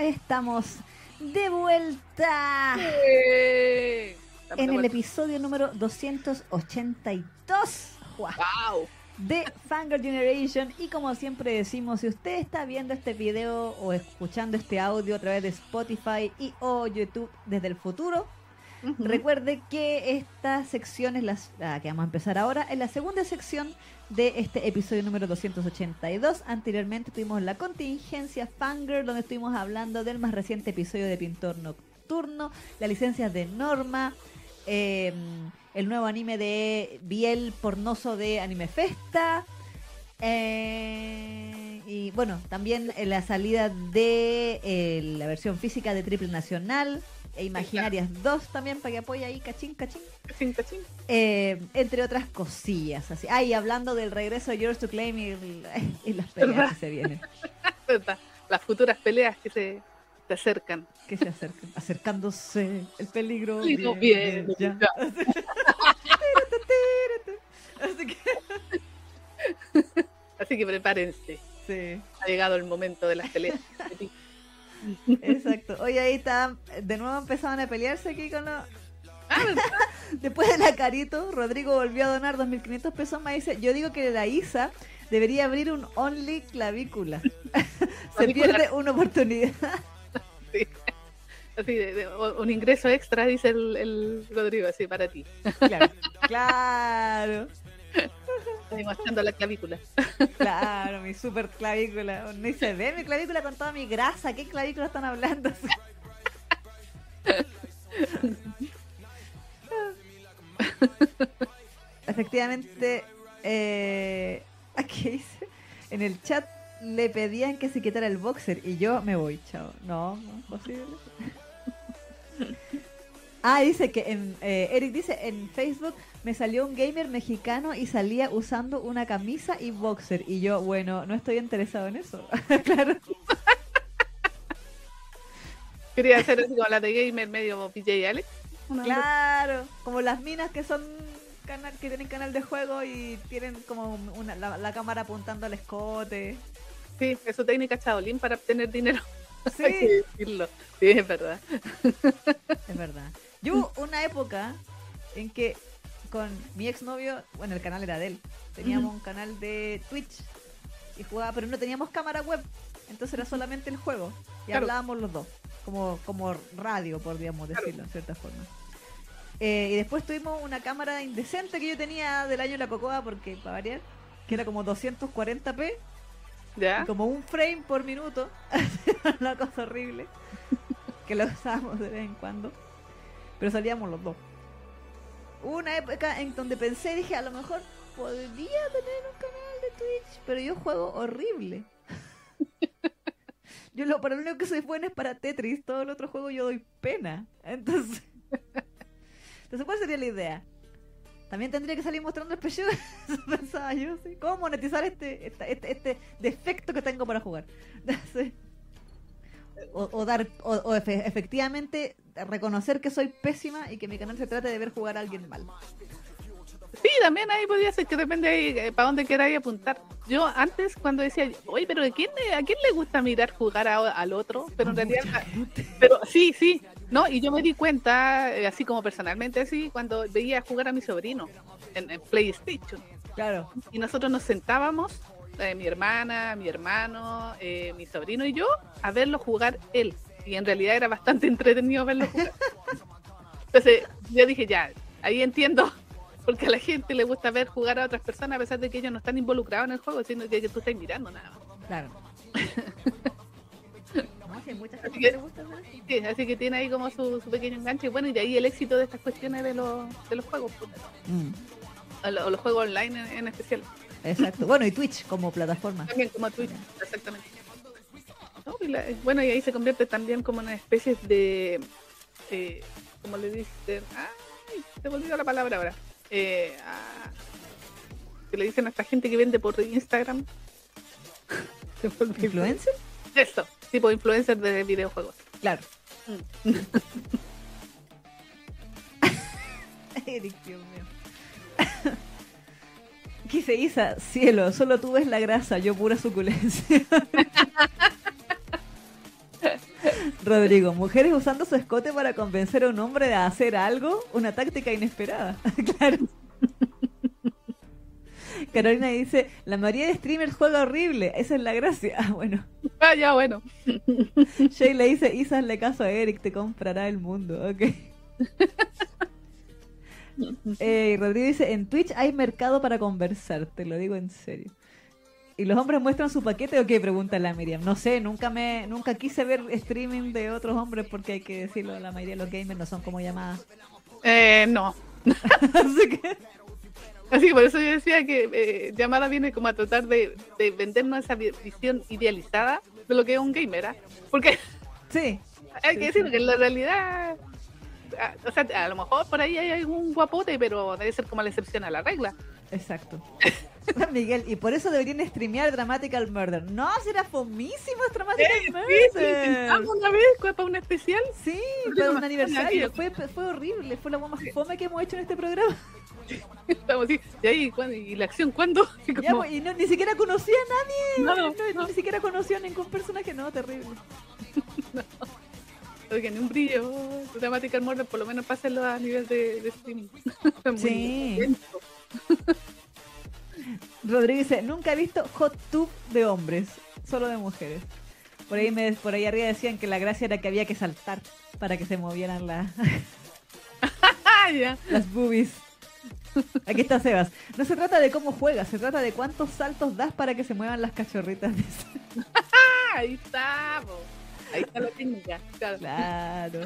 Estamos de vuelta. Estamos en de el episodio número 282 ¡Guau! ¡Wow! de Fangirl Generation. Y como siempre decimos, si usted está viendo este video o escuchando este audio a través de Spotify y o YouTube desde el futuro, Recuerde que esta sección es la la que vamos a empezar ahora, es la segunda sección de este episodio número 282. Anteriormente tuvimos la contingencia Fangirl, donde estuvimos hablando del más reciente episodio de Pintor Nocturno, las licencias de Norma, eh, el nuevo anime de Biel pornoso de Anime Festa. eh, y bueno, también eh, la salida de eh, la versión física de Triple Nacional e Imaginarias 2 también para que apoye ahí, cachín, cachín. Cachín, cachín. Eh, entre otras cosillas. Así. Ah, y hablando del regreso de Yours to Claim y, y las peleas ¿Verdad? que se vienen, ¿Verdad? Las futuras peleas que se, se acercan. que se acercan, acercándose el peligro. Sí, no, bien, ya. ya. Así que, Así que prepárense. sí, Ha llegado el momento de las peleas. Exacto. Hoy ahí está, de nuevo empezaban a pelearse aquí con los... Ah. Después de la carito, Rodrigo volvió a donar 2.500 pesos más. Dice, yo digo que la ISA debería abrir un Only clavícula. Se pierde una oportunidad. Sí. Así, de- de- un ingreso extra, dice el, el Rodrigo, así para ti. Claro, claro, Mostrando la clavícula. claro, mi super clavícula. Ni se ve mi clavícula con toda mi grasa. ¿Qué clavícula están hablando? Efectivamente, eh, aquí dice, en el chat le pedían que se quitara el boxer y yo me voy, chao. No, no es posible. Ah, dice que en, eh, Eric dice en Facebook me salió un gamer mexicano y salía usando una camisa y boxer y yo, bueno, no estoy interesado en eso. claro. Quería hacer así como la de Gamer medio PJ Alex. Claro, como las minas que son canal que tienen canal de juego y tienen como una, la, la cámara apuntando al escote. Sí, es su técnica Shaolin para obtener dinero. Sí, Hay que decirlo. Sí, es verdad. es verdad. Yo hubo una época en que con mi exnovio, bueno, el canal era de él, teníamos un canal de Twitch y jugaba, pero no teníamos cámara web, entonces era solamente el juego y Claro. hablábamos los dos, como, como radio, podríamos Claro. decirlo, en cierta forma. Eh, y después tuvimos una cámara indecente que yo tenía del año de la Cocoa, porque para variar, que era como 240p, ¿Ya? como un frame por minuto, una cosa horrible, que lo usábamos de vez en cuando, pero salíamos los dos. Hubo una época en donde pensé, dije, a lo mejor podría tener un canal de Twitch, pero yo juego horrible. Yo lo, para lo único que soy buena es para Tetris, todo el otro juego yo doy pena. Entonces, entonces ¿cuál sería la idea? También tendría que salir mostrando el pecho, eso pensaba yo, ¿sí? ¿Cómo monetizar este, esta- este, este defecto que tengo para jugar? O, o dar, o, o efe- efectivamente reconocer que soy pésima y que mi canal se trate de ver jugar a alguien mal. Sí, también ahí podría ser que depende ahí eh, para dónde queráis apuntar. Yo antes cuando decía, oye, pero ¿a quién, le- ¿a quién le gusta mirar jugar a- al otro? Pero en realidad, pero sí, sí, ¿no? Y yo me di cuenta, eh, así como personalmente, así, cuando veía jugar a mi sobrino en, en PlayStation. Claro. Y nosotros nos sentábamos, eh, mi hermana, mi hermano, eh, mi sobrino y yo, a verlo jugar él. Y en realidad era bastante entretenido verlo jugar. Entonces yo dije, ya, ahí entiendo, porque a la gente le gusta ver jugar a otras personas a pesar de que ellos no están involucrados en el juego, sino que, que tú estás mirando nada más. Claro. No, si hay mucha gente Así que que- le gusta ver eso. Sí, así que tiene ahí como su, su pequeño enganche. Y bueno, y de ahí el éxito de estas cuestiones de los, de los juegos, pues, Mm, o lo- o los juegos online en, en especial. Exacto. Bueno, y Twitch como plataforma. También como Twitch, exactamente. No, y la- bueno, y ahí se convierte también como una especie de. Eh, como le dicen. ¡Ay! Se me olvidó la palabra ahora. Eh, a- que le dicen a esta gente que vende por Instagram. Se. ¿Influencer? Eso, tipo influencer de videojuegos. Claro. Mm. Quise Isa, cielo, solo tú ves la grasa, yo pura suculencia. Rodrigo, mujeres usando su escote para convencer a un hombre de hacer algo, una táctica inesperada. claro. Carolina dice, la mayoría de streamers juega horrible, esa es la gracia. Ah, bueno. Ah, ya, bueno. Shay le dice, Isa, hazle caso a Eric, te comprará el mundo, ok. Eh, Rodrigo dice, en Twitch hay mercado para conversar, te lo digo en serio. ¿Y los hombres muestran su paquete o qué? Pregunta la Miriam. No sé, nunca me nunca quise ver streaming de otros hombres porque hay que decirlo, la mayoría de los gamers no son como llamadas. Eh, no. Así que... Así que por eso yo decía que eh, llamada viene como a tratar de, de vendernos esa vi- visión idealizada de lo que es un gamer, ¿ah? Porque Sí, hay Sí, que decir sí. que en la realidad, ah, o sea, a lo mejor por ahí hay algún guapote, pero debe ser como la excepción a la regla. exacto. Miguel, y por eso deberían streamear Dramatical Murder. No, será fomísimo Dramatical sí, sí, Murder. intentamos una vez para un especial. Sí, para un aniversario. Fue, fue horrible, fue la más fome que hemos hecho en este programa. Estamos así, y ahí. ¿y la acción cuándo? Ya, pues, y no, ni siquiera conocía a nadie. No, no. Ni siquiera conocía a ningún personaje, no, terrible. Oigan, ni un brillo. Dramatical Murder, por lo menos pásenlo a nivel de, de streaming. Sí. Rodrigo dice, nunca he visto hot tub de hombres, solo de mujeres. Por ahí, me, por ahí arriba decían que la gracia era que había que saltar para que se movieran la- las boobies. Aquí está Sebas. No se trata de cómo juegas, se trata de cuántos saltos das para que se muevan las cachorritas. Ah, ahí está, po. Ahí está la técnica. Claro. Claro.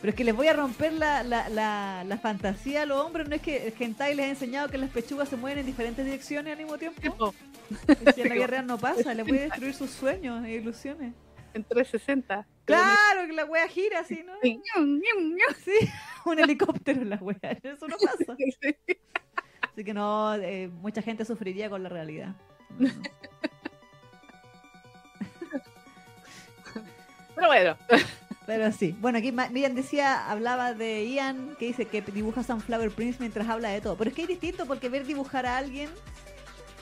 Pero es que les voy a romper la, la, la, la fantasía a los hombres. No es que el hentai les ha enseñado que las pechugas se mueven en diferentes direcciones al mismo tiempo. Y si en la real no pasa, les voy a destruir sus sueños e ilusiones. en 360. Claro, que la wea gira así, ¿no? Sí. Un helicóptero en la wea. Eso no pasa. Sí. Así que no, eh, mucha gente sufriría con la realidad. No, no. Pero bueno, Pero sí. Bueno, aquí Miriam decía, hablaba de Ian, que dice que dibuja Sunflower Prince mientras habla de todo. Pero es que es distinto porque ver dibujar a alguien,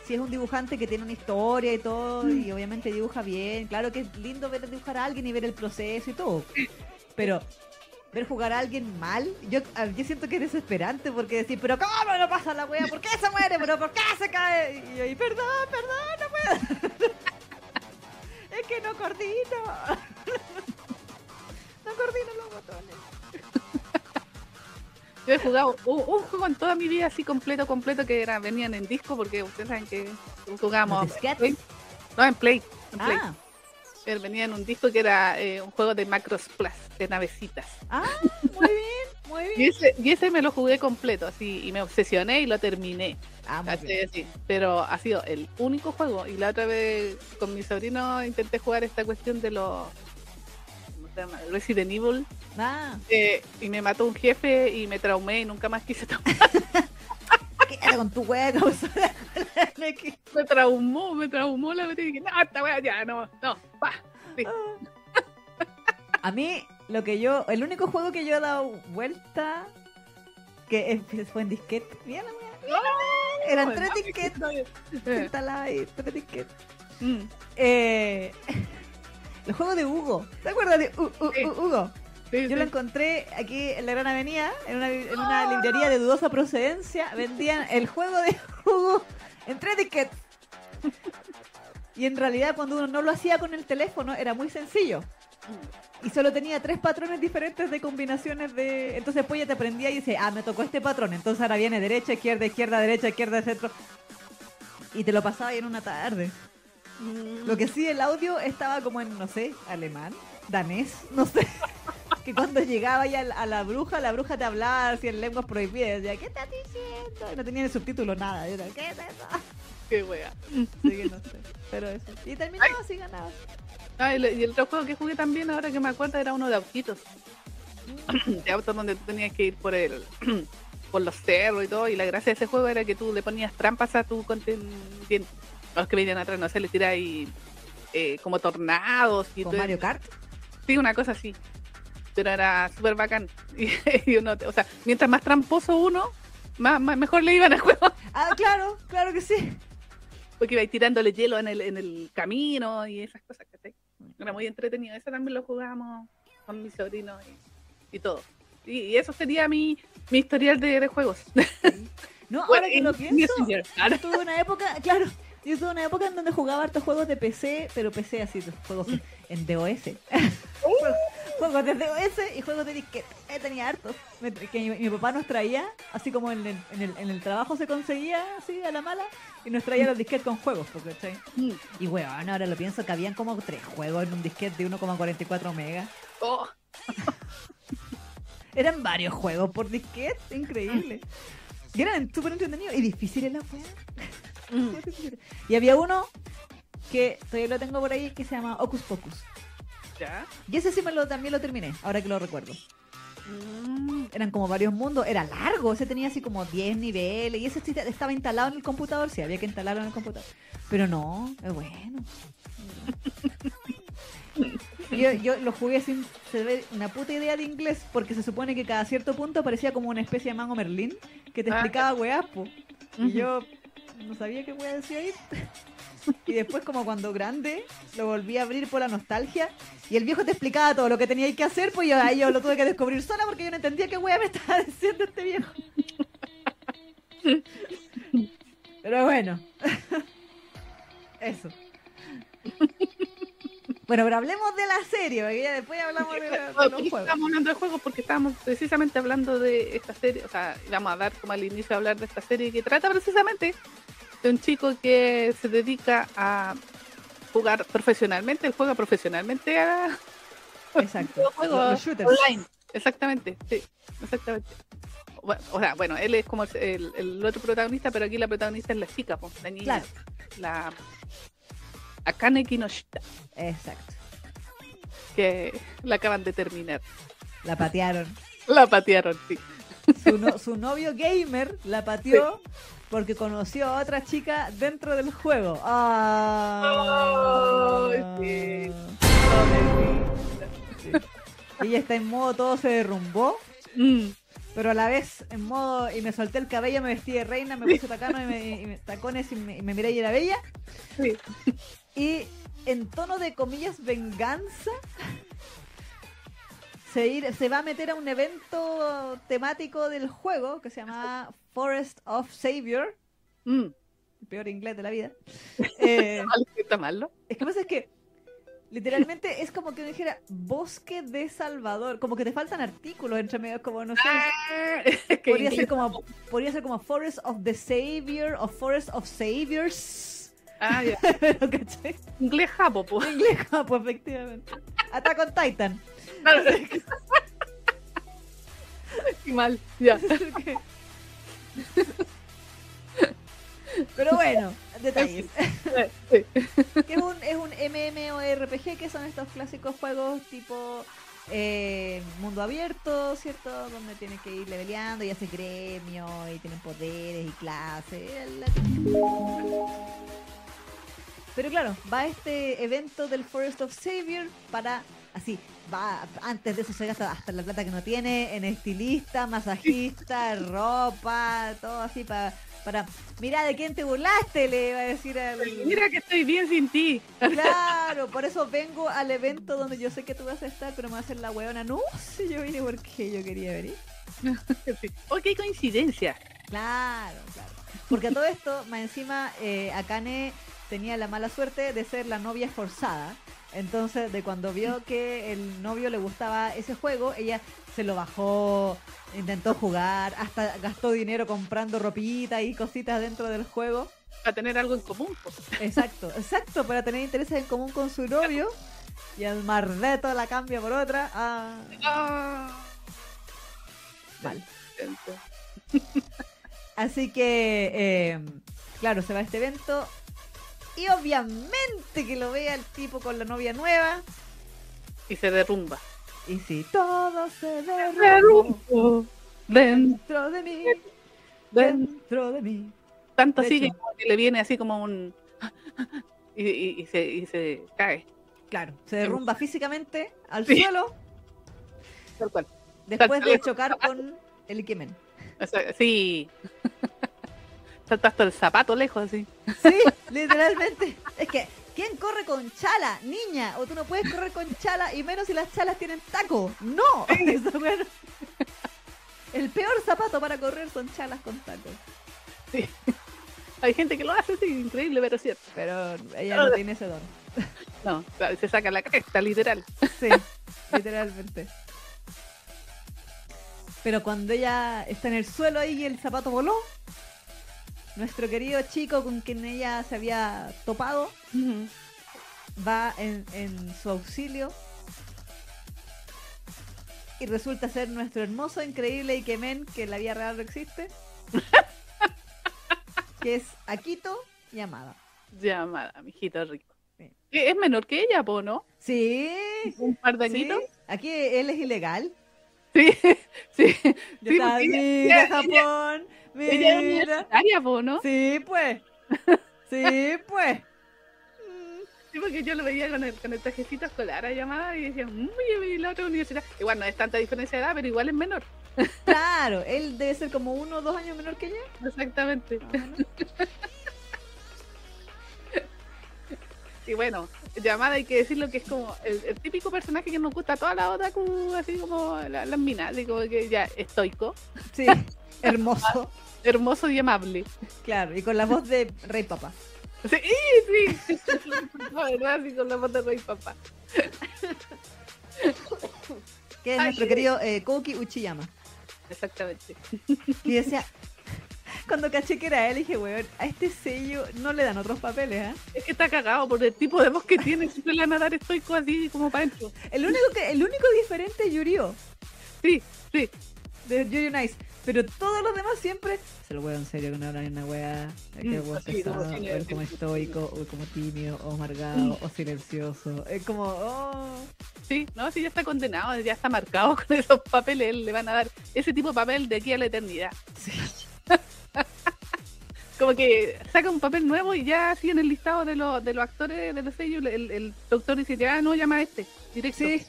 si es un dibujante que tiene una historia y todo, y obviamente dibuja bien, claro que es lindo ver dibujar a alguien y ver el proceso y todo. Pero ver jugar a alguien mal, yo, yo siento que es desesperante porque decir, pero ¿cómo no pasa la wea? ¿Por qué se muere? ¿Pero por qué se cae? Y yo, perdón, perdón, no puedo. es que no coordino. no coordino los botones. yo he jugado un, un juego en toda mi vida así completo, completo, que era, venían en disco, porque ustedes saben que jugábamos. ¿Los disquetes? Play. No, en Play. En Play. Ah, Pero venía en un disco que era eh, un juego de Macros Plus, de navecitas. ah, muy bien, muy Y bien. ese, y ese me lo jugué completo, así, y me obsesioné y lo terminé. Ah, muy Así, bien. así. Pero ha sido el único juego. Y la otra vez con mi sobrino intenté jugar esta cuestión de los ¿cómo se llama? Resident Evil. Ah, eh, y me mató un jefe y me traumé y nunca más quise tomar. quédate con tu causa. Me traumó, me traumó la verdad. Y dije, no, esta wea ya, no, no, pa. Sí. A mí, lo que yo, el único juego que yo he dado vuelta, que es- fue en disquete. Mira la wea, wea. Eran tres disquetes. Ahí, tres disquetes. mm, Eh, el juego de Hugo. ¿Te acuerdas de U- U- Sí. U- Hugo? sí, Yo lo encontré aquí en la Gran Avenida, en una, en una librería de dudosa procedencia. Vendían el juego de Hugo en tres disquetes. Y en realidad, cuando uno no lo hacía con el teléfono, era muy sencillo. Y solo tenía tres patrones diferentes de combinaciones de. Entonces, después ya te aprendía y dice, ah, me tocó este patrón. Entonces ahora viene derecha, izquierda, izquierda, derecha, izquierda, centro. Y te lo pasaba ahí en una tarde. Mm, Lo que sí, el audio estaba como en, no sé, alemán, danés, no sé. Que cuando llegaba ya a la bruja, la bruja te hablaba así en lenguas prohibidas. Decía, ¿qué estás diciendo? Y no tenía ni subtítulo, nada. Yo era, ¿qué es eso? Qué wea. Así que no sé. Pero eso. Y terminaba así, ganaba. Ah, y, el- otro juego que jugué también, ahora que me acuerdo, era uno de autitos. de autos donde tú tenías que ir por el por los cerros y todo. Y la gracia de ese juego era que tú le ponías trampas a tu contendiente. Los que venían atrás, no sé, le ahí eh, como tornados y Con todo. Mario Kart. Sí, una cosa así. Pero era súper bacán. Y, y uno, o sea, mientras más tramposo uno, más, más- mejor le iban al juego. Ah, claro, claro que sí. Porque iba tirándole hielo en el, en el camino y esas cosas. Era muy entretenido. Eso también lo jugábamos con mi sobrino y, y todo. Y, y eso sería mi, mi historial de, de juegos. No, Bueno, ahora que lo pienso, yo tuve una época, claro, yo tuve una época en donde jugaba hartos juegos de PC, pero PC así, juegos Mm. en DOS. Juegos de DOS y juegos de disquete. Eh, tenía hartos. Que mi, mi papá nos traía, así como en el, en, el, en el trabajo se conseguía, así a la mala, y nos traía los disquetes con juegos, porque, ¿cachai? Mm. Y weón, ahora lo pienso que habían como tres juegos en un disquete de 1,44 megas. Oh, Eran varios juegos por disquete, increíble. Y eran súper entretenidos y difíciles la weá. mm. Y había uno que todavía lo tengo por ahí que se llama Ocus Pocus. Ya. Y ese sí me lo, también lo terminé, ahora que lo recuerdo. Mm. Eran como varios mundos, era largo, ese tenía así como 10 niveles y ese estaba instalado en el computador, sí, había que instalarlo en el computador. Pero no, es bueno. Yo, yo lo jugué sin se ve una puta idea de inglés porque se supone que cada cierto punto parecía como una especie de mango Merlín que te Ah, explicaba weá, po. Y yo no sabía qué weá decía ahí. Y después como cuando grande lo volví a abrir por la nostalgia y el viejo te explicaba todo lo que tenía que hacer, pues yo, ahí yo lo tuve que descubrir sola porque yo no entendía qué weá me estaba diciendo este viejo. Pero bueno. Eso. Bueno, pero hablemos de la serie, porque ya después hablamos de, de ¿Por los qué juegos. Hablando de juegos porque estábamos precisamente hablando de esta serie, o sea, vamos a dar como al inicio a hablar de esta serie que trata precisamente de un chico que se dedica a jugar profesionalmente, él juega profesionalmente a Exacto. los juegos Los online. Exactamente, sí, exactamente. Bueno, o sea, bueno, él es como el, el- el otro protagonista, pero aquí la protagonista es la chica, pues, la niña, Claro. la Akane Kinoshita, Exacto. que la acaban de terminar. La patearon. La patearon, sí. Su, no- su novio gamer la pateó porque conoció a otra chica dentro del juego. Ah. Ay, Sí. Ella está en modo todo se derrumbó, Mm. pero a la vez en modo y me solté el cabello, me vestí de reina, me puse tacano y me, y me- tacones y me, y me miré y era bella. Sí. Y en tono de comillas venganza, se, ir- se va a meter a un evento temático del juego que se llama Forest of Savior, Mm. el peor inglés de la vida. Eh, está mal, ¿no? es que pasa es que literalmente es como que uno dijera bosque de Salvador, como que te faltan artículos entre medio, como no sé. Ah, Podría ser como podría ser como Forest of the Savior o Forest of Saviors. Ah, ya. Caché. Inglés japo, po. Inglés japo, efectivamente. Attack on Titan. Qué mal, ya. Pero bueno, detalles. Sí. Que es un, es un MMORPG, que son estos clásicos juegos tipo eh, mundo abierto, ¿cierto? Donde tienes que ir leveleando y haces gremio y tienen poderes y clases. Pero claro, va este evento del Forest of Savior para así, va antes de eso se gasta hasta la plata que no tiene en estilista, masajista, ropa, todo así para para mira de quién te burlaste, le va a decir al Mira que estoy bien sin ti. Claro, por eso vengo al evento donde yo sé que tú vas a estar, pero me va a hacer la hueona. No, si yo vine porque yo quería venir. Sí. Oh, qué coincidencia. Claro, claro. Porque a todo esto, más encima, eh, Akane tenía la mala suerte de ser la novia forzada. Entonces, de cuando vio que el novio le gustaba ese juego, ella se lo bajó, intentó jugar, hasta gastó dinero comprando ropita y cositas dentro del juego. Para tener algo en común. po. Exacto, exacto, para tener intereses en común con su novio. Y al mardeto la cambia por otra. Ah, Ah. mal. Así que, eh, claro, se va a este evento. Y obviamente que lo vea el tipo con la novia nueva. Y se derrumba. Y si todo se derrumba dentro de mí, den- dentro de mí. Tanto De así que, hecho. como que le viene así como un. Y, y- y se, y se cae. Claro, se derrumba físicamente al Sí. suelo Tal cual. después de chocar con el Ikemen. O sea, sí. Salta hasta el zapato lejos así. Sí, literalmente. Es que ¿Quién corre con chala? Niña, o tú no puedes correr con chala y menos si las chalas tienen taco. No. El peor zapato para correr son chalas con taco. Sí. Hay gente que lo hace, sí, increíble, pero cierto. Pero ella no tiene ese don. No, se saca la cresta, literal. Sí, literalmente. Pero cuando ella está en el suelo ahí y el zapato voló, nuestro querido chico con quien ella se había topado va en, en su auxilio y resulta ser nuestro hermoso, increíble Ikemen que en la vida real no existe, que es Akito Yamada. Llamada, mijito rico. Sí. Es menor que ella, po, ¿no? Sí, Un par de sí. añitos. Aquí él es ilegal. Sí, sí. Ya Sí, está, porque ella- mira ella- mira. universitaria, po, ¿no? Sí, pues. Sí, pues. Sí, porque yo lo veía con el, con el trajecito escolar a llamada y decía, muy la otra universidad. Igual no es tanta diferencia de edad, pero igual es menor. Claro, él debe ser como uno o dos años menor que ella. Exactamente. o Y bueno, llamada hay que decirlo que es como el, el típico personaje que nos gusta a toda la otaku, así como la- las minas, así como que ya estoico, Sí, hermoso. hermoso y amable. Claro, y con la voz de Rey Papá. Sí, sí. La verdad, así con la foto de Rey Papá. Que es Ay, nuestro sí. querido eh, Koki Uchiyama. Exactamente. Y decía, cuando caché que era él, dije, weón, a este sello no le dan otros papeles, ¿ah? Es que está cagado por el tipo de voz que tiene, siempre le van a dar estoico así como para adentro. El único, que, el único diferente es Yurio, Sí, sí. de Yurio Nice. Pero todos los demás siempre. Se lo weón serio que no hablan una weá. Que el weón pesado, el como estoico, o el como tímido, o amargado, o silencioso. Es como, oh. Sí, no, sí, ya está condenado, ya está marcado con esos papeles. Le van a dar ese tipo de papel de aquí a la eternidad. Sí. Como que saca un papel nuevo y ya así en el listado de los, de los actores de los sellos, el, el doctor dice, ya no llama a este, directo. Sí.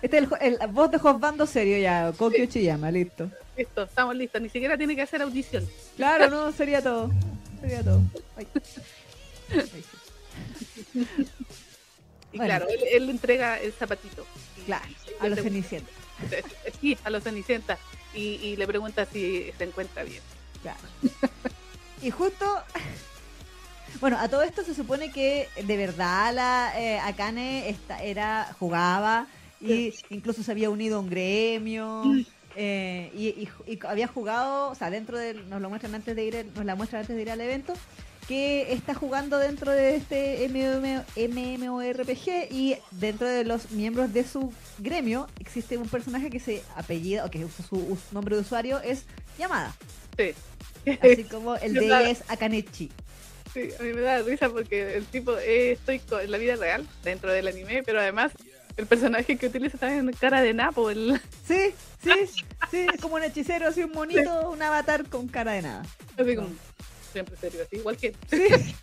Este es el, voz de Josbando serio ya, Koki Uchiyama, listo. Listo, estamos listos. Ni siquiera tiene que hacer audición. Claro, no, sería todo. Sería todo. Ay. Ay, sí. Y Bueno. claro, él, él entrega el zapatito. Claro, a los cenicientos. Sí, a los cenicientas. Y, y le pregunta si se encuentra bien. Claro. Y justo. Bueno, a todo esto se supone que de verdad la eh, Akane esta- era, jugaba y incluso se había unido a un gremio eh, y, y- y había jugado, o sea, dentro de, nos lo muestran antes de ir, nos la muestran antes de ir al evento, que está jugando dentro de este MM MMORPG y dentro de los miembros de su gremio existe un personaje que se apellida, o que su, su nombre de usuario es Yamada. Sí. Así como el de ella es Akanechi. Sí, a mí me da risa porque el tipo es estoico en la vida real, dentro del anime, pero además el personaje que utiliza también cara de Napo, el, Sí, sí, sí, es como un hechicero, así un monito, un avatar con cara de nada. así como siempre serio, así, igual que Sí.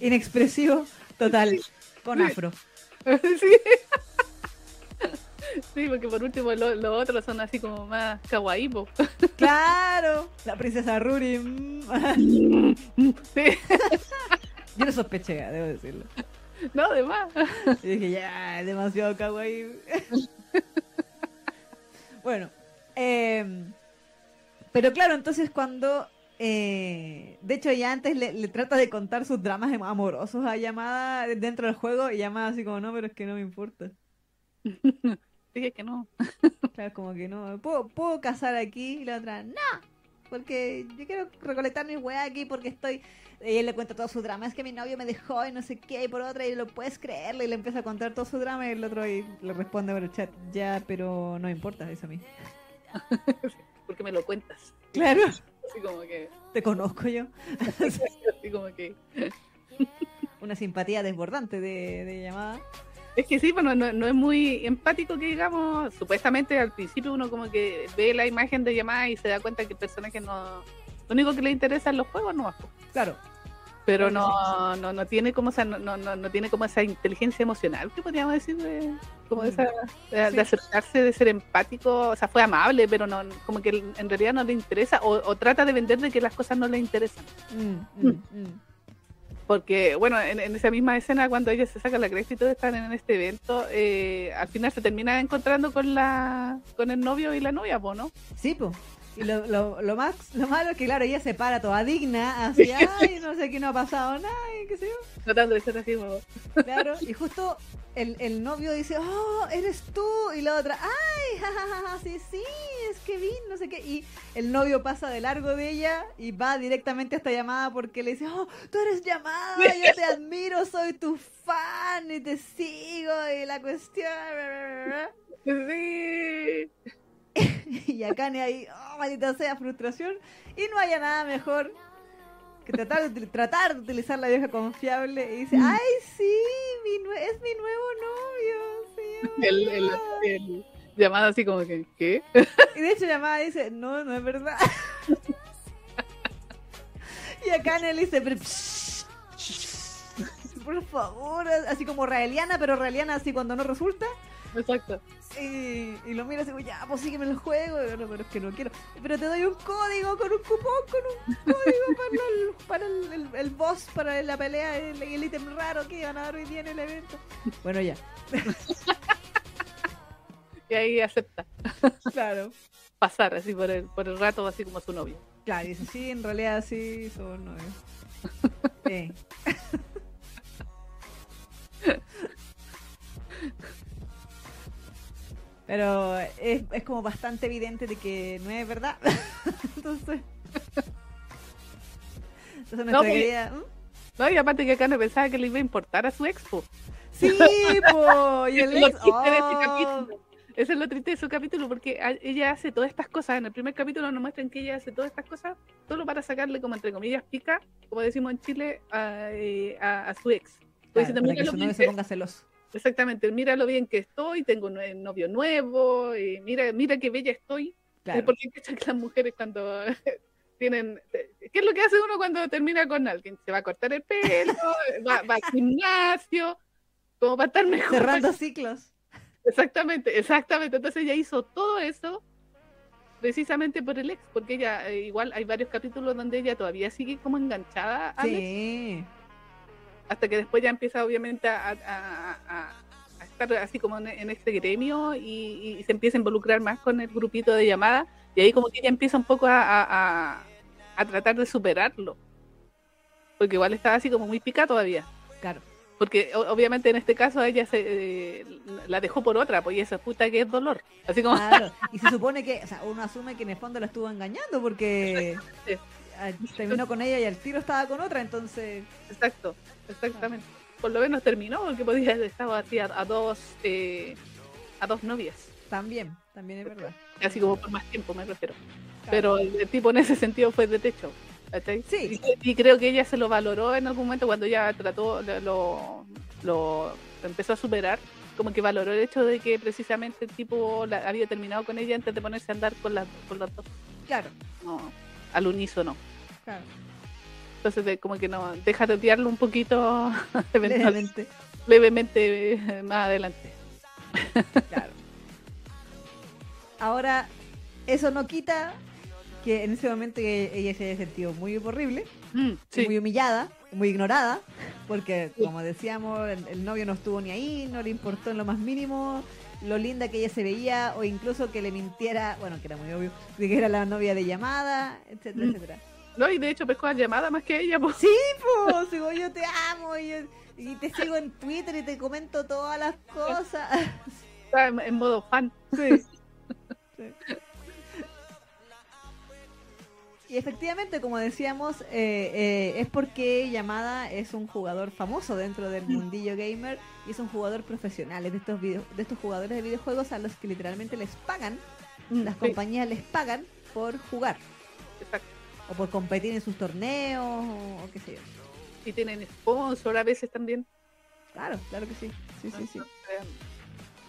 Inexpresivo, total, con afro. sí. Sí, porque por último los lo otros son así como más kawaii, po. Claro, la princesa Ruri. mm. Sí, Yo no sospeché, debo decirlo. no, además. Y dije, ya, es demasiado kawaii. bueno, em, pero claro, entonces cuando... eh, de hecho, ya antes le, le trata de contar sus dramas am- amorosos a Llamada dentro del juego y Llamada así como, no, pero es que no me importa. Dije que no. Claro, como que no. ¿Puedo, puedo casar aquí? Y la otra, no. Porque yo quiero recolectar mi weá aquí porque estoy. Y él le cuenta todo su drama. Es que mi novio me dejó y no sé qué. Y por otra, y lo puedes creerle. Y le empieza a contar todo su drama. Y el otro ahí le responde por el chat, ya, pero no importa eso a mí. Porque me lo cuentas. Claro, Así como que. te conozco yo. Así como que. Una simpatía desbordante de, de llamada. Es que sí, bueno, no, no es muy empático que digamos, supuestamente al principio uno como que ve la imagen de llamada y se da cuenta que el personaje no, lo único que le interesa en los juegos no Claro, pero no, no, no tiene como esa, no, no, no no tiene como esa inteligencia emocional que podríamos decir de, como de, Mm. esa, de, acercarse, de ser empático, o sea fue amable, pero no, como que en realidad no le interesa, o, o trata de vender de que las cosas no le interesan. Mm, mm, mm. Porque, bueno, en, en esa misma escena, cuando ella se saca la cresta y todo están en este evento, eh, al final se termina encontrando con la con el novio y la novia, ¿no? Sí, pues. Y lo, lo, lo, más, lo malo es que, claro, ella se para toda digna, así, ay, no sé, aquí no ha pasado nada, qué sé yo. Tratando de ser así como... Claro, y justo el, el novio dice, oh, eres tú, y la otra, ay, jajaja, sí, sí, es Kevin, no sé qué. Y el novio pasa de largo de ella y va directamente a esta llamada porque le dice, oh, tú eres llamada, yo te admiro, soy tu fan y te sigo, y la cuestión... Sí. y acá ni ahí, oh, maldita sea, frustración. Y no haya nada mejor que tratar de, tratar de utilizar la vieja confiable y dice, ay, sí, mi nue- es mi nuevo novio. sí, El, el, el llamado así como que, ¿qué? Y de hecho llamada dice, no, no es verdad. y acá Nelly dice, pero... psh, psh, por favor, así como raeliana, pero raeliana así cuando no resulta. Exacto. Y, y lo mira así como, ya, pues sígueme el juego. No, pero es que no quiero. Pero te doy un código con un cupón, con un código para, el, para el, el- el boss, para la pelea, el, el ítem raro que iban a dar hoy día en el evento. Bueno, ya, Y ahí acepta claro. pasar así por el, por el rato, así como su novio. Claro, y dice, sí, en realidad sí, son novios. Sí. Pero es, es como bastante evidente de que no es verdad. Entonces. Entonces pues- querida. ¿Mm? No, y aparte que acá no pensaba que le iba a importar a su expo. Sí, po. Y el es lo triste de este oh, capítulo. Eso es lo triste de su capítulo, porque ella hace todas estas cosas. En el primer capítulo nos muestran que ella hace todas estas cosas solo para sacarle, como entre comillas, pica, como decimos en Chile, a, eh, a- a su ex. Claro, para "Mira que lo su bien novio que- se ponga celoso. Exactamente, mira lo bien que estoy, tengo un novio nuevo, y mira, mira qué bella estoy. Claro. Porque las mujeres cuando tienen... ¿Qué es lo que hace uno cuando termina con alguien? Se va a cortar el pelo, va, va al gimnasio, como para estar mejor. Cerrando ciclos. Exactamente, exactamente. Entonces ella hizo todo eso precisamente por el ex, porque ella, eh, igual hay varios capítulos donde ella todavía sigue como enganchada ex, Sí. Hasta que después ya empieza obviamente a, a- a- a estar así como en, en este gremio y, y se empieza a involucrar más con el grupito de llamada y ahí como que ella empieza un poco a, a- tratar de superarlo. Porque igual estaba así como muy pica todavía. Claro. Porque o- obviamente en este caso ella se eh, la dejó por otra, pues y esa puta que es dolor. Así como Claro, y se supone que, o sea, uno asume que en el fondo la estuvo engañando porque terminó con ella y al tiro estaba con otra, entonces, Exacto, exactamente. Por lo menos terminó porque podía haber estado así a, a dos eh, a dos novias, también, también es verdad. así como por más tiempo me refiero. Claro. Pero el, tipo en ese sentido fue de techo. Sí. Y, y creo que ella se lo valoró en algún momento cuando ella trató, lo, lo, lo empezó a superar, como que valoró el hecho de que precisamente el tipo la- había terminado con ella antes de ponerse a andar con las, con las dos, Claro, no, al unísono. claro, Entonces, de- como que no, deja de odiarlo un poquito eventualmente. levemente, levemente más adelante. claro. Ahora, eso no quita que en ese momento ella se haya sentido muy horrible, Mm, sí, muy humillada, muy ignorada, porque como decíamos, el, el novio no estuvo ni ahí, no le importó en lo más mínimo lo linda que ella se veía o incluso que le mintiera, bueno, que era muy obvio, de que era la novia de llamada, etcétera, Mm. etcétera. No, y de hecho pescó la llamada más que ella, pues. Sí, pues, digo, yo te amo y, te sigo en Twitter y te comento todas las cosas. Está en, en modo fan. Sí. Sí. Y efectivamente, como decíamos, eh, eh, es porque Yamada es un jugador famoso dentro del mundillo gamer y es un jugador profesional, es de estos, video- de estos jugadores de videojuegos a los que literalmente les pagan, las Sí, compañías les pagan por jugar. O por competir en sus torneos o, o qué sé yo. Y tienen sponsor a veces también. Claro, claro que sí. Sí, sí, sí.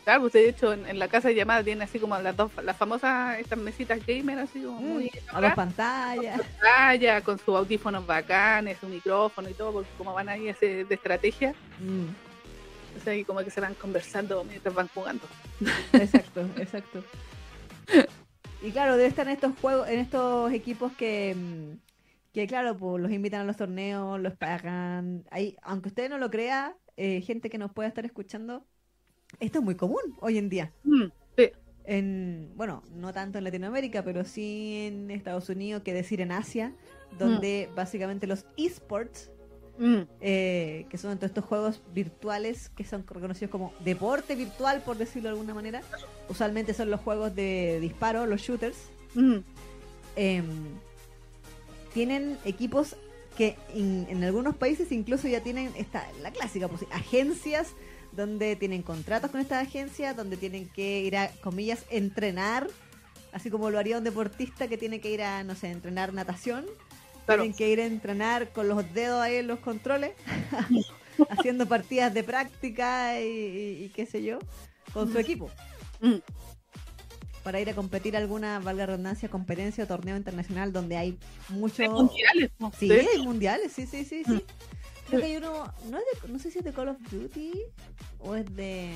Claro, pues de hecho en, en la casa de llamada tiene así como las dos, las famosas estas mesitas gamer así como Mm, muy a dos pantallas. pantalla, con sus audífonos bacanes, su micrófono y todo, porque como van ahí ese de estrategia, Mm, o sea, ahí como que se van conversando mientras van jugando. exacto, exacto. Y claro, debe estar en estos juegos, en estos equipos que, mm, que claro, pues los invitan a los torneos, los pagan. Hay, aunque usted no lo crea, eh, gente que nos pueda estar escuchando, esto es muy común hoy en día. Mm, sí. En, bueno, no tanto en Latinoamérica, pero sí en Estados Unidos, que decir en Asia, donde básicamente los esports, Mm, eh, que son todos estos juegos virtuales que son reconocidos como deporte virtual, por decirlo de alguna manera, usualmente son los juegos de disparo, los shooters, mm, em, tienen equipos que in- en algunos países incluso ya tienen esta la clásica pues, agencias donde tienen contratos con estas agencias donde tienen que ir a comillas entrenar así como lo haría un deportista que tiene que ir a no sé entrenar natación Claro. tienen que ir a entrenar con los dedos ahí en los controles haciendo partidas de práctica y, y- y qué sé yo con su equipo para ir a competir a alguna, valga redundancia, competencia o torneo internacional donde hay mucho... Hay mundiales, ¿no? Sí, hay mundiales, sí, sí, sí, sí. Mm. Creo que hay uno, no, es de- no sé si es de Call of Duty o es de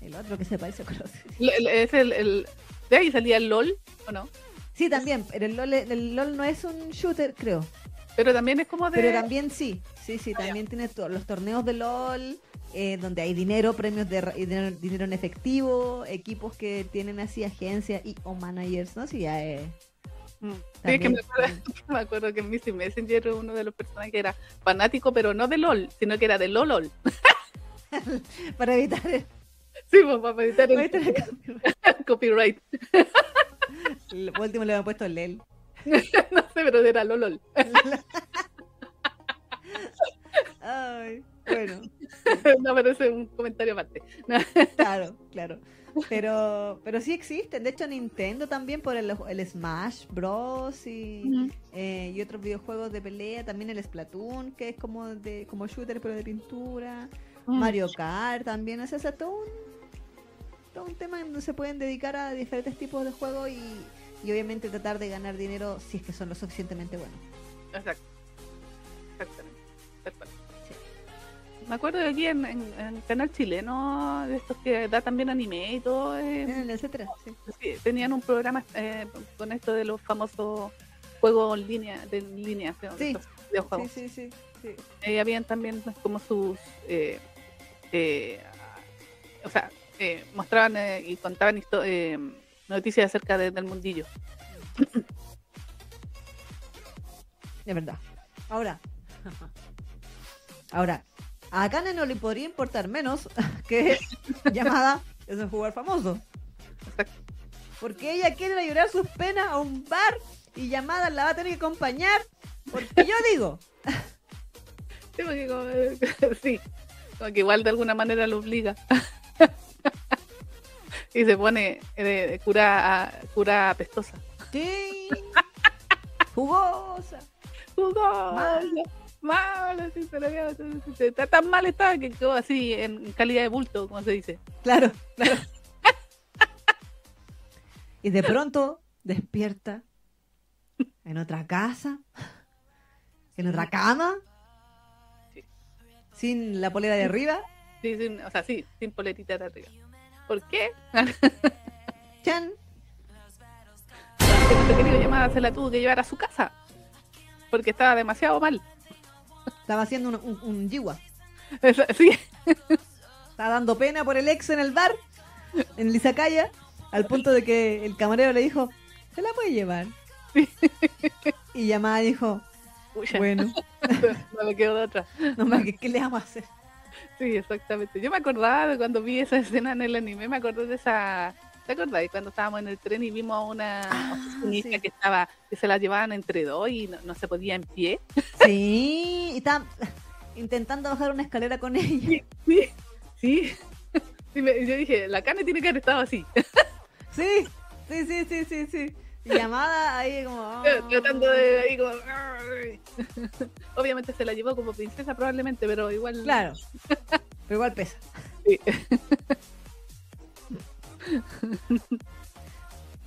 mm, el otro que se parece a Call of Duty. Es el, el- de ahí salía el LOL, ¿o no? Sí, también, pero el LOL, el LOL no es un shooter, creo. Pero también es como de... Pero también sí, sí, sí, Ah, ya. también tiene to- los torneos de LOL, eh, donde hay dinero, premios de dinero, dinero en efectivo, equipos que tienen así agencias y o managers, ¿no? Sí, ya es... Mm. Sí, es que me acuerdo, me acuerdo que en Missy Messenger uno de los personajes que era fanático, pero no de LOL, sino que era de LOLOL. Para evitar el, Sí, pues, para evitar el el copyright. Por último le habían puesto LEL. no sé, pero era LOLOL. Ay, bueno, no, pero es un comentario aparte. claro, claro. Pero, pero sí existen. De hecho, Nintendo también por el, el Smash Bros. Y, eh, y otros videojuegos de pelea. También el Splatoon, que es como de como shooter, pero de pintura. Mm. Mario Kart también. O sea, o sea, todo un, todo un tema donde se pueden dedicar a diferentes tipos de juegos y, y obviamente tratar de ganar dinero si es que son lo suficientemente buenos. Exacto. Exactamente. Me acuerdo de aquí en, en, en canal chileno, de estos que da también anime y todo, eh, etcétera. Sí. sí, tenían un programa eh, con esto de los famosos juegos en línea, de en línea, Sí. videojuegos. Sí, sí, sí, sí. Eh, habían también como sus eh, eh, o sea eh, mostraban eh, y contaban eh, noticias acerca de- del mundillo De verdad. Ahora. Ahora. A Kane no le podría importar menos que llamada es un jugador famoso. Exacto. Porque ella quiere llorar sus penas a un bar y llamada la va a tener que acompañar. Porque yo digo, sí, porque como, sí, como que igual de alguna manera lo obliga y se pone eh, cura cura apestosa sí, jugosa. Jugosa, Mal. mal, así, se le ve- se- se- está tan mal estaba que quedó así en calidad de bulto como se dice Claro, claro. Y de pronto despierta en otra casa, en otra cama, Sí. sin la polera de arriba. Sí, sin- o sea, sí, sin poletita de arriba. ¿Por qué? Chan. Porque querido llamada se la tuvo que llevar a su casa. Porque estaba demasiado mal. Estaba haciendo un, un, un yiwa. Esa- Sí, Estaba dando pena por el ex en el bar, en Lizacaya, al punto de que el camarero le dijo, se la puede llevar. Y llamada dijo, bueno, no me quedo de otra. no más, ¿qué, qué le vamos a hacer? Sí, exactamente. Yo me acordaba de cuando vi esa escena en el anime, me acordé de esa. ¿Te acordás? Cuando estábamos en el tren y vimos a una Ah, sí. que estaba, que se la llevaban entre dos y no, no se podía en pie. Sí, y estaba intentando bajar una escalera con ella. Sí, sí. Yo dije, la carne tiene que haber estado así, Sí, sí, sí, sí, sí, sí. Llamada ahí como... ah. tratando de ahí como. "Ay". Obviamente se la llevó como princesa probablemente, pero igual. Claro, pero igual pesa. Sí.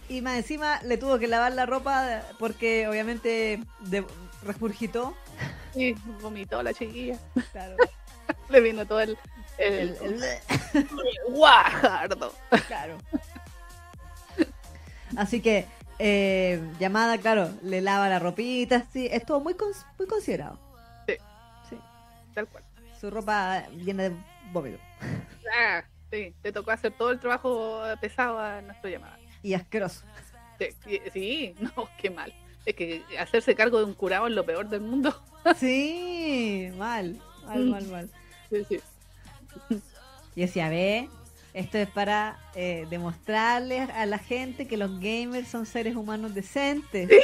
Y más encima le tuvo que lavar la ropa porque obviamente de, regurgitó. Sí, vomitó la chiquilla. Claro. Le vino todo el. el, El- el- el guajardo. claro. Así que Eh, llamada, claro, le lava la ropita, sí, es todo muy, cons- muy considerado. Sí. Sí. Tal cual. Su ropa llena de vómito Ah, sí, te tocó hacer todo el trabajo pesado a nuestra llamada. y asqueroso. Sí, sí, sí, no, qué mal. Es que hacerse cargo de un curado es lo peor del mundo. Sí, mal, mal, Mm. mal, mal. Sí, sí. Y decía, ve, esto es para eh, demostrarles a la gente que los gamers son seres humanos decentes.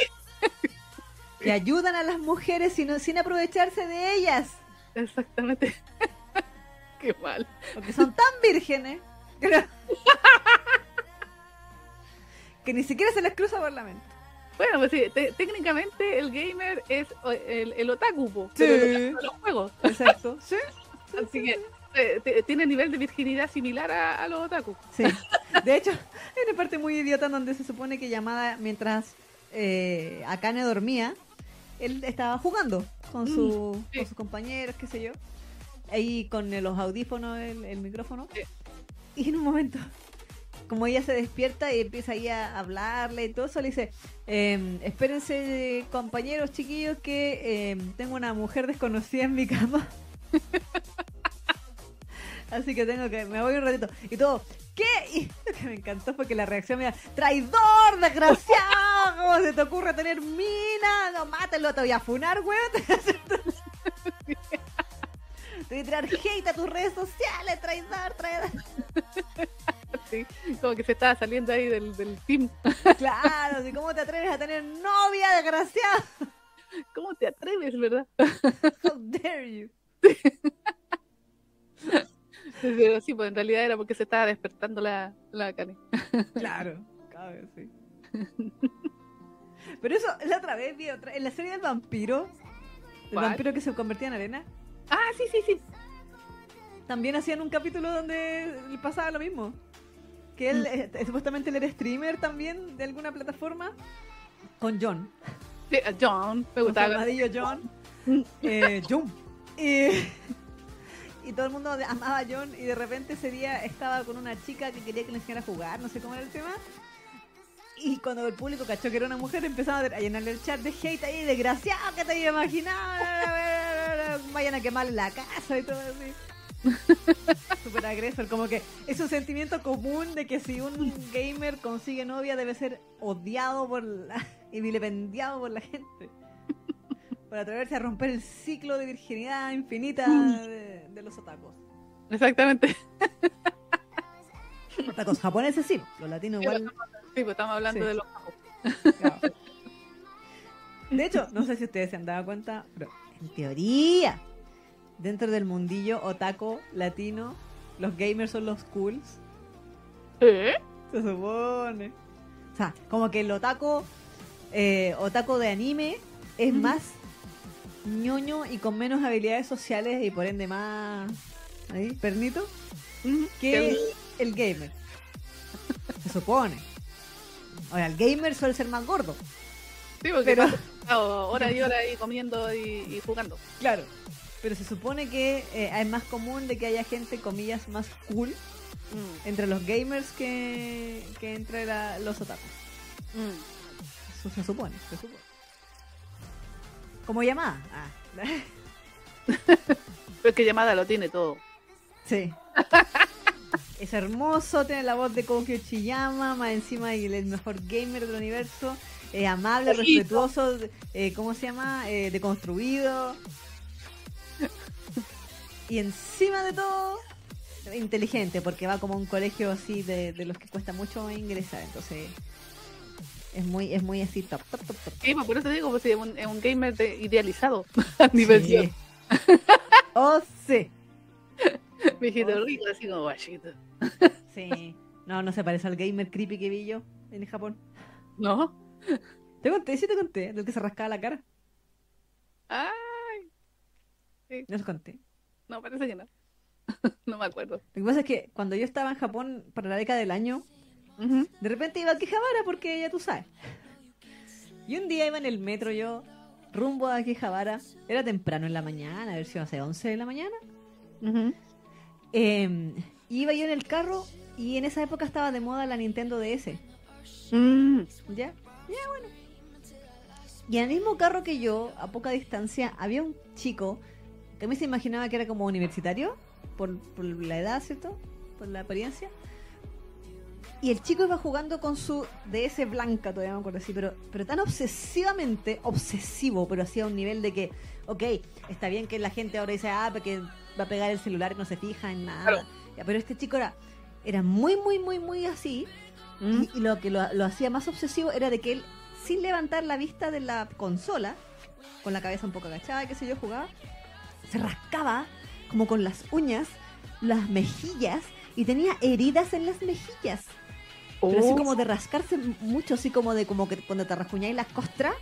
Que ayudan a las mujeres sin, sin aprovecharse de ellas. Exactamente. qué mal. Porque son tan vírgenes que, no- que ni siquiera se les cruza por la mente. Bueno, pues sí, te- técnicamente el gamer es el, el otaku, Sí. pero el de los juegos. Exacto. Sí. Así que eh, tiene nivel de virginidad similar a, a los otaku. Sí. De hecho, hay una parte muy idiota donde se supone que llamada mientras eh, Akane dormía, él estaba jugando con, su, Mm, sí. con sus compañeros, qué sé yo. Ahí con los audífonos, el, el micrófono. Sí. Y en un momento, como ella se despierta y empieza ahí a hablarle y todo eso, le dice, em, espérense compañeros chiquillos que em, tengo una mujer desconocida en mi cama. Así que tengo que, me voy un ratito. Y todo, ¿qué? Y lo que me encantó fue que la reacción me da, ¡traidor, desgraciado! ¿Cómo se te ocurre tener mina? No, mátalo, te voy a funar, weón. Te voy a tirar hate a tus redes sociales, traidor, traidor. Sí, como que se estaba saliendo ahí del, del team. Claro, ¿y cómo te atreves a tener novia, desgraciado? ¿Cómo te atreves, verdad? How dare you? Pero sí, pues en realidad era porque se estaba despertando la, la Kane. Claro, cabe, sí. Pero eso, la otra vez vi otra, en la serie del vampiro, el ¿Cuál? vampiro que se convertía en arena, Ah, sí, sí, sí. también hacían un capítulo donde le pasaba lo mismo. Que él, eh, supuestamente él era streamer también de alguna plataforma, con John. Sí, a John, me gustaba. John. Eh, John. Y, y todo el mundo amaba a John y de repente ese día estaba con una chica que quería que le enseñara a jugar, no sé cómo era el tema. Y cuando el público cachó que era una mujer, empezaron a llenarle el chat de hate ahí, desgraciado, que te había imaginado, vayan a quemar la casa y todo así. Super agresor, como que es un sentimiento común de que si un gamer consigue novia debe ser odiado por la, y vilipendiado por la gente. Por atreverse a romper el ciclo de virginidad infinita de, de los otakus. Exactamente. Otakus japoneses sí, los latinos igual. Sí, pues estamos hablando Sí. de los Claro. De hecho, no sé si ustedes se han dado cuenta, pero en teoría, dentro del mundillo otaku latino, los gamers son los cools. ¿Eh? Se supone. O sea, como que el otaku, eh, otaku de anime es más ñoño y con menos habilidades sociales y por ende más ahí, pernito que el gamer. Se supone. Ahora, el gamer suele ser más gordo. Sí, porque Pero- horas y horas ahí comiendo y, y jugando. Claro. Pero se supone que eh, es más común de que haya gente, comillas, más cool Mm, entre los gamers que, que entre la- los otakus. mm. Eso se supone, se supone. Como llamada. Ah. Pero es que llamada lo tiene todo. Sí. Es hermoso, tiene la voz de Kokyo Chiyama, más encima y el mejor gamer del universo. Es amable, respetuoso, eh, ¿cómo se llama? Eh, deconstruido. Y encima de todo, inteligente, porque va como a un colegio así de, de los que cuesta mucho ingresar. Entonces, es muy, es muy así, top, top, top, top. Sí, pues por eso digo, pues es un, es un gamer de- idealizado a nivel Sí. Oh, sí. Viejito Oh, rico, así como guachito. Sí. No, no se parece al gamer creepy que vi yo en Japón. ¿No? Te conté, sí te conté, del que se rascaba la cara. Ay, No os conté. no, parece que no. no me acuerdo. Lo que pasa es que cuando yo estaba en Japón para la década del año, De repente iba a Quijabara porque ya tú sabes. Y un día iba en el metro yo, rumbo a Quijabara. Era temprano en la mañana, a ver si iba a ser 11 de la mañana. Eh, iba yo en el carro y en esa época estaba de moda la Nintendo DS. Mm, ¿Ya? Ya, bueno. Y en el mismo carro que yo, a poca distancia, había un chico que a mí se imaginaba que era como universitario, por, por la edad, ¿cierto? Por la apariencia. Y el chico iba jugando con su DS blanca, todavía me acuerdo así, pero, pero tan obsesivamente, obsesivo, pero así a un nivel de que, ok, está bien que la gente ahora dice, ah, porque va a pegar el celular y no se fija en nada. Claro. Ya, pero este chico era, era muy, muy, muy, muy así. ¿Mm? Y, y lo que lo, lo hacía más obsesivo era de que él, sin levantar la vista de la consola, con la cabeza un poco agachada, qué sé yo, jugaba, se rascaba como con las uñas, las mejillas, y tenía heridas en las mejillas. Pero así Oh. como de rascarse mucho, así como de como que cuando te rascuñáis las costras,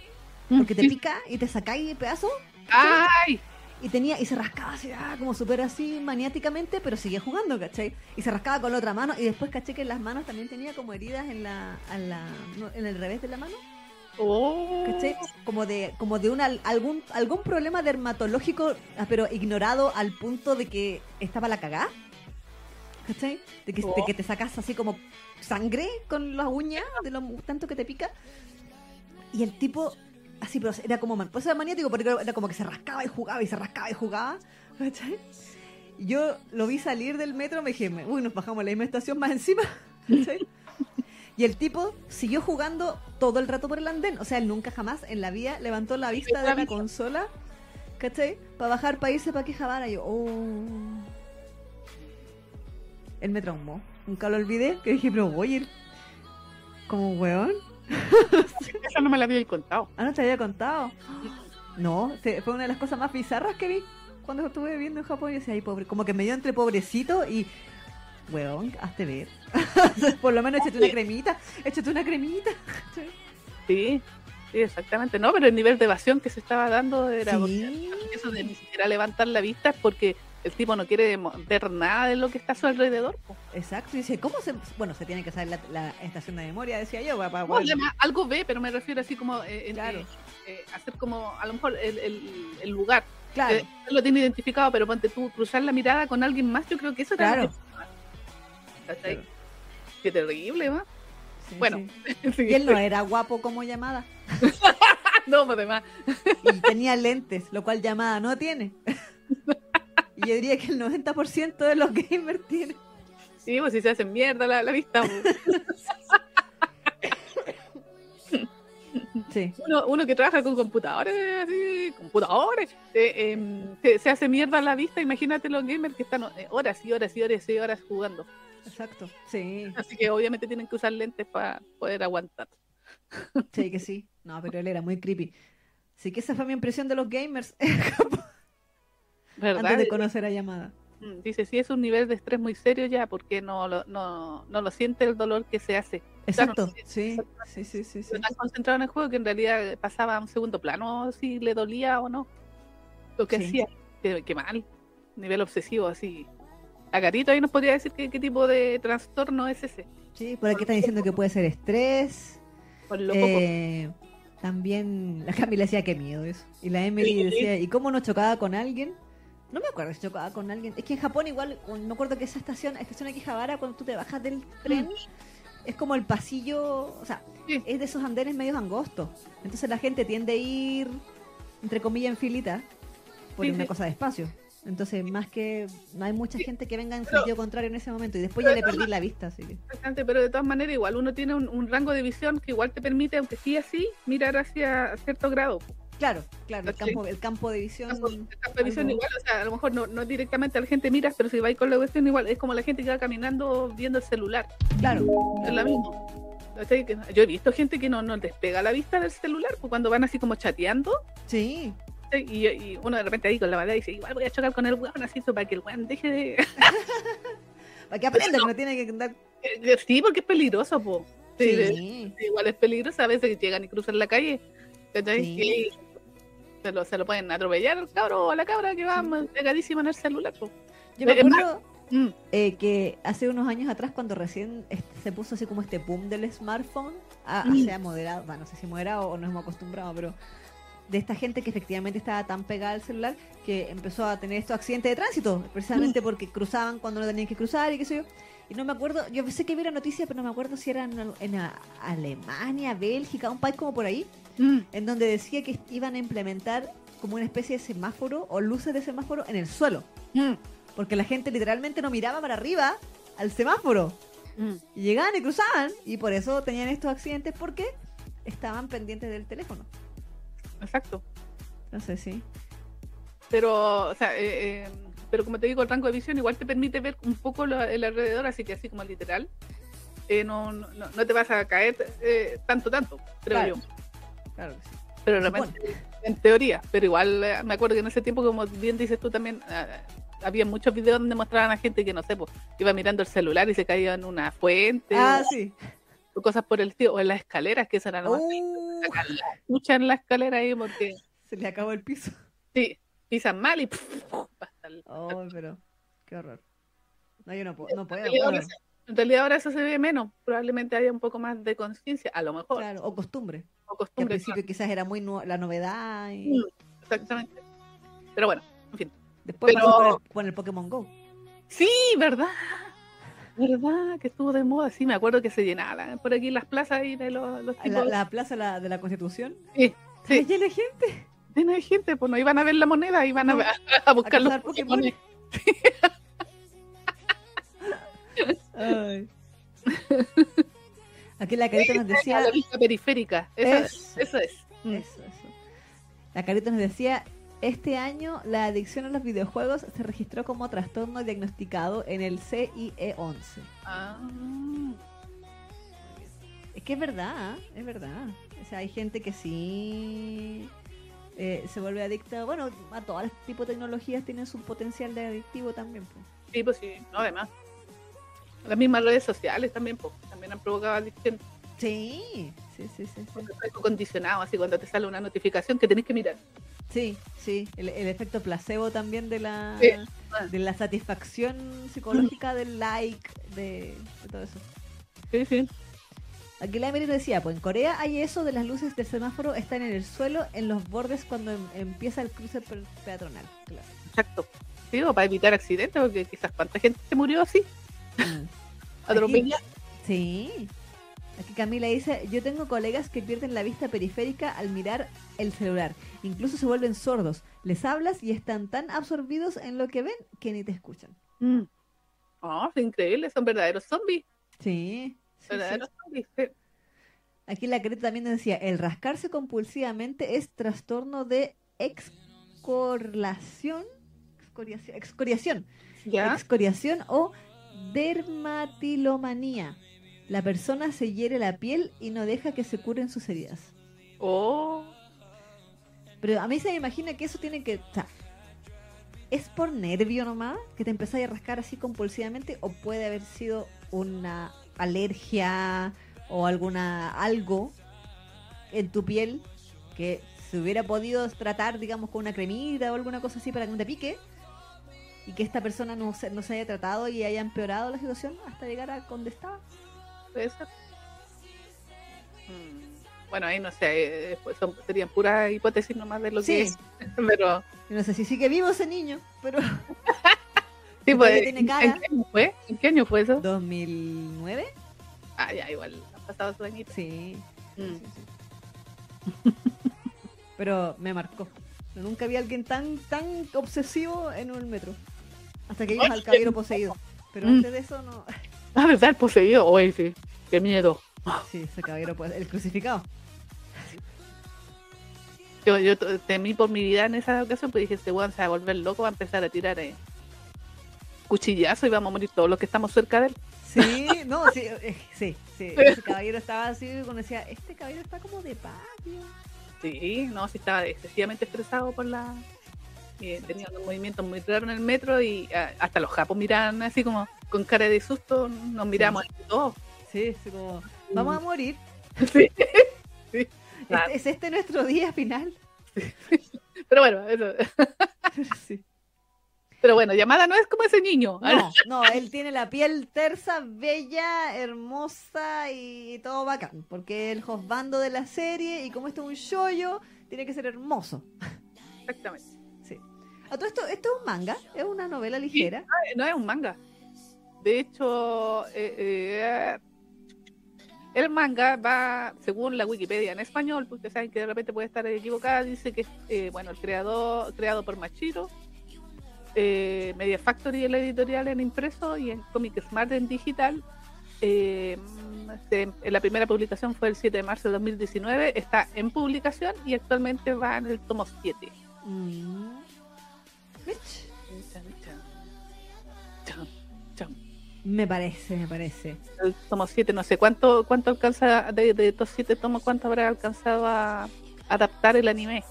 porque te pica y te sacáis pedazos, ¡Ay! y tenía, y se rascaba así, ah, como súper así maniáticamente, pero seguía jugando, ¿cachai? Y se rascaba con la otra mano, y después caché que en las manos también tenía como heridas en la, en la, en el revés de la mano, Oh. ¿cachai? Como de, como de una, algún, algún problema dermatológico, ah, pero ignorado al punto de que estaba la cagá. ¿Cachai? De que, de Oh. que te sacas así como sangre con las uñas, de lo tanto que te pica. Y el tipo, así, pero era como, man- pues era maniático porque era como que se rascaba y jugaba y se rascaba y jugaba. ¿Cachai? Yo lo vi salir del metro, me dije, uy, nos bajamos a la misma estación más encima. ¿Cachai? Y el tipo siguió jugando todo el rato por el andén. O sea, él nunca jamás en la vía levantó la vista de la consola, ¿cachai? Para bajar, para irse para Quijabara. Yo, oh. Él me traumó. Nunca lo olvidé. Que dije, pero voy a ir como weón. Esa no me la había contado. Ah, no te había contado. No, fue una de las cosas más bizarras que vi cuando estuve viviendo en Japón. Y decía, ay, pobre. Como que me dio entre pobrecito y. Weón, hazte ver. Por lo menos échate una cremita. Échate una cremita. Sí, sí, exactamente. No, pero el nivel de evasión que se estaba dando era Sí. eso de ni siquiera levantar la vista es porque el tipo no quiere ver nada de lo que está a su alrededor. po. Exacto. Y dice, ¿cómo se.? Bueno, se tiene que saber la, la estación de memoria, decía yo. Para No, además, algo ve, pero me refiero así como eh, Claro. eh, eh, hacer como a lo mejor el, el- el lugar. Claro. Lo tiene identificado, pero ponte tú cruzar la mirada con alguien más, yo creo que eso Claro. Claro. Qué terrible, ¿va? Sí, bueno. sí. Sí. Y él no era guapo como llamada. no, pues, además. Y tenía lentes, lo cual llamada no tiene. Y yo diría que el 90% de los gamers tienen. Sí, pues si se hacen mierda la, la vista. pues. Sí. Uno, uno que trabaja con computadores, así, computadores, eh, em, se, se hace mierda la vista. Imagínate los gamers que están eh, horas y horas y horas y horas jugando. Exacto. Sí. Así que obviamente tienen que usar lentes para poder aguantar. Sí, que sí. No, pero él era muy creepy. Sí que esa fue mi impresión de los gamers antes de conocer a llamada. Mm, Dice, si es un nivel de estrés muy serio ya, porque no lo, no, no lo siente el dolor que se hace. Exacto. Claro, Sí, sí, sí, sí. sí. Tan concentrado en el juego que en realidad pasaba a un segundo plano si le dolía o no. Lo que Sí. hacía, qué, qué mal. Nivel obsesivo, así. A Garito ahí nos podría decir qué, qué tipo de trastorno es ese. Sí, por aquí están diciendo que puede ser estrés. Por lo poco. Eh, también la Camila decía que miedo eso. Y la Emily Sí. decía, ¿y cómo no chocaba con alguien? No me acuerdo si chocaba con alguien. Es que en Japón igual, me acuerdo que esa estación, estación Akihabara, cuando tú te bajas del tren, es como el pasillo, o sea, Sí. es de esos andenes medios angostos. Entonces la gente tiende a ir, entre comillas, en filita, por Sí, una sí. cosa de espacio. Entonces, más que no hay mucha gente que venga en Pero- sentido contrario en ese momento. Y después ya le perdí la vista, así que. Bastante, pero de todas maneras igual uno tiene un, un rango de visión que igual te permite, aunque sí así, mirar hacia cierto grado. Claro, claro, el campo, el campo de visión. El campo de visión igual, o sea, a lo mejor no, no directamente a la gente miras, pero si vais con la cuestión igual, es como la gente que va caminando viendo el celular. Claro, Es la misma. Que- Yo he visto gente que no, no despega la vista del celular pues, cuando van así como chateando sí. y, y uno de repente ahí con la bandera dice, igual voy a chocar con el weón así eso, para que el weón deje de... Para que aprenda que no tiene que andar. sí, porque es peligroso, po. Sí, igual es peligroso, a veces llegan y cruzan la calle, ¿cachai? Sí. Y se lo, se lo pueden atropellar al cabro o a la cabra que va pegadísima en el celular. Yo me más- acuerdo Mm, eh, que hace unos años atrás, cuando recién se puso así como este boom del smartphone, a, Mm. sea moderado, bueno, no sé si moderado o no hemos acostumbrado, pero de esta gente que efectivamente estaba tan pegada al celular que empezó a tener estos accidentes de tránsito, precisamente porque cruzaban cuando no tenían que cruzar y qué sé yo. Y no me acuerdo, yo sé que vi la noticia, pero no me acuerdo si era en, en a- Alemania, Bélgica, un país como por ahí, Mm. en donde decía que iban a implementar como una especie de semáforo o luces de semáforo en el suelo. Mm. Porque la gente literalmente no miraba para arriba al semáforo. Mm. Y llegaban y cruzaban. Y por eso tenían estos accidentes porque estaban pendientes del teléfono. Exacto. Entonces sí. Pero, o sea, eh, eh, pero como te digo, el rango de visión igual te permite ver un poco lo- el alrededor, así que así como literal, eh, no, no, no te vas a caer eh, tanto, tanto, creo Claro. yo. Claro que sí. Pero realmente, en teoría, pero igual eh, me acuerdo que en ese tiempo, como bien dices tú también, ah, había muchos videos donde mostraban a gente que, no sé, pues, iba mirando el celular y se caía en una fuente Ah, sí. o cosas por el estilo, o en las escaleras, que esa era nomás Uh, chucha en la escalera ahí porque, se le acabó el piso. sí, pisan mal y hasta el- Oh, pero qué horror. No, yo no puedo. No puedo. Bueno, en realidad ahora eso se ve menos. Probablemente haya un poco más de conciencia, a lo mejor, claro, o costumbre. o Que al costumbre. principio quizás era muy la novedad y Mm. Exactamente. Pero bueno, en fin. después Pero- pasó con el, con el Pokémon Go. Sí, ¿verdad? ¿Verdad? Que estuvo de moda. Sí, me acuerdo que se llenaba por aquí las plazas ahí de los, los La, tipos. la plaza la- de la Constitución. Sí, sí. Llena de gente. Llena de gente, pues no iban a ver la moneda, iban a, No, a buscar los cazar Pokémon. Pokémon. Ay. Aquí la carita nos decía. la vista periférica. Eso, Es- eso es. Eso, eso. La carita nos decía, este año la adicción a los videojuegos se registró como trastorno diagnosticado en el CIE-11. Ah, Es que es verdad, es verdad. O sea, hay gente que sí eh, se vuelve adicta. Bueno, a todo tipo de tecnologías tienen su potencial de adictivo también. pues. sí, pues sí, no, además. Las mismas redes sociales también, pues, también han provocado adicción. Sí, sí, sí, sí. Sí, está algo condicionado, así cuando te sale una notificación que tenés que mirar. sí. sí. El, el efecto placebo también de la, Sí. de la satisfacción psicológica del like, de, de todo eso. Sí, sí. Aquí la Emily decía, pues en Corea hay eso de las luces del semáforo están en el suelo, en los bordes cuando em- empieza el cruce pe- peatonal. Claro. Exacto. Sí, o para evitar accidentes, porque quizás cuánta gente se murió así, atropellada. Sí. Aquí Camila dice, yo tengo colegas que pierden la vista periférica al mirar el celular. Incluso se vuelven sordos. Les hablas y están tan absorbidos en lo que ven que ni te escuchan. Mm. Oh, es increíble, son verdaderos zombies. Sí. sí, sí. Verdaderos zombies. sí. Aquí la Creta también decía, el rascarse compulsivamente es trastorno de excoriación, excoriación, excoriación, ¿Ya? excoriación o dermatilomanía. La persona se hiere la piel y no deja que se curen sus heridas. Oh, Pero a mí se me imagina que eso tiene que... O sea, ¿Es por nervio nomás que te empezáis a rascar así compulsivamente o puede haber sido una alergia o alguna algo en tu piel que se hubiera podido tratar, digamos, con una cremita o alguna cosa así para que no te pique y que esta persona no se, no se haya tratado y haya empeorado la situación hasta llegar a donde estaba? puede ser. Mm, Bueno, ahí no sé, eh, son, serían puras hipótesis nomás de lo que Sí. es. Pero, no sé si sigue vivo ese niño, pero sí, pues, ¿en, en qué año fue? ¿En qué año fue eso? 2009, Ah, ya, igual, han pasado sus añitos. sí. Mm. Sí, sí. Pero me marcó. Nunca vi a alguien tan tan obsesivo en un metro. Hasta que vimos al caballero poseído. Pero Mm. antes de eso no. Ah, ¿verdad? El poseído. Oye, sí. Qué miedo. Sí, ese caballero. El crucificado. Yo, yo temí por mi vida en esa ocasión, pues dije, este weón se va a volver loco, va a empezar a tirar eh, cuchillazo y vamos a morir todos los que estamos cerca de él. Sí, no, sí, eh, sí, sí. Ese caballero estaba así cuando decía, este caballero está como de patio. Sí, no, sí estaba excesivamente estresado por la... eh, tenía unos movimientos muy raros en el metro y ah, hasta los japos miraban así como con cara de susto, nos miramos entre todos. Sí, así como, vamos a morir. Sí. ¿Es, este nuestro día final? Pero bueno, eso. Sí. Pero bueno, llamada no es como ese niño. No, no, él tiene la piel tersa, bella, hermosa y todo bacán. Porque el josbando de la serie, y como esto es un shoyo, tiene que ser hermoso. Exactamente. A todo esto, esto es un manga, es una novela ligera. No, es un manga. De hecho, eh, eh, el manga va, según la Wikipedia en español, porque saben que de repente puede estar equivocada, dice que eh, bueno, el creador, creado por Machiro, eh, Media Factory en la editorial en impreso y en Comic Smart en digital. En la primera publicación fue el 7 de marzo de 2019, está en publicación y actualmente va en el tomo 7. Mm. Me parece, me parece. El tomo 7, no sé cuánto cuánto alcanza, de, de estos 7 tomos, cuánto habrá alcanzado a adaptar el anime.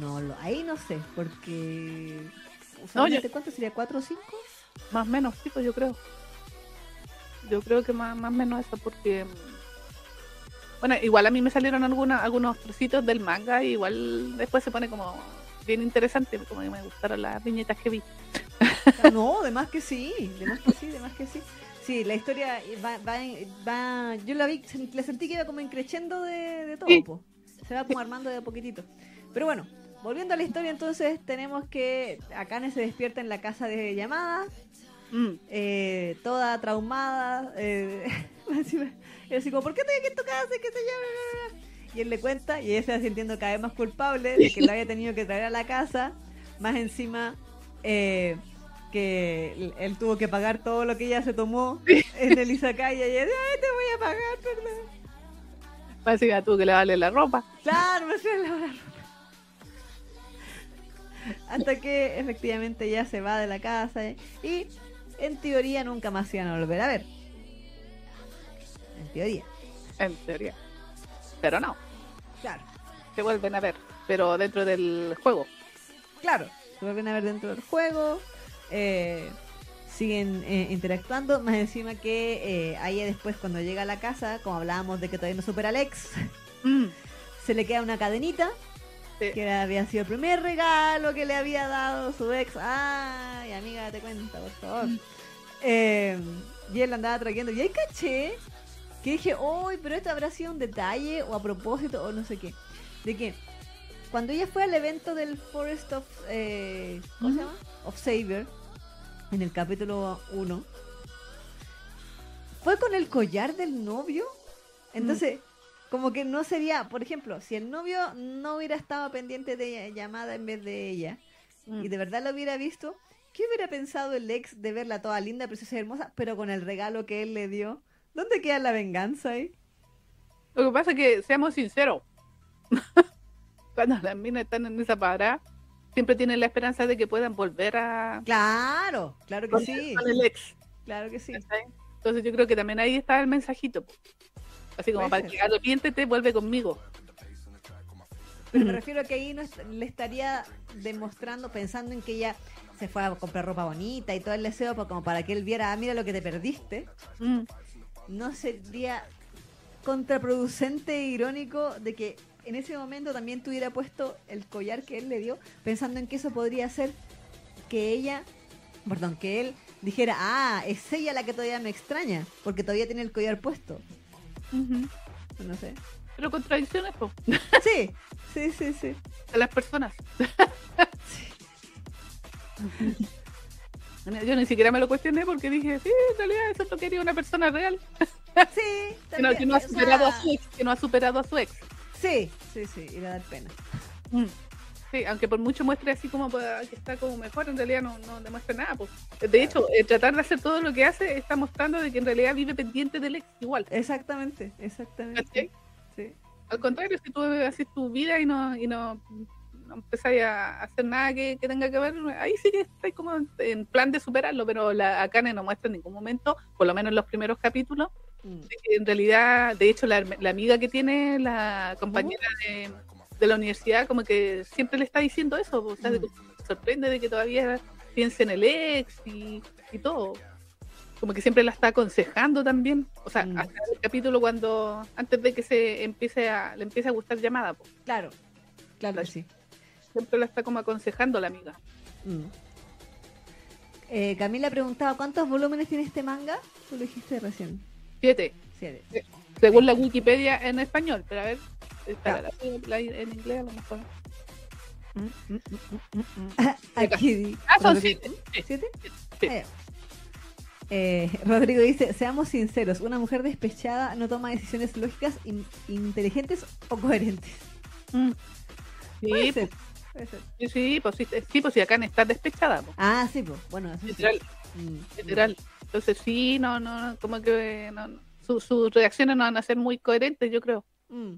No, lo, ahí no sé, porque... No, usualmente, ¿Cuánto sería? ¿Cuatro o cinco? Más o menos, chicos, yo creo. Yo creo que más más o menos eso, porque. Bueno, igual a mí me salieron alguna, algunos trocitos del manga, y igual después se pone como bien interesante, como que me gustaron las viñetas que vi. No, de más que sí, de más que sí, de más que sí. Sí, la historia va, va, va- yo la vi, la sentí que iba como increciendo de, de todo, Sí. po. se va como armando de a poquitito. Pero bueno, volviendo a la historia, entonces tenemos que Akane se despierta en la casa de llamada, Mm, eh, toda traumada, eh, así como, ¿por qué estoy aquí en tu casa? ¿Qué se llama? Y él le cuenta y ella se va sintiendo cada vez más culpable de que lo haya tenido que traer a la casa, más encima eh, que él, tuvo que pagar todo lo que ella se tomó en el Izakaya y ella, ay, te voy a pagar, perdón. Parece que tuvo que lavarle la ropa. Claro, me hacía lavar la ropa. Hasta que efectivamente ya se va de la casa ¿eh? y en teoría nunca más se iban a volver a ver. En teoría, En teoría. Pero no, claro. se vuelven a ver. Pero dentro del juego. Claro, se vuelven a ver dentro del juego, eh, siguen eh, interactuando, más encima que eh, a ella después cuando llega a la casa, como hablábamos de que todavía no supera al ex, Mm, se le queda una cadenita sí. que había sido el primer regalo que le había dado su ex. Ay, amiga, date cuenta, por favor. Eh, y él andaba trayendo. Y ahí caché que dije, uy, pero esto habrá sido un detalle o a propósito o no sé qué. De que cuando ella fue al evento del Forest of. Eh, ¿Cómo se llama? Of Savior, en el capítulo 1, fue con el collar del novio. Entonces, como que no sería, por ejemplo, si el novio no hubiera estado pendiente de llamada en vez de ella Mm. y de verdad lo hubiera visto, ¿qué hubiera pensado el ex de verla toda linda, preciosa y hermosa, pero con el regalo que él le dio? ¿Dónde queda la venganza ahí? Lo que pasa es que, seamos sinceros, cuando las minas están en esa parada, siempre tienen la esperanza de que puedan volver a Claro, claro que sí, con el ex. claro que sí. Entonces yo creo que también ahí está el mensajito. Así como para que arrepiéntete, vuelve conmigo. Pero me refiero a que ahí no le estaría demostrando, pensando en que ella se fue a comprar ropa bonita y todo el deseo pa- como para que él viera, ah, mira lo que te perdiste. Mm, ¿No sería contraproducente e irónico de que en ese momento también tuviera puesto el collar que él le dio, pensando en que eso podría hacer que ella, perdón, que él dijera, ah, es ella la que todavía me extraña, porque todavía tiene el collar puesto. No sé. Pero contradicciones po, Sí, sí, sí, sí. de las personas. Yo ni siquiera me lo cuestioné porque dije, sí, en realidad eso es lo que quería una persona real. Sí, Que no, también, que no ha sea, superado a su ex, que no ha superado a su ex. Sí, sí, sí, y le da pena. Mm. Sí, aunque por mucho muestre así como pues, que está como mejor, en realidad no, no demuestra nada. Pues. De hecho, eh, tratar de hacer todo lo que hace está mostrando de que en realidad vive pendiente del ex igual. Exactamente, exactamente. Sí. Al contrario, si tú haces tu vida y no, y no, no empezáis a hacer nada que, que tenga que ver, ahí sí que estáis como en, plan de superarlo, pero la Akane no muestra en ningún momento, por lo menos en los primeros capítulos, Mm. de que en realidad, de hecho, la, la amiga que tiene, la compañera de, de la universidad, como que siempre le está diciendo eso, o sea, se sorprende de que todavía piense en el ex y, y todo. Como que siempre la está aconsejando también, o sea, Mm. hasta el capítulo cuando, antes de que se empiece a, le empiece a gustar llamada, Claro, claro que sí. Siempre la está como aconsejando la amiga. Mm. Eh, Camila preguntaba, ¿cuántos volúmenes tiene este manga? Tú lo dijiste recién. Siete, Siete. según la Wikipedia en español, pero a ver, la- la- en inglés a lo mejor. Aquí di- Ah, son Rodrigo- siete. Sí, ¿Siete? sí. Ah, ya. Eh, Rodrigo dice, seamos sinceros, una mujer despechada no toma decisiones lógicas, in- inteligentes o coherentes. Mm. Puede Sí, sí, pues sí, sí, pues sí, acá está despechada, pues, Ah, sí, pues, bueno, eso sí. literal, Mm, literal. Entonces sí, no, no, como que no, no. Su- sus reacciones no van a ser muy coherentes, yo creo. mm.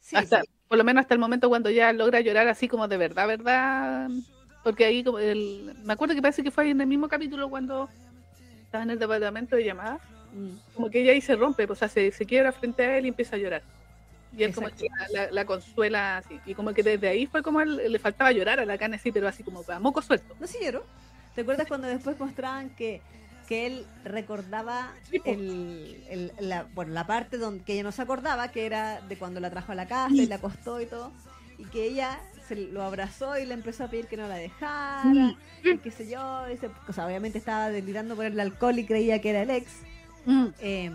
Sí, hasta, sí. por lo menos hasta el momento cuando ya logra llorar así como de verdad, verdad. Porque ahí como el, me acuerdo que parece que fue ahí en el mismo capítulo cuando estaba en el departamento de llamadas, Mm. como que ella ahí se rompe, pues, o sea, se, se quiebra frente a él y empieza a llorar. Y él como que la, la- la consuela así. Y como que desde ahí fue como él, le faltaba llorar a la cana así, pero así como a moco suelto. ¿No se lloró? ¿Te acuerdas cuando después mostraban que, que él recordaba el, el- la, bueno, la parte donde que ella no se acordaba, que era de cuando la trajo a la casa y la acostó y todo, y que ella se lo abrazó y le empezó a pedir que no la dejara, y qué sé yo, y se- o sea, obviamente estaba delirando por el alcohol y creía que era el ex, Mm. eh,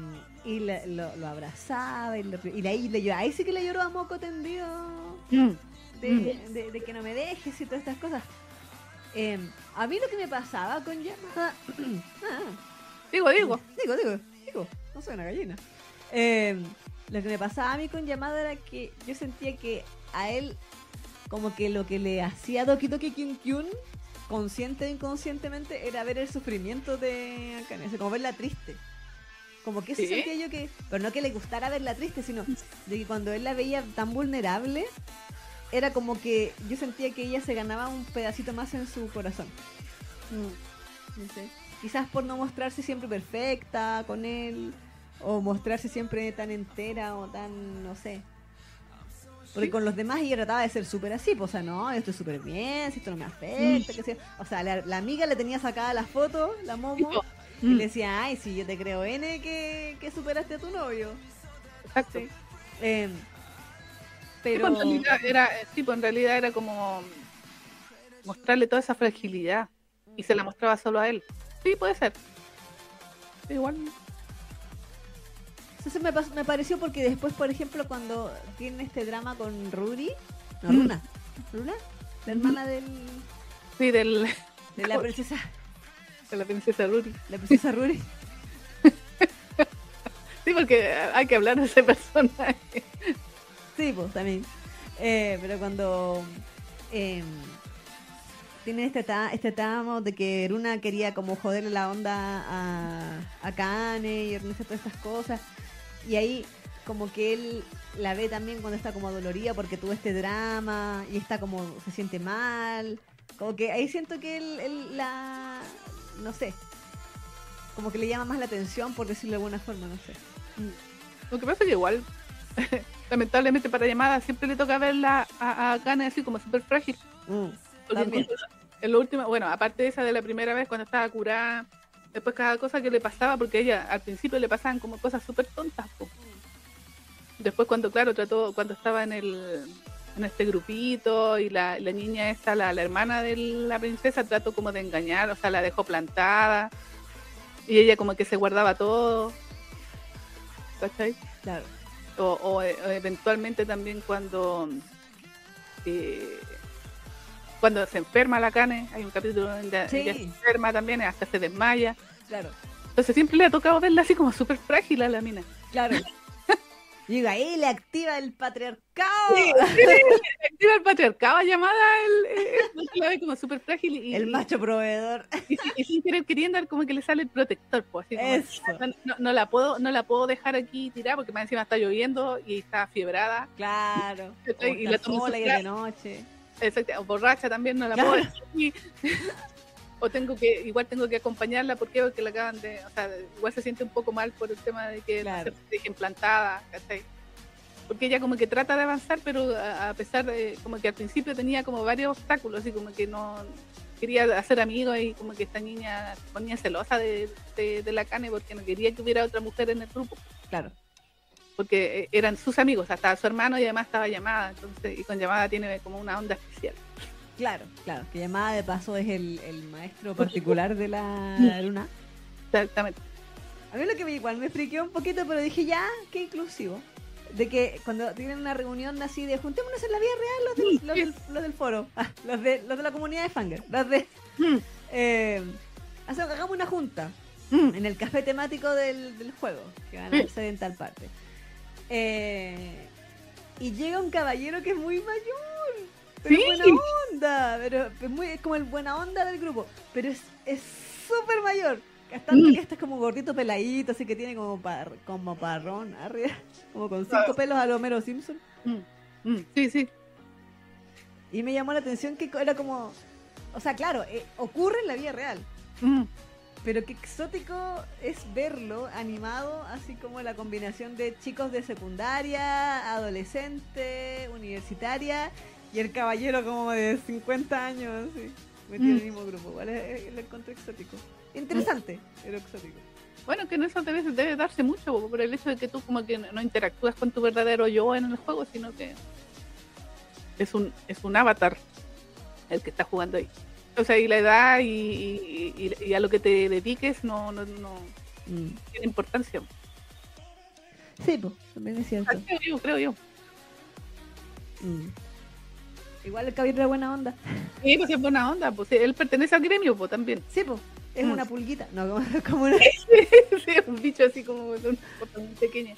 y le- lo, lo abrazaba y, le, y le ahí sí que le lloró a moco tendido Mm. de, de- de que no me dejes y todas estas cosas. Eh, a mí lo que me pasaba con llamada. Ah, Digo, digo. digo, digo, digo, no soy una gallina. Eh, lo que me pasaba a mí con llamada era que yo sentía que a él, como que lo que le hacía Doki Doki Kyun Kyun, consciente o inconscientemente, era ver el sufrimiento de Akane, como verla triste. Como que eso ¿Sí? sentía yo que, pero no que le gustara verla triste, sino de que cuando él la veía tan vulnerable, era como que yo sentía que ella se ganaba un pedacito más en su corazón. Mm. No sé. Quizás por no mostrarse siempre perfecta con él, o mostrarse siempre tan entera o tan, no sé. Porque Sí. con los demás ella trataba de ser súper así, pues, o sea, no, yo estoy súper bien, si esto no me afecta, que sea. O sea, la, la amiga le tenía sacada la foto, la Momo, Tipo, y mm, le decía, ay, si yo te creo N que, que superaste a tu novio. Exacto. Sí. Eh, pero... pues, en realidad era, sí, pues, en realidad era como mostrarle toda esa fragilidad y se la mostraba solo a él. Sí, puede ser. Igual. Eso se me, me pareció porque después, por ejemplo, cuando tiene este drama con Ruri, no, Mm. Runa, Runa, la hermana del, Sí, del, de la princesa, la princesa Ruri. la princesa Ruri. Sí, porque hay que hablar de ese personaje. Sí, pues también. Eh, pero cuando eh, tiene este, ta- este tamo de que Runa quería como joderle la onda a, a Kane y organizar todas estas cosas. Y ahí como que él la ve también cuando está como dolorida porque tuvo este drama y está como se siente mal. Como que ahí siento que él, él la... no sé. Como que le llama más la atención por decirlo de alguna forma, no sé. Lo que pasa es que igual, lamentablemente para llamadas siempre le toca verla a, a Kane así como súper frágil. También. encuentro- en lo último, bueno, aparte de esa de la primera vez cuando estaba curada, después cada cosa que le pasaba, porque ella al principio le pasaban como cosas súper tontas. po. Después cuando, claro, trató, cuando estaba en el en este grupito y la, la niña esta, la, la hermana de la princesa, trató como de engañar, o sea, la dejó plantada y ella como que se guardaba todo. ¿Cachai? Claro. o, o, eh, eventualmente también cuando eh, cuando se enferma la cane hay un capítulo donde Sí. ella se enferma también hasta se desmaya Claro. entonces siempre le ha tocado verla así como súper frágil a la mina Claro. Y digo, ahí le activa el patriarcado. activa el patriarcado llamada el, la ve como súper frágil y, El macho proveedor. y, sin- y sin querer queriendo como que le sale el protector pues, así como, Eso. no, la puedo no la puedo dejar aquí tirada porque más encima está lloviendo y está fiebrada Claro. Y la toma sola y de noche. Exacto, borracha también no la puedo dejar aquí. O tengo que, igual tengo que acompañarla porque porque la acaban de, o sea, igual se siente un poco mal por el tema de que Claro. la deje implantada, ¿cachai? Porque ella como que trata de avanzar, pero a, a pesar de, como que al principio tenía como varios obstáculos, y como que no quería hacer amigos y como que esta niña se ponía celosa de, de, de la cane porque no quería que hubiera otra mujer en el grupo Claro. porque eh, eran sus amigos, hasta su hermano y además estaba llamada, entonces, y con llamada tiene como una onda especial. Claro, claro. Que llamada de paso es el, el maestro particular de la luna. Exactamente. A mí lo que me igual me friqueó un poquito, pero dije ya, qué inclusivo. de que cuando tienen una reunión así de juntémonos en la vida real los del, los del, los del foro, ah, los, de, los de la comunidad de Fanger, los de... Mm, Eh, hagamos una junta mm. en el café temático del, del juego, que van a hacer en tal parte. Eh, y llega un caballero que es muy mayor, pero Sí. buena onda, pero es, muy, es como el buena onda del grupo, pero es es súper mayor. Hasta Mm. que este es como gordito peladito, así que tiene como, par, como parrón arriba, como con cinco Claro. pelos a lo Homero Simpson. Mm, mm, Sí, sí. Y me llamó la atención que era como, o sea, claro, eh, ocurre en la vida real, Mm, Pero qué exótico es verlo animado, así como la combinación de chicos de secundaria, adolescente, universitaria y el caballero como de 50 años, así, metido en el Mm. mismo grupo. ¿Cuál es el encuentro exótico? Interesante, pero exótico. Bueno, que en eso debe, debe darse mucho po, por el hecho de que tú como que no no interactúas con tu verdadero yo en el juego, sino que es un, es un avatar el que está jugando ahí. O sea, y la edad y, y- y- y a lo que te dediques no, no, no Mm. tiene importancia. Sí, pues, también es cierto. Creo yo, creo yo. Mm. Igual el caballero era buena onda. Sí, pues es buena onda, pues él pertenece al gremio, pues también. Sí, pues, es una pulguita, no, como, como una, sí, un bicho así como muy pequeña.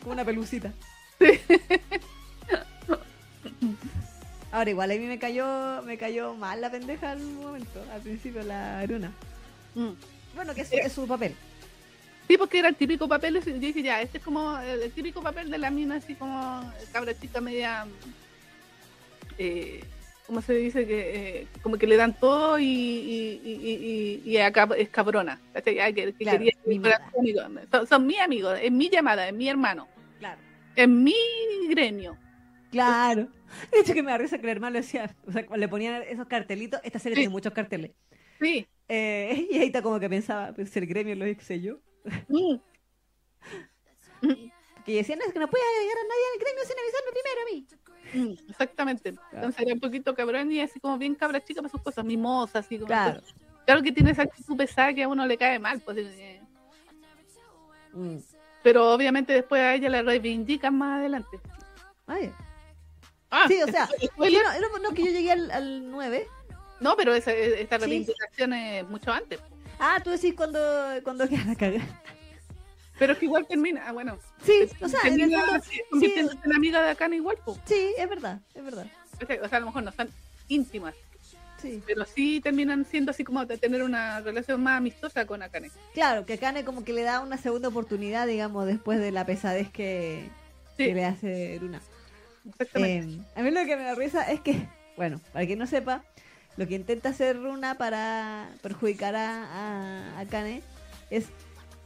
como una pelucita. Sí. Ahora igual a mí me cayó, me cayó mal la pendeja al momento, al principio la Aruna. Mm. Bueno, que es, es su papel. Sí, porque era el típico papel, y dije ya, este es como el, el típico papel de la mina, así como cabra chica media, eh, ¿cómo se dice? que eh, Como que le dan todo y, y, y, y, y acá es cabrona. Ah, que, que Claro, amigo. Son, son mis amigos, es mi llamada, es mi hermano, Claro. es mi gremio. Claro. De hecho que me da risa que el hermano decía, o sea, le ponían esos cartelitos, esta serie Sí. tiene muchos carteles. Sí. Eh, y ahí está como que pensaba, pues el gremio lo sé yo. Mm. Que decían, es que no puede llegar a nadie al gremio sin avisarme primero a mí. Exactamente. Entonces era un poquito cabrón y así como bien cabra chica para sus cosas, mimosa, así como. Claro. Claro que tiene esa actitud pesada que a uno le cae mal, pues. eh, Mm. Pero obviamente después a ella la reivindican más adelante. Ay. Ah, Sí, o sea, yo no, que yo llegué al, al 9. No, pero esa, esta Sí. reivindicación es mucho antes. Ah, tú decís cuando, cuando queda la cagada. Pero es que igual termina, ah, bueno, Sí, o sea, en el fondo, convirtiéndose en amiga de Akane igual, pues. sí, es verdad, es verdad. O sea, a lo mejor no son íntimas, Sí. pero sí terminan siendo así como de tener una relación más amistosa con Akane. Claro, que Kane como que le da una segunda oportunidad, digamos, después de la pesadez que, Sí, que le hace Luna. exactamente. Eh, a mí lo que me da risa es que, bueno, para quien no sepa, lo que intenta hacer Runa para perjudicar a, a, a Kane es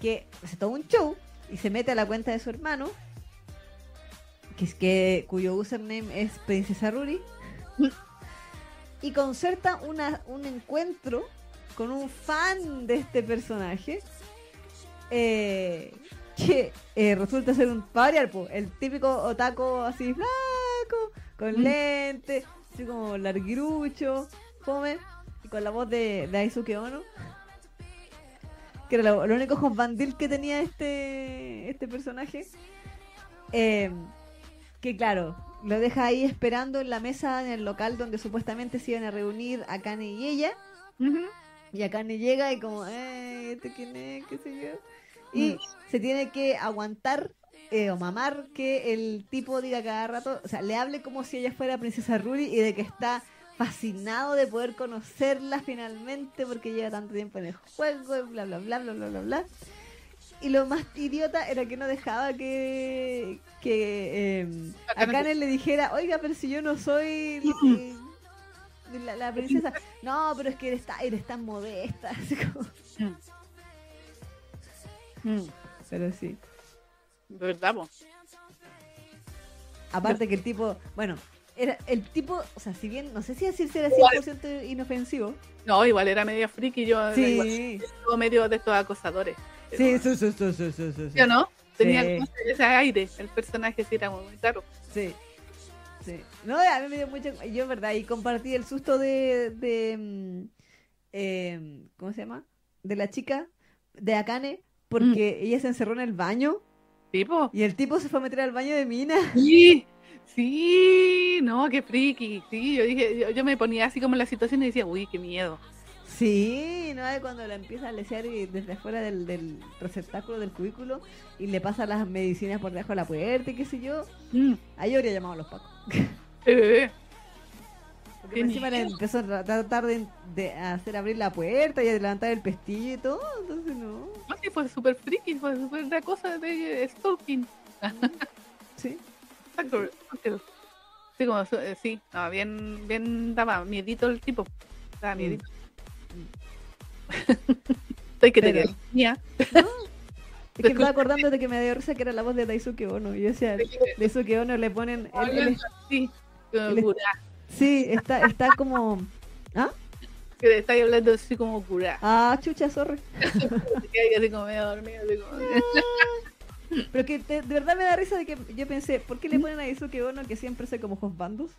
que hace todo un show y se mete a la cuenta de su hermano, que es que cuyo username es Princesa Ruri, y concerta una, un encuentro con un fan de este personaje. eh, que eh, resulta ser un variar, po, el típico otaku así flaco, con Mm. lentes, así como larguirucho, fome, y con la voz de, de Aizuke Ono. Que era lo, lo único bandil que tenía este, este personaje. Eh, que claro, lo deja ahí esperando en la mesa en el local donde supuestamente se iban a reunir Akane y ella. Y Akane llega y como, eh, ¿este quién es? ¿Qué sé yo? Y Mm. se tiene que aguantar eh, o mamar que el tipo diga cada rato, o sea, le hable como si ella fuera princesa Ruri y de que está fascinado de poder conocerla finalmente porque lleva tanto tiempo en el juego y bla bla bla bla bla bla bla. Y lo más idiota era que no dejaba que, que eh, Akane- Akane le dijera, oiga, pero si yo no soy la, la princesa. No, pero es que eres, ta- eres tan modesta. así como- Mm. Pero sí. ¿Verdad, po? Aparte que el tipo, bueno, era el tipo, o sea, si bien, no sé si decirse era Igual. 100% inofensivo. No, igual era medio friki, yo Sí, igual, medio de estos acosadores. sí, sí, sí, sí, sí, sí, sí. ¿Sí o no? Tenía Sí. ese aire, el personaje sí era muy claro. Sí. Sí. No, a mí me dio mucho. Yo, en verdad, y compartí el susto de. de mm, eh, ¿Cómo se llama? De la chica de Akane, porque ella se encerró en el baño ¿Tipo? Y el tipo se fue a meter al baño de mina. Sí, sí, no, qué friki. Sí, yo dije, yo, yo me ponía así como en la situación y decía, uy, qué miedo. Sí, ¿no? Cuando la empieza a lesear y desde afuera del, del receptáculo del cubículo y le pasa las medicinas por debajo de la puerta y qué sé yo. Mm. Ahí habría llamado a los pacos. Eh, Porque Qué encima le empezó a tra- tratar de, de hacer abrir la puerta y a levantar el pestillo y todo. Entonces, no. no, sí, fue súper friki, fue súper la cosa de stalking. Sí. Sí, como, eh, sí, no, bien, bien daba miedito el tipo. Daba Mm. miedito. Estoy que te mía. Es que estaba acordando de que me dio risa que era la voz de Daisuke Ono. Y yo decía, Daisuke Ono le ponen. él- él Sí, él sí, está, está como. ¿Ah? Que estáis hablando así como curá. Ah, chucha, sorry. Así como medio dormido, así como... Pero que te- de verdad me da risa de que yo pensé, ¿por qué le ponen a Daisuke Ono que siempre sé como Bandos?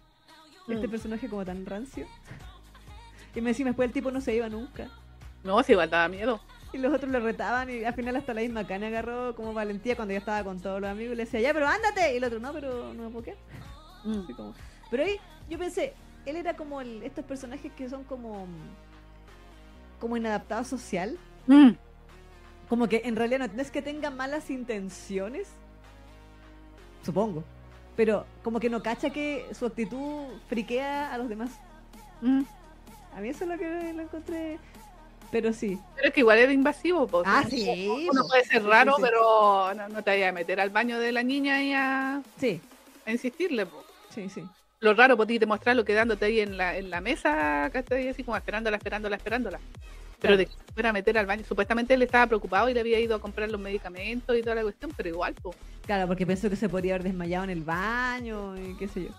Este Mm. personaje como tan rancio. Y me decía, después el tipo no se iba nunca. No, sí, igual daba miedo. Y los otros le retaban y al final hasta la misma cana agarró como valentía cuando ya estaba con todos los amigos y le decía, ya, pero ándate. Y el otro, no, pero no puedo qué. Mm. Así como- Pero ahí yo pensé, él era como el- estos personajes que son como como inadaptados social. Mm. Como que en realidad no, no es que tengan malas intenciones. Supongo. Pero como que no cacha que su actitud friquea a los demás. Mm. A mí eso es lo que lo encontré. Pero sí. Pero es que igual era invasivo, pues. Ah, Uno- sí, Uno puede ser raro, sí, sí. pero no, no te vayas a meter al baño de la niña y a, Sí, a insistirle, pues. sí, sí. Lo raro, pues, te mostrarlo quedándote ahí en la, en la mesa, ¿cachai? Así como esperándola, esperándola, esperándola. Pero de que se fuera a meter al baño, supuestamente él estaba preocupado y le había ido a comprar los medicamentos y toda la cuestión, pero igual, pues. Claro, porque pensó que se podría haber desmayado en el baño y qué sé yo.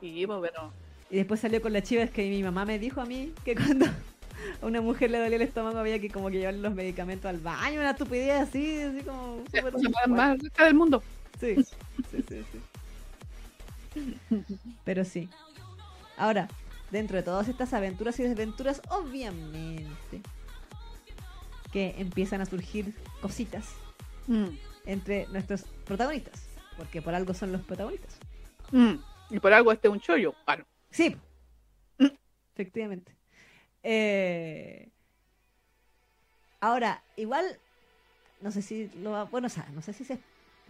Sí, pues, pero. Y después salió con la chiva, es que mi mamá me dijo a mí que cuando a una mujer le dolía el estómago había que como que llevarle los medicamentos al baño, una estupidez así, así como súper cosa más, más rica del mundo. Sí, sí, sí, sí. Pero sí. Ahora, dentro de todas estas aventuras y desventuras, obviamente que empiezan a surgir cositas Mm. entre nuestros protagonistas, porque por algo son los protagonistas. Mm. Y por algo este es un chollo. Claro. Sí, Mm. efectivamente. Eh, Ahora, igual, no sé si lo va, bueno, o sea, no sé si se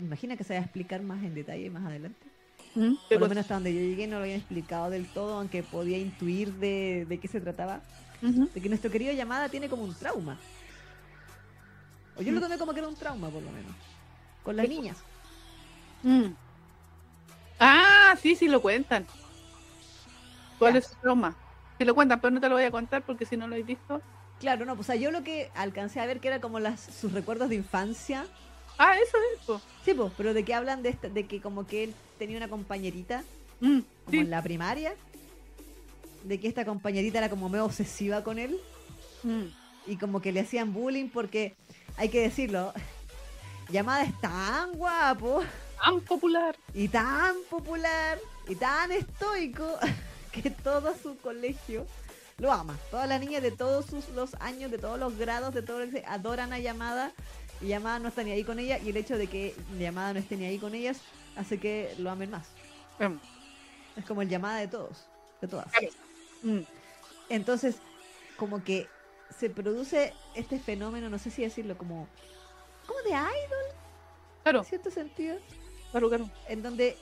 imagina que se va a explicar más en detalle más adelante. Mm. Por lo menos hasta donde yo llegué no lo habían explicado del todo, aunque podía intuir de, de qué se trataba. De que nuestro querido llamada tiene como un trauma. O yo lo tomé como que era un trauma, por lo menos. Con las niñas. Mm. Ah, sí, sí lo cuentan. ¿Cuál Ya. es su trauma? Sí lo cuentan, pero no te lo voy a contar porque si no lo he visto. Claro, no, pues o sea, yo lo que alcancé a ver que era como las, sus recuerdos de infancia. Ah, eso es eso. Sí, pues, pero de que hablan de, esta- de que como que él tenía una compañerita, Mm, como sí. en la primaria. De que esta compañerita era como medio obsesiva con él. Mm. y como que le hacían bullying porque, hay que decirlo, Llamada es tan guapo Tan popular. y tan popular y tan estoico que todo su colegio lo ama. Todas las niñas de todos sus, los años, de todos los grados, de todo lo que se adoran a Llamada y Llamada no está ni ahí con ella y el hecho de que Llamada no esté ni ahí con ellas hace que lo amen más. Mm. Es como el Llamada de todos, de todas. Mm. Entonces, como que se produce este fenómeno, no sé si decirlo, como, como de idol, Claro, en cierto sentido, claro, claro. en donde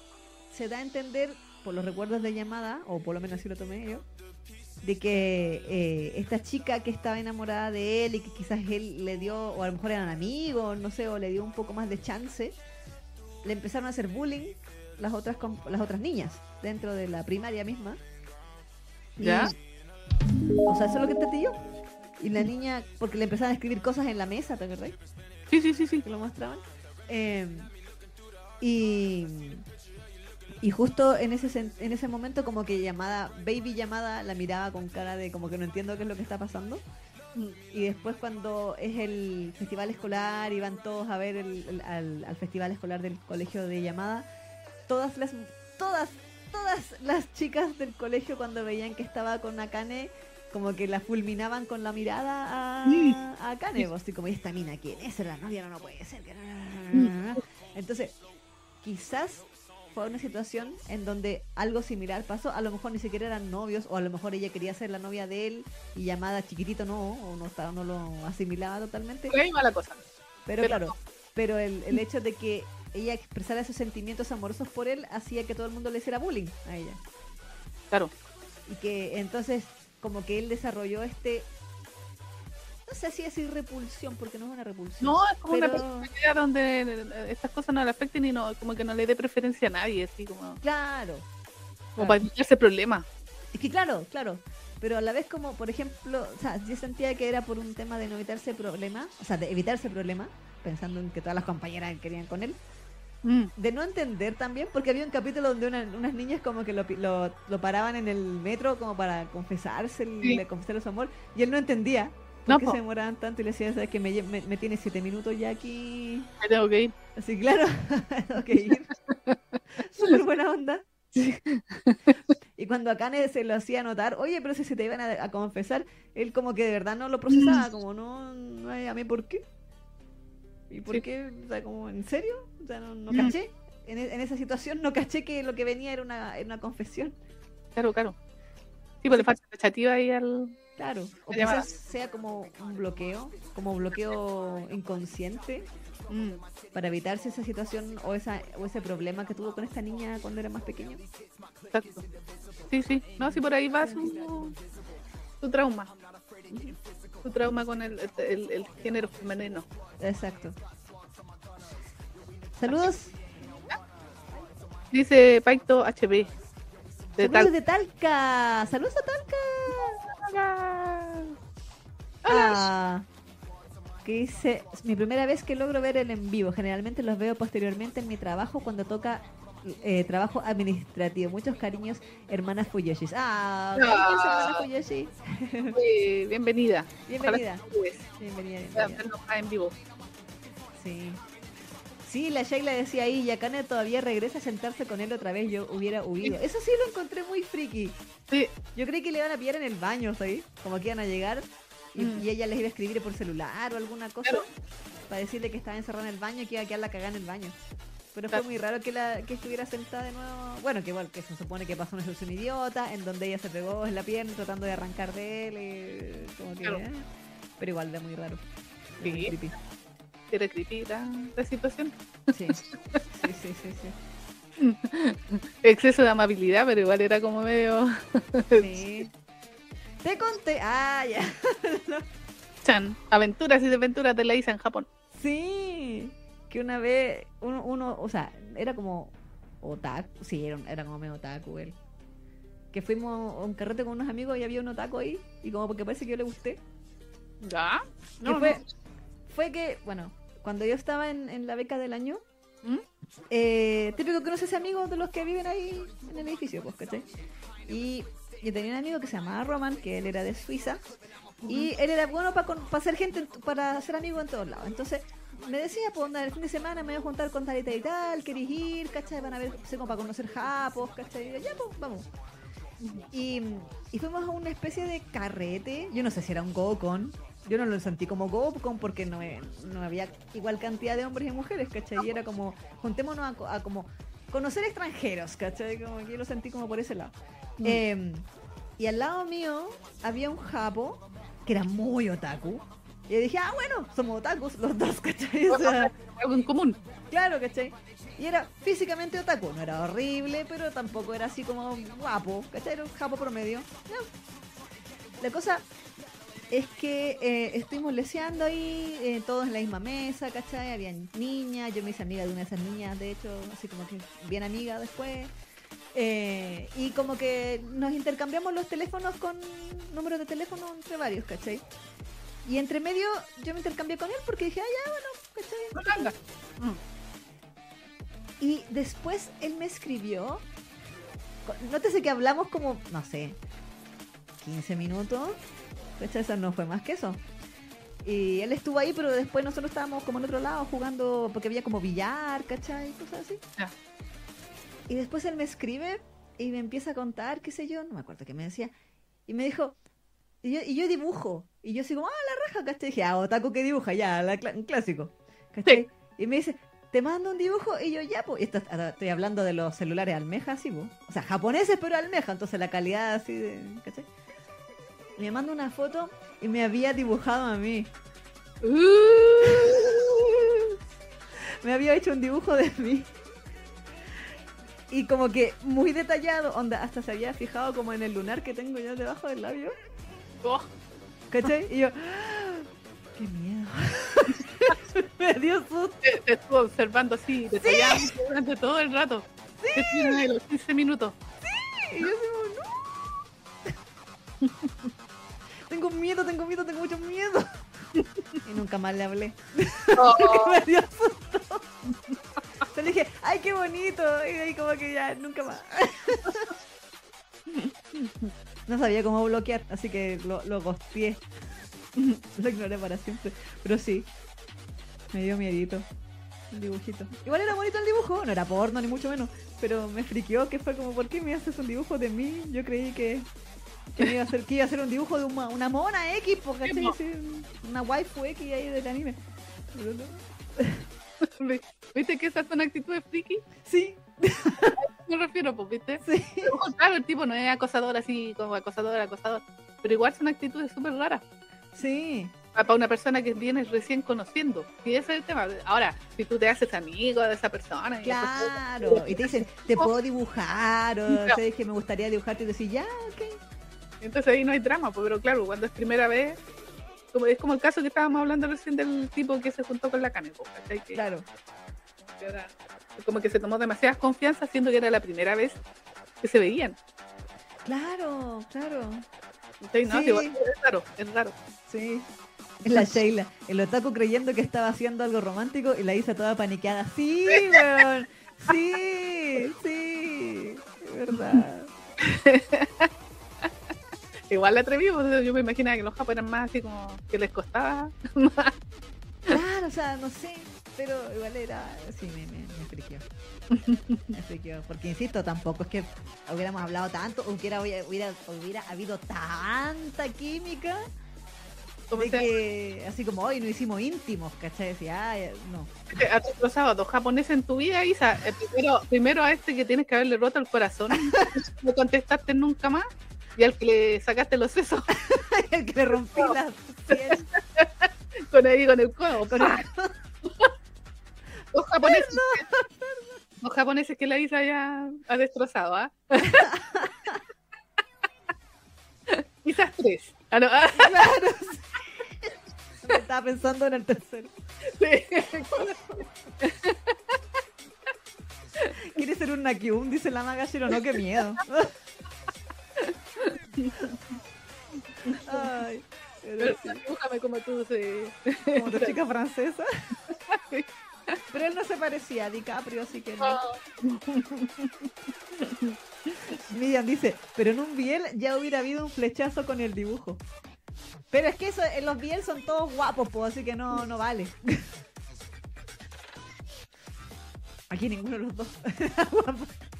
se da a entender, por los recuerdos de llamada, o por lo menos así lo tomé yo, de que eh, esta chica que estaba enamorada de él y que quizás él le dio, o a lo mejor eran amigos, no sé, o le dio un poco más de chance, le empezaron a hacer bullying las otras, las otras niñas dentro de la primaria misma. Y- ¿Ya? o sea, eso es lo que entendí yo. Y la niña, porque le empezaban a escribir cosas en la mesa, ¿te acordás? Sí, sí, sí, sí. Que lo mostraban. Eh, y, y justo en ese, en ese momento como que llamada, baby llamada, la miraba con cara de como que no entiendo qué es lo que está pasando. Mm. Y después cuando es el festival escolar y van todos a ver el, el- al, al festival escolar del colegio de llamada, todas las, todas, todas las chicas del colegio cuando veían que estaba con Akane, como que la fulminaban con la mirada a, a Akane, así como, ¿y esta mina quién es? ¿Es la novia? No, no puede ser. que no, no, no, no, no, no". Entonces, quizás fue una situación en donde algo similar pasó. A lo mejor ni siquiera eran novios, o a lo mejor ella quería ser la novia de él y llamada chiquitito no, o no, estaba, no lo asimilaba totalmente. Por ahí va la cosa. Pero, Pero claro, no. pero el, el hecho de que ella expresara esos sentimientos amorosos por él hacía que todo el mundo le hiciera bullying a ella. Claro. Y que entonces como que él desarrolló este... No sé si decir repulsión, porque no es una repulsión. No, es como una personalidad donde eh, estas cosas no le afecten y no, como que no le dé preferencia a nadie, así como, Claro. como Claro. para evitarse problemas. Es que claro, claro. Pero a la vez como, por ejemplo, o sea, yo sentía que era por un tema de no evitarse problema, o sea, de evitarse problema, pensando en que todas las compañeras querían con él, Mm, de no entender también, porque había un capítulo donde una- unas niñas como que lo, lo, lo paraban en el metro como para confesarse, Sí. le confesarle su amor, y él no entendía por No, qué po. se demoraban tanto y le decía, ¿sabes que me, me, me tiene siete minutos ya aquí? me tengo que ir. Así, claro, tengo que ir. Súper buena onda. Y cuando a Kane se lo hacía notar, oye, pero si se te iban a, a confesar, él como que de verdad no lo procesaba, como no, no a mí por qué. ¿Y por Sí. qué? O sea, como, ¿en serio? O sea, no, no Mm. caché. En, e- en esa situación no caché que lo que venía era una, era una confesión. Claro, claro. Sí, pues le falta expectativa ahí al... Claro. O quizás sea como un bloqueo, como bloqueo inconsciente Mm, para evitarse esa situación o, esa, o ese problema que tuvo con esta niña cuando era más pequeño. exacto. Sí, sí. No, sí, por ahí va su, su trauma. Su trauma con el, el, el género femenino. Exacto. Saludos. Dice Paito HB. De Saludos tal. de Talca. Saludos a Talca. Ah, que dice, es mi primera vez que logro ver el en vivo. Generalmente los veo posteriormente en mi trabajo cuando toca eh, trabajo administrativo. Muchos cariños, hermanas Fuyoshis. Ah, cariños, Ah. hermanas Fuyoshi. Eh, bienvenida. Bienvenida. Bienvenida, bienvenida. en vivo. Sí. Sí, la Sheila decía ahí, Yakane todavía regresa a sentarse con él otra vez, yo hubiera huido. Eso sí lo encontré muy friki. Sí, Yo creí que le iban a pillar en el baño, ¿sabes? Como que iban a llegar y, Mm. y ella les iba a escribir por celular o alguna cosa Claro. para decirle que estaba encerrada en el baño y que iba a quedar la cagada en el baño. Pero Claro. fue muy raro que, la, que estuviera sentada de nuevo. Bueno, que igual que se supone que pasó una situación idiota en donde ella se pegó en la pierna tratando de arrancar de él. y como que, Claro. eh, Pero igual era muy raro. Era Sí. muy creepy. Era creepy la, la situación. Sí. sí, sí, sí, sí. Exceso de amabilidad, pero igual era como medio. Sí. Te conté. Ah, ya. Chan. Aventuras y desventuras de la isla en Japón. Sí. Que una vez uno, uno o sea, era como otaku. Sí, era, era como medio otaku él. Que fuimos a un carrete con unos amigos y había un otaku ahí. Y como porque parece que yo le gusté. ¿Ya? Que fue, fue que, bueno, cuando yo estaba en, en la beca del año, ¿Mm? eh, típico que no sé si amigos de los que viven ahí en el edificio, pues, ¿cachai? Y yo tenía un amigo que se llamaba Roman, que él era de Suiza, y él era bueno para hacer gente, en- para ser amigo en todos lados. Entonces, me decía, pues, onda, el fin de semana me voy a juntar con tal y tal y tal, ¿querés ir? ¿cachai? Van a ver, sé, como para conocer japos, ¿cachai? Y yo, ya, pues, vamos. Y, y fuimos a una especie de carrete, yo no sé si era un Gokon, yo no lo sentí como Gokon porque no, eh, no había igual cantidad de hombres y mujeres, ¿cachai? Y era como, juntémonos a, co- a como conocer extranjeros, ¿cachai? Como que yo lo sentí como por ese lado. Mm. Eh, y al lado mío había un japo que era muy otaku. Y dije, ah, bueno, somos otakus los dos, ¿cachai? O sea, Algo en común. Claro, ¿cachai? Y era físicamente otaku, no era horrible, pero tampoco era así como guapo, ¿cachai? Era un japo promedio. La cosa es que eh, estuvimos leseando ahí, eh, todos en la misma mesa, ¿cachai? Habían niñas, yo me hice amiga de una de esas niñas, de hecho, así como que bien amiga después. Eh, y como que nos intercambiamos los teléfonos con números de teléfono entre varios, ¿cachai? Y entre medio yo me intercambié con él porque dije, ah, ya, bueno, ¿cachai? No tanga. Mm. Y después él me escribió. Nótese que hablamos como, no sé, 15 minutos. ¿Cachai? Eso no fue más que eso. Y él estuvo ahí, pero después nosotros estábamos como en otro lado jugando, porque había como billar, ¿cachai? Cosas así. Ya. Y después él me escribe y me empieza a contar, qué sé yo, no me acuerdo qué me decía. Y me dijo, y yo, y yo dibujo. Y yo así como, ah, la raja, ¿cachai? Y dije, ah, otaku que dibuja, ya, la cla- un clásico. ¿Cachai? Y me dice, te mando un dibujo y yo ya, pues, esto, estoy hablando de los celulares almeja, así, pues. O sea, japoneses, pero almeja, entonces la calidad así de, ¿cachai? Me manda una foto y me había dibujado a mí. Uh, Me había hecho un dibujo de mí. Y como que muy detallado, onda, hasta se había fijado como en el lunar que tengo yo debajo del labio. oh, ¿Cachai? Y yo, ¡ah! ¡qué miedo! me dio susto. te, te estuvo observando así, detalladamente durante todo el rato. Sí. De los 15 minutos. Y yo como, no. tengo miedo, tengo miedo, tengo mucho miedo. y nunca más le hablé. Oh, me dio susto. Le dije, ¡ay, qué bonito! Y ahí como que ya, nunca más. No sabía cómo bloquear, así que lo, lo. Lo ignoré para siempre. Pero sí, me dio miedito. El dibujito. Igual era bonito el dibujo, no era porno ni mucho menos. Pero me friqueó que fue como, ¿por qué me haces un dibujo de mí? Yo creí que, que me iba a hacer, que iba a hacer un dibujo de una, una mona X, porque Sí, po. una waifu X ahí del anime. No. ¿Viste que esas son actitudes friki? Sí, Me refiero, pues, ¿viste? sí. Pero, Claro, el tipo no es acosador así como acosador, acosador. Pero igual son actitudes súper raras. Sí, Para una persona que vienes recién conociendo. Y ese es el tema. Ahora, si tú te haces amigo de esa persona. y claro. Y te dicen, te puedo dibujar, o Claro. sabes que me gustaría dibujarte y decís, ya, ok. Entonces ahí no hay drama, pues, pero claro, cuando es primera vez, como, es como el caso que estábamos hablando recién del tipo que se juntó con la pues, ¿cachai? Que- Claro. que era- como que se tomó demasiadas confianza, siendo que era la primera vez que se veían. Claro, claro. ¿cachai? No, Sí. Igual es raro, es raro. Sí. Es la Sheila, el otaku creyendo que estaba haciendo algo romántico y la hice toda paniqueada. Sí, weón. Sí, sí. Es verdad. Igual la atrevimos, yo me imaginaba que los japoneses eran más así como que les costaba. Claro, o sea, no sé. Pero igual era. Sí, me, me, me friqueó. Me friqueó. Porque insisto, tampoco es que hubiéramos hablado tanto, o hubiera, hubiera, hubiera habido tanta química. De que, así como hoy no hicimos íntimos, ¿cachai? Decía, ah, no. has destrozado a dos japoneses en tu vida, Isa. Eh, primero, primero a este que tienes que haberle roto el corazón, no contestaste nunca más, y al que le sacaste los sesos el que le rompí la piel con ahí con el codo. con ¡pah! el- Dos japoneses. Dos japoneses que la Isa ya ha destrozado, ¿ah? Quizás tres. Ah, no, ah, Claro. sí. Estaba pensando en el tercero. sí. Quiere ser un Nakyum, dice la Magashiro. No, qué miedo. Ay, pero sí, dibújame como tú, sí. como tu chica francesa. Pero él no se parecía a DiCaprio, así que no. Miriam dice, pero en un Biel ya hubiera habido un flechazo con el dibujo. Pero es que eso, en los Biel son todos guapos, po, así que no, no vale. Aquí ninguno de los dos.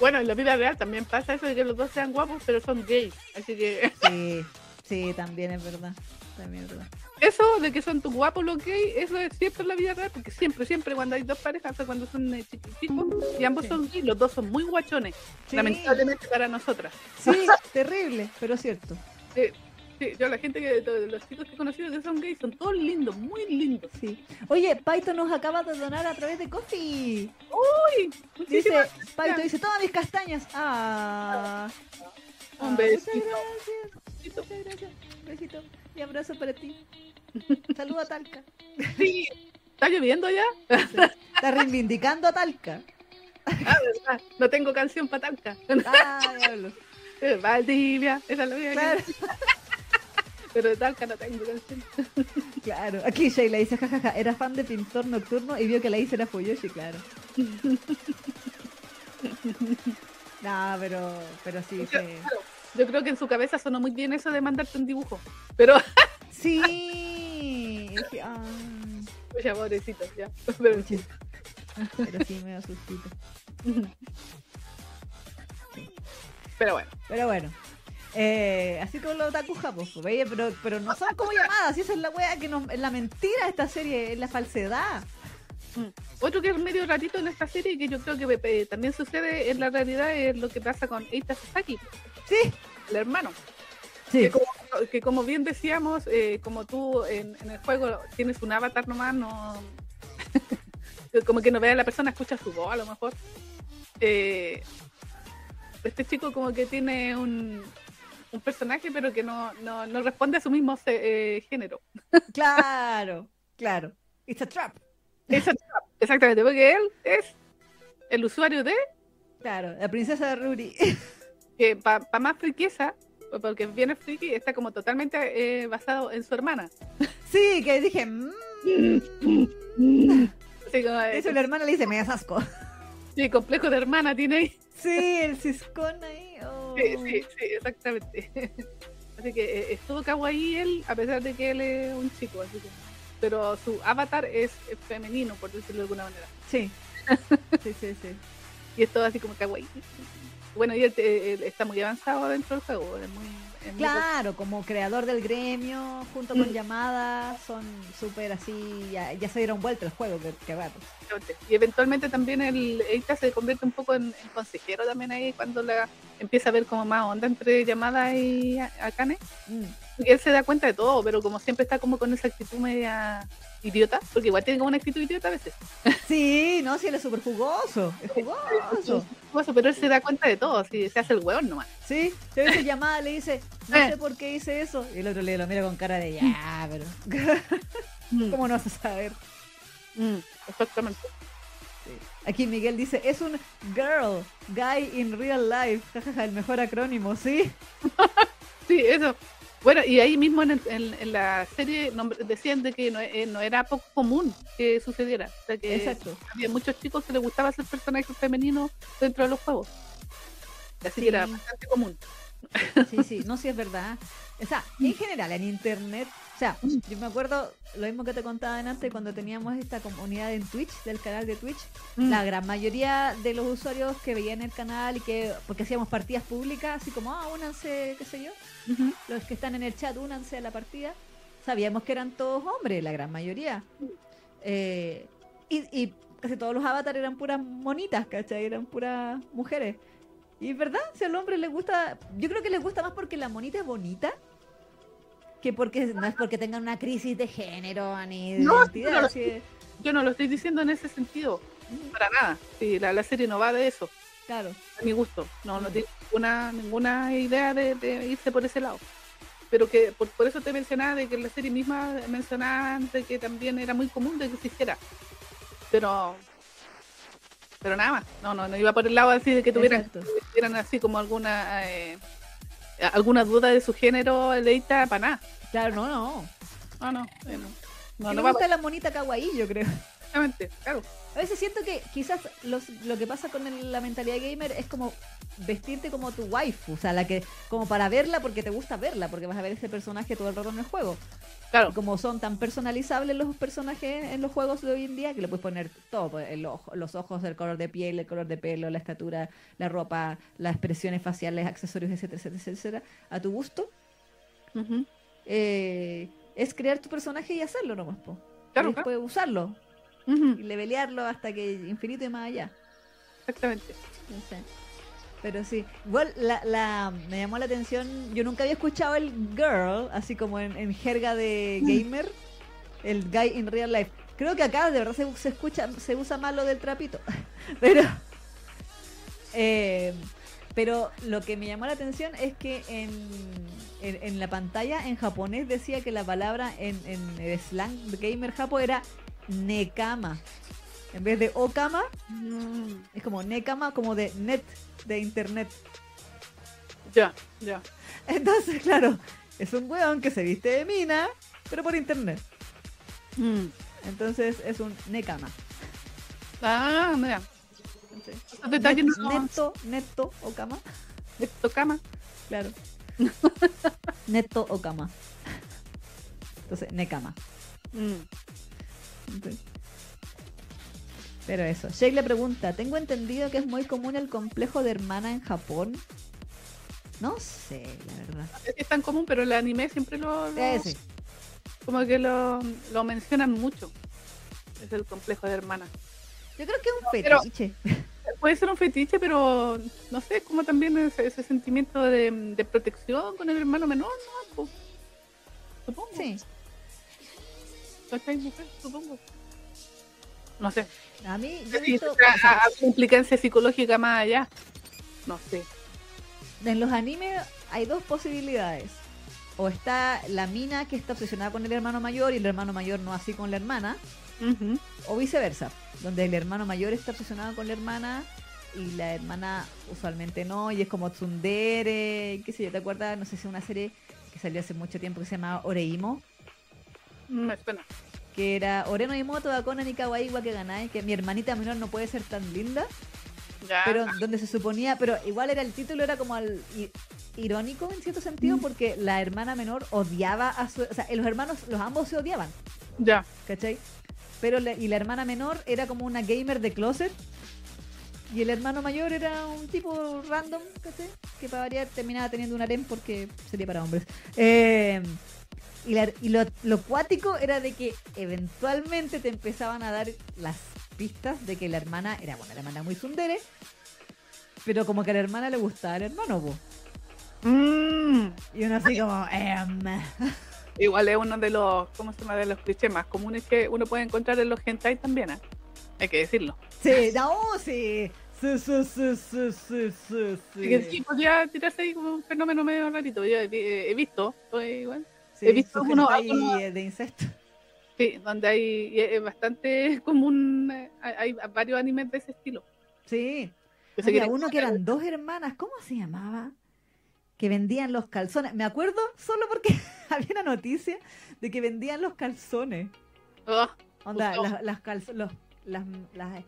Bueno, en la vida real también pasa eso de que los dos sean guapos, pero son gays. Así que Sí, sí, también es verdad. También es verdad. eso de que son tus guapos los gays, eso es siempre en la vida real, porque siempre, siempre cuando hay dos parejas, o sea, cuando son eh, chiquititos y ambos Sí. son gays, los dos son muy guachones. Sí. Lamentablemente para nosotras. Sí, terrible, pero cierto. Sí, sí, yo la gente que, los chicos que he conocido que son gays son todos lindos, muy lindos. Sí. Oye, Paito nos acaba de donar a través de Coffee. Uy, Dice, Paito dice, toma mis castañas. Ah. Un Ah, besito. Muchas gracias. Muchas gracias. Besito y abrazo para ti. Saluda a Talca. Sí. ¿Está lloviendo ya? Está reivindicando a Talca. Ah, verdad. No tengo canción para Talca. Ah, diablo. Valdivia, esa es la mía. Claro, Pero de Talca no tengo canción. claro. Aquí Sheila dice, jajaja, era fan de Pintor Nocturno y vio que la hice era Fuyoshi, claro. No, pero, pero sí, sí. Claro, Yo creo que en su cabeza sonó muy bien eso de mandarte un dibujo. Pero, Sí. Dije, ah, ya, pobrecito, ya. Pero. Pero sí me da sustito. pero bueno, Pero bueno. Eh, así como los otaku japos, pues, pero, pero no son como llamadas, y esa es la wea que nos, es la mentira de esta serie, es la falsedad. Mm. Otro que es medio ratito en esta serie y que yo creo que eh, también sucede en la realidad es lo que pasa con Eita Sasaki, Sí, el hermano. sí. Que, como, que como bien decíamos, eh, como tú en, en el juego tienes un avatar nomás, no como que no ve a la persona, escucha su voz a lo mejor. Eh, este chico como que tiene un, un personaje pero que no, no, no responde a su mismo eh, género. Claro, claro. It's a trap. Eso, exactamente, porque él es el usuario de Claro, la princesa de Ruri. que para más friqueza, porque viene friki, está como totalmente eh, basado en su hermana. Sí, que dije, mmm. Como, eh, Eso la hermana le dice, me das asco. sí, complejo de hermana tiene ahí. Sí, el ciscón ahí. Sí, sí, sí, exactamente. Así que eh, estuvo kawaii él, a pesar de que él es un chico, así que... Pero su avatar es, femenino, por decirlo de alguna manera. Sí. Sí, sí, sí. Y es todo así como kawaii. Bueno, y él, eh, él está muy avanzado dentro del juego. Es muy Claro, como creador del gremio, junto con Mm. Yamada, son súper así, ya, ya se dieron vuelta el juego, que, que. Y eventualmente también el Eita se convierte un poco en, en consejero también ahí cuando la empieza a ver como más onda entre Yamada y Akane. Mm. Y él se da cuenta de todo, pero como siempre está como con esa actitud media idiota, porque igual tiene como una actitud idiota a veces. Sí, no, sí, él es súper jugoso, es jugoso. Cosa, Pero él se da cuenta de todo, así se hace el hueón nomás. Sí, a veces Yamada le dice, no Eh. sé por qué hice eso, y el otro le lo mira con cara de ya, pero Mm, ¿cómo no vas a saber? mm, exactamente. Aquí Miguel dice, es un girl, guy in real life, jajaja, el mejor acrónimo, ¿sí? Sí, eso. Bueno, y ahí mismo en, el- en- en la serie decían de que no, eh, no era poco común que sucediera. O sea que Exacto. había muchos chicos que les gustaba ser personajes femeninos dentro de los juegos. Así Sí. que era bastante común. Sí, sí, no, sí es verdad. O sea, en general, en internet, sea, yo me acuerdo lo mismo que te contaba antes cuando teníamos esta comunidad en Twitch, del canal de Twitch, Mm. la gran mayoría de los usuarios que veían el canal y que, porque hacíamos partidas públicas, así como, ah, únanse, qué sé yo, los que están en el chat, únanse a la partida, sabíamos que eran todos hombres, la gran mayoría. Eh, y, y casi todos los avatares eran puras monitas, ¿cachai? Eran puras mujeres. Y es verdad, si al hombre le gusta, yo creo que les gusta más porque la monita es bonita, que porque no es porque tengan una crisis de género ni de No, identidad. no, Yo no lo estoy diciendo en ese sentido, para nada. Sí, la, la serie no va de eso, claro. a mi gusto. No, no tiene ninguna, ninguna idea de, de irse por ese lado. Pero que por, por eso te mencionaba de que la serie misma mencionaba antes que también era muy común de que se hiciera. Pero pero nada más. No, no, no iba por el lado así de que tuvieran, tuvieran así como alguna eh, alguna duda de su género leíta para nada. Claro, no, no. No, no, eh, no. No, no gusta la monita kawaii, yo creo. exactamente, claro. A veces siento que quizás los, lo que pasa con el- la mentalidad gamer es como vestirte como tu waifu, o sea, la que como para verla porque te gusta verla, porque vas a ver ese personaje todo el rato en el juego. Claro, Y como son tan personalizables los personajes en los juegos de hoy en día, que le puedes poner todo, el ojo- los ojos, el color de piel, el color de pelo, la estatura, la ropa, las expresiones faciales, accesorios, etcétera, etcétera, etcétera, a tu gusto, eh, es crear tu personaje y hacerlo nomás, po. claro, y claro. después usarlo y levelearlo hasta que infinito y más allá. exactamente. No sé. Pero sí, igual la, la, me llamó la atención, yo nunca había escuchado el girl, así como en, en jerga de gamer, el guy in real life. Creo que acá de verdad se, se escucha, se usa más lo del trapito. Pero, eh, pero lo que me llamó la atención es que en, en, en la pantalla en japonés decía que la palabra en, en el slang gamer japo era nekama. En vez de okama, es como nekama, como de net, de internet. Ya, ya. Entonces, claro, es un weón que se viste de mina, pero por internet. Mm. Entonces es un nekama. Ah, mira. Sí. Detalles Net- no Neto, neto, okama. Esto cama. Claro. neto, okama. Entonces, nekama. Mm. Pero eso. Shake le pregunta, tengo entendido que es muy común el complejo de hermana en Japón. No sé, la verdad. Es tan común, pero el anime siempre lo, lo- Eh, sí. como que lo, lo mencionan mucho. Es el complejo de hermana. Yo creo que es un fetiche. Puede ser un fetiche, pero no sé, como también ese, ese sentimiento de, de protección con el hermano menor, ¿no? Pues, supongo. Sí. ¿Cachai, mujer? Supongo. No sé. A mí, yo Sí, visto, a- a- implicancia psicológica más allá. No sé. en los animes hay dos posibilidades. O está la mina que está obsesionada con el hermano mayor y el hermano mayor no así con la hermana. O viceversa, donde el hermano mayor está obsesionado con la hermana y la hermana usualmente no, y es como tsundere, qué sé yo, ¿te acuerdas? No sé si una serie que salió hace mucho tiempo que se llamaba Oreimo, Me suena. Que era Oreno y Moto, Akona ni Kawaii wa que ganáis, que mi hermanita menor no puede ser tan linda, Ya. pero donde se suponía, pero igual era el título era como al, i- irónico en cierto sentido, Mm. porque la hermana menor odiaba a su, o sea, los hermanos, los ambos se odiaban. Ya. ¿cachai? Pero la- y la hermana menor era como una gamer de closet. Y el hermano mayor era un tipo random, ¿cachai? Que para variar terminaba teniendo un harem porque sería para hombres. Eh, y la- y lo, lo cuático era de que eventualmente te empezaban a dar las pistas de que la hermana era, bueno, la hermana muy sundere, pero como que a la hermana le gustaba el hermano, po. Mm. Y uno así como, em, Igual es uno de los, ¿cómo se llama? De los clichés más comunes que uno puede encontrar en los hentai también, ¿eh? Hay que decirlo. sí, no, sí. Sí, sí, sí, sí, sí, sí, que sí. podría tirarse ahí como un fenómeno medio rarito. Yo he, he visto, pues, igual. Sí, He visto algunos- hentai algunos- de incesto. Sí, donde hay, es bastante común, eh, hay, varios animes de ese estilo. Sí. Había uno que eran dos hermanas, ¿cómo se llamaba? Que vendían los calzones. Me acuerdo solo porque había una noticia de que vendían los calzones. Ugh, Onda, las, las calzo- los- las, las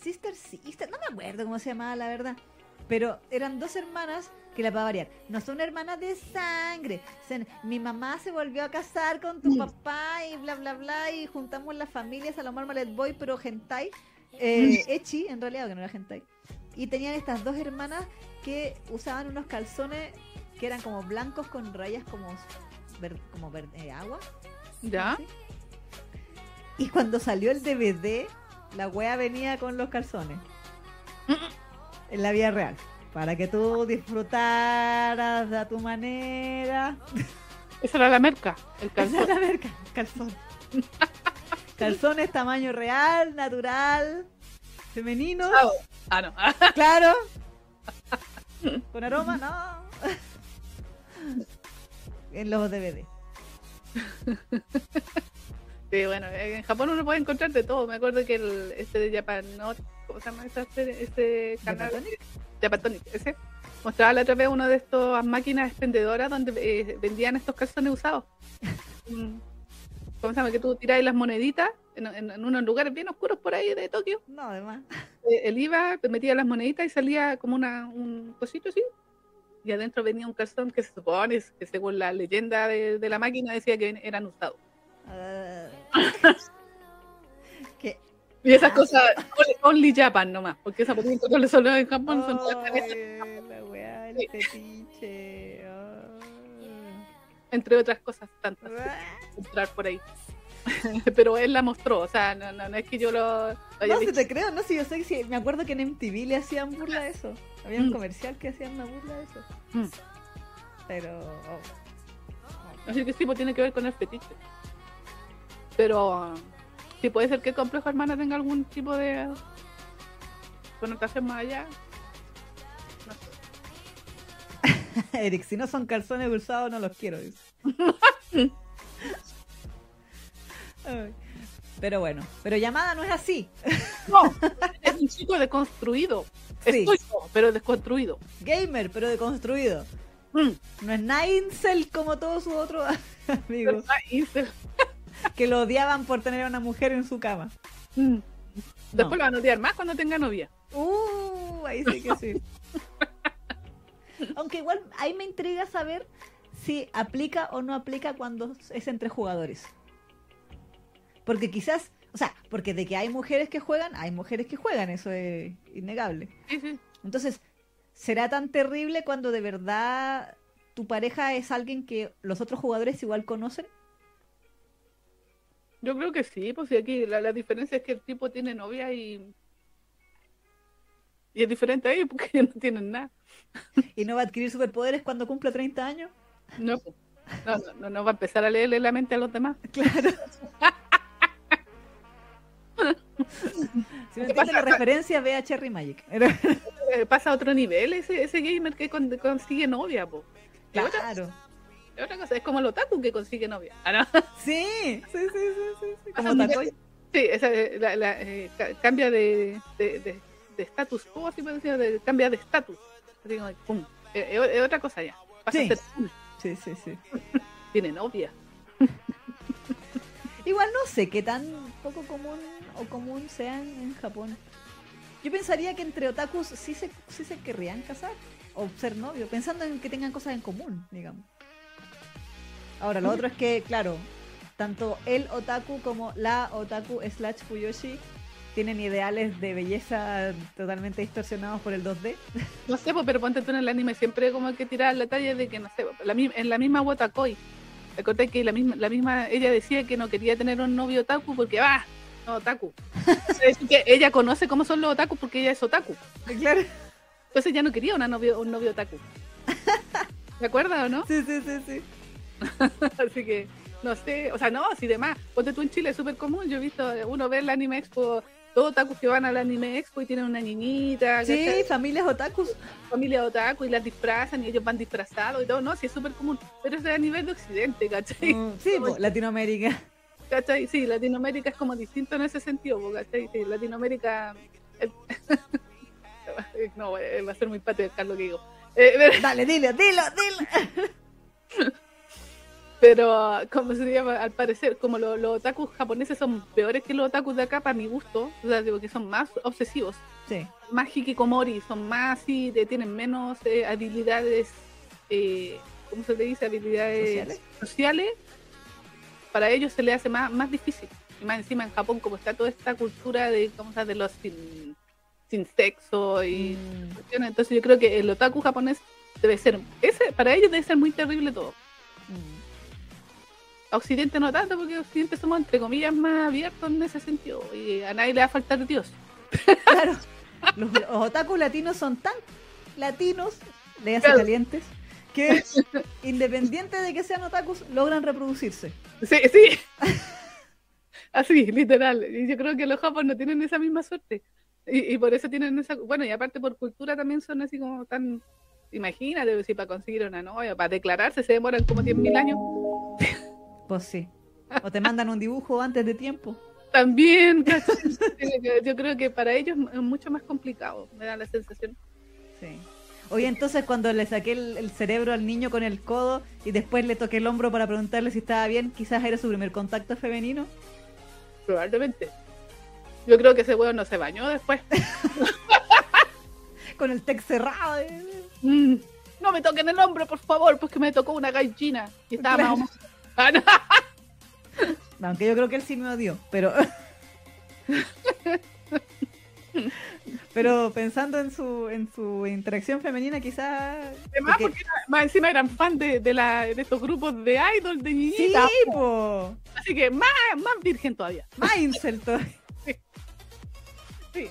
Sister Sister, no me acuerdo cómo se llamaba la verdad. Pero eran dos hermanas que la para variar. No son hermanas de sangre. Mi mamá se volvió a casar con tu Mm. papá y bla bla bla. Y juntamos las familias a lo Marmalade Boy, pero hentai. Eh, Echi, en realidad, que no era hentai. Y tenían estas dos hermanas que usaban unos calzones que eran como blancos con rayas como, ver- como verde agua. ¿Ya? Y cuando salió el DVD, la wea venía con los calzones. En la vida real. Para que tú disfrutaras a tu manera. Esa era la merca, el Esa calzón. es la verga, calzón. Calzones tamaño real, natural, femenino, Ah, no. claro. Con aroma, no. En los DVD. Sí, bueno, en Japón uno puede encontrar de todo. Me acuerdo que el, este de Japan, ¿no? ¿Cómo se llama serie? ese canal? ¿Japatonic? Japatonic, ese. Mostraba la otra vez una de estas máquinas expendedoras donde eh, vendían estos calzones usados. Mm. ¿Cómo se llama? Que tú tirabas las moneditas en, en- en unos lugares bien oscuros por ahí de Tokio. No, además. Eh, Él iba, te metía las moneditas y salía como una, un cosito así. Y adentro venía un calzón que se supone que según la leyenda de, de la máquina decía que eran usados. que Y esas cosas, only- Japan nomás, porque esa podía encontrarle solo en Japón. son todas la weá, el fetiche. ah. entre otras cosas tantas. Entrar por ahí. Pero él la mostró, o sea, no, no, no es que yo lo, haya No, si visto. te creo, no, si yo sé que sí, me acuerdo que en MTV le hacían burla de eso. Había un Mm. comercial que hacían una burla de eso. Mm. Pero. oh. Así que sí, pues tiene que ver con el fetiche. Pero sí puede ser que el complejo hermana tenga algún tipo de connotación más allá. No sé. Eric, si no son calzones usados, no los quiero. Pero bueno, pero llamada no es así. No, es un chico deconstruido. Sí. Estoy yo, pero desconstruido. Gamer, pero deconstruido. Mm. No es Ninecel como todos sus otros amigos que lo odiaban por tener a una mujer en su cama. Mm. Después No. lo van a odiar más cuando tenga novia. Uh, ahí sí que sí. Aunque igual ahí me intriga saber si aplica o no aplica cuando es entre jugadores. Porque quizás, o sea, porque de que hay mujeres que juegan, hay mujeres que juegan, eso es innegable. Entonces, ¿será tan terrible cuando de verdad tu pareja es alguien que los otros jugadores igual conocen? Yo creo que sí, pues sí, aquí la, la diferencia es que el tipo tiene novia y. Y es diferente a ellos porque no tienen nada. ¿Y no va a adquirir superpoderes cuando cumpla 30 años? No, no, no, no, va a empezar a leerle la mente a los demás. Claro. si no ¿Qué entiende la referencia, ve a Cherry Magic. Eh, Pasa a otro nivel ese, ese gamer que con- consigue novia, pues. Claro. Es otra cosa, es como el otaku que consigue novia. Ah, no. Sí, sí, sí, sí, sí, sí. Pasa Como. Sí, esa, eh, la, la, eh, ca- cambia de de, de, de status quo, así puedo decir, de- cambia de estatus. Así como, pum. Eh, Es otra cosa ya. Pasa Sí. a ser cool. Sí, sí, sí. Tiene novia. Igual no sé qué tan poco común o común sean en Japón. Yo pensaría que entre otakus sí se, sí se querrían casar o ser novios, pensando en que tengan cosas en común, digamos. Ahora, lo otro es que, claro, tanto el otaku como la otaku slash fuyoshi tienen ideales de belleza totalmente distorsionados por el 2D. No sé, pero ponte tú en el anime siempre como que tirar la talla de que, no sé, la, en la misma Watakoi. ¿Te acordás que la misma, la misma, ella decía que no quería tener un novio otaku porque va, no otaku. Es decir, que ella conoce cómo son los otaku porque ella es otaku. Claro. Entonces ya no quería una novio, un novio otaku. ¿Te acuerdas o no? Sí, sí, sí, sí. Así que, no sé, o sea, no, si demás, ponte tú en Chile es súper común, yo he visto, uno ve el Anime Expo, todos otakus que van al Anime Expo y tienen una niñita, Sí, ¿cachai? familias otakus. familia otaku y las disfrazan y ellos van disfrazados y todo, no, sí es súper común, pero es a nivel de Occidente, ¿cachai? Mm, Sí, Latinoamérica. ¿Cachai? Sí, Latinoamérica es como distinto en ese sentido, ¿cachai? Sí, Latinoamérica... eh, no, eh, va a ser muy patriarcal lo que digo. Eh, pero- Dale, dilo, dilo, dilo. Pero, como se llama? Al parecer, como lo- los otakus japoneses son peores que los otakus de acá, para mi gusto, o sea, digo que son más obsesivos, Sí. más hikikomori, son más así, de- tienen menos eh, habilidades, eh, ¿cómo se le dice? Habilidades ¿Sociales? sociales. Para ellos se les hace más, más difícil. Y más encima en Japón, como está toda esta cultura de, ¿cómo se de los sin, sin sexo y Mm, cuestiones, entonces yo creo que el otaku japonés debe ser, ese para ellos debe ser muy terrible todo. mm. Occidente no tanto, porque Occidente somos entre comillas más abiertos en ese sentido. Y a nadie le va a faltar Dios. Claro. Los, los otakus latinos son tan latinos, le hace Claro. calientes, que independiente de que sean otakus, logran reproducirse. Sí, sí. Así, literal. Y yo creo que los japoneses no tienen esa misma suerte. Y, y por eso tienen esa. Bueno, y aparte por cultura también son así como tan. Imagínate, si para conseguir una novia, para declararse se demoran como 10.000 años. Pues sí. O te mandan un dibujo antes de tiempo. También, yo creo que para ellos es mucho más complicado, me da la sensación. Sí. Oye, entonces cuando le saqué el, el cerebro al niño con el codo y después le toqué el hombro para preguntarle si estaba bien, quizás era su primer contacto femenino. Probablemente. Yo creo que ese huevo no se bañó después. Con el tex cerrado. eh. Mm, no me toquen el hombro, por favor, porque me tocó una gallina. Y estaba Claro. más Aunque yo creo que él sí me odió, pero. pero pensando en su, en su interacción femenina, quizás. Además, porque- porque era- más encima eran fan de, de, la, de estos grupos de idol de Sí, niñitas. po. Así que más, más virgen todavía. Más incel todavía. Sí.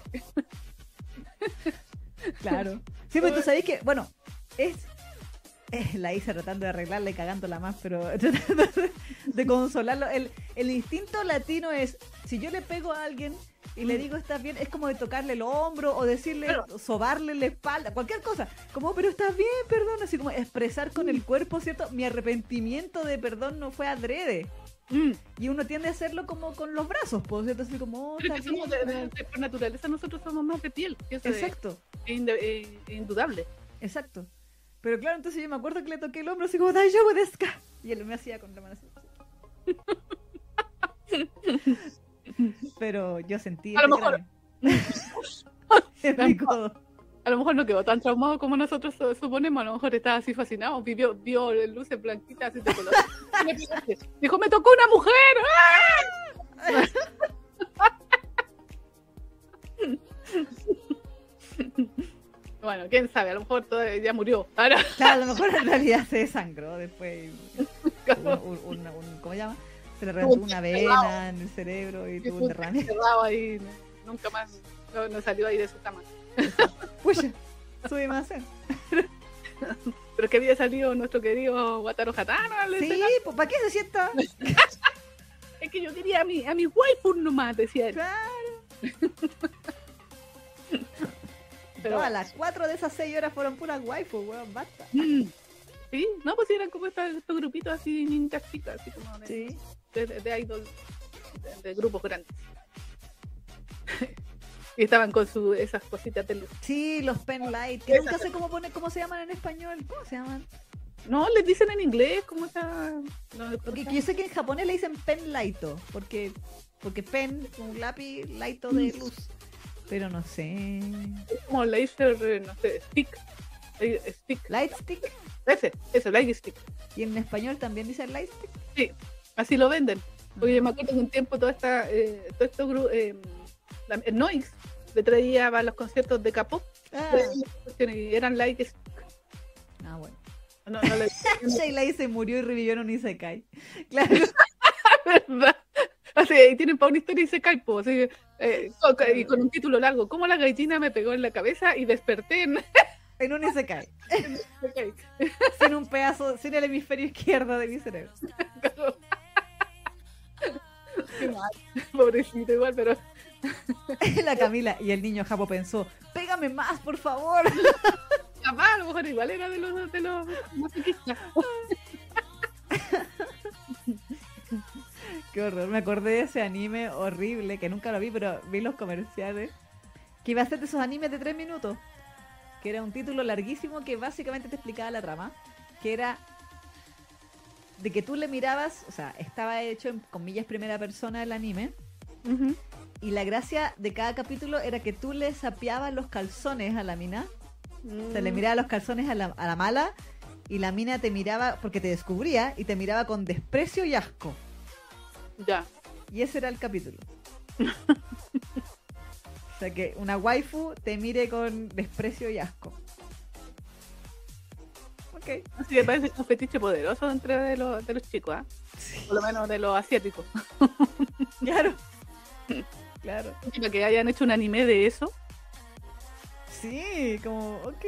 Claro. Sí, pues tú sabés que, bueno, es. la hice tratando de arreglarla y cagándola más, pero tratando de, de consolarlo. El, el instinto latino es: si yo le pego a alguien y le digo estás bien, es como de tocarle el hombro o decirle, Claro. sobarle la espalda, cualquier cosa. Como, pero estás bien, perdón. Así como expresar con el cuerpo, ¿cierto? Mi arrepentimiento de perdón no fue adrede. Mm. Y uno tiende a hacerlo como con los brazos, pues, ¿cierto? Así como, oh, Pero que somos de, de- de- por naturaleza nosotros somos más de piel. que eso es- Exacto. es inde- es indudable. Exacto. Pero claro, entonces yo me acuerdo que le toqué el hombro así como, Daijoubu desu ka?" Y él me hacía con la mano así. Pero yo sentí... A lo mejor-. A lo mejor no quedó tan traumado como nosotros su- suponemos. A lo mejor estaba así fascinado. Vivió, vio luces blanquitas así de color. Dijo, me tocó una mujer. ¡Ah! bueno, quién sabe. A lo mejor todavía ya murió. Ahora, Claro, a lo mejor en realidad se desangró después. Un, un- un- un- ¿Cómo se llama? Se le reventó una un vena en el cerebro y tuvo un derrame. ahí, nunca más, no, no salió ahí de su cama. Pucha, sube más. Pero que había salido nuestro querido Wataru Hatano. Sí, pues ¿para qué se sienta? Es que yo quería a mi, a mi waifu nomás, decía él. Claro. Pero- Todas las cuatro de esas seis horas fueron puras waifu, weón, basta. Mm. Sí, no, pues eran como estos, estos grupitos así ninjas chicas, así como de, Sí. de, de- de idol, de, grupos grandes. y estaban con su, esas cositas de luz. Sí, los pen light, que nunca sé cómo pone, cómo se llaman en español. ¿Cómo se llaman? No, les dicen en inglés, como está. No, Porque yo sé que en japonés le dicen pen lighto, porque porque pen, un lápiz lighto de luz. Pero no sé. es como laser, no sé, stick. Stick, Light stick. ese, ese, light stick. Y en español también dice light stick. Sí, así lo venden. Porque yo me acuerdo que un tiempo toda esta, eh, todo esto, eh, la- el Noise le traía para los conciertos de K-pop Ah, y eran like ah, bueno. no, no le Sheila se murió y revivió en un Isekai. Claro. ¿verdad? Así, y tienen para una historia y se cae, po, así, eh, con- y con un título largo, ¿cómo la gallina me pegó en la cabeza y desperté en En un Isekai. Sin un pedazo, sin el hemisferio izquierdo de mi cerebro. Qué mal, pobrecito igual, pero La Camila y el niño Japo pensó, pégame más, por favor. capaz a lo mejor igual era de los de los masoquistas. Qué horror. Me acordé de ese anime horrible que nunca lo vi, pero vi los comerciales. Que iba a ser de esos animes de tres minutos. Que era un título larguísimo que básicamente te explicaba la trama. Que era de que tú le mirabas, o sea, estaba hecho en comillas primera persona el anime. Y la gracia de cada capítulo era que tú le sapeabas los calzones a la mina. O sea, le Mm. miraba los calzones a la, a la mala. Y la mina te miraba, porque te descubría, y te miraba con desprecio y asco. Ya. Y ese era el capítulo. o sea, que una waifu te mire con desprecio y asco. Ok. Así que parece un fetiche poderoso entre de los, de los chicos, ¿ah? Por lo menos de los asiáticos. Claro. Claro. Que hayan hecho un anime de eso. Sí, como, ok.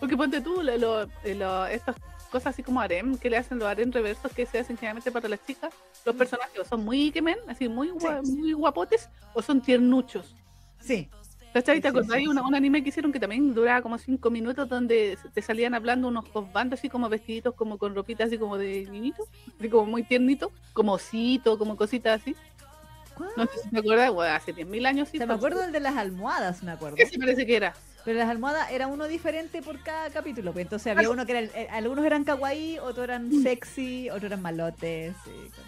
Porque ponte tú, lo, lo- eh, lo- estas cosas así como harem, que le hacen los harem reversos que se hacen generalmente para las chicas, los personajes o son muy ikemen, así muy, gua- Sí. muy guapotes, o son tiernuchos. Sí. ¿Cachai? Sí, ¿Te sí, acordás? sí, Hay una- un anime que hicieron que también duraba como cinco minutos donde te salían hablando unos bandos así como vestiditos como con ropita así como de niñito, así como muy tiernito, como osito, como cositas así. ¿Cuál? No sé si te acuerdas, bueno, hace 10.000 años O sí. sea, me acuerdo del de las almohadas, me acuerdo. Ese parece que era. Pero las almohadas era uno diferente por cada capítulo. pues, Entonces había uno que era, eh, algunos eran kawaii, otros eran sexy, otros eran malotes.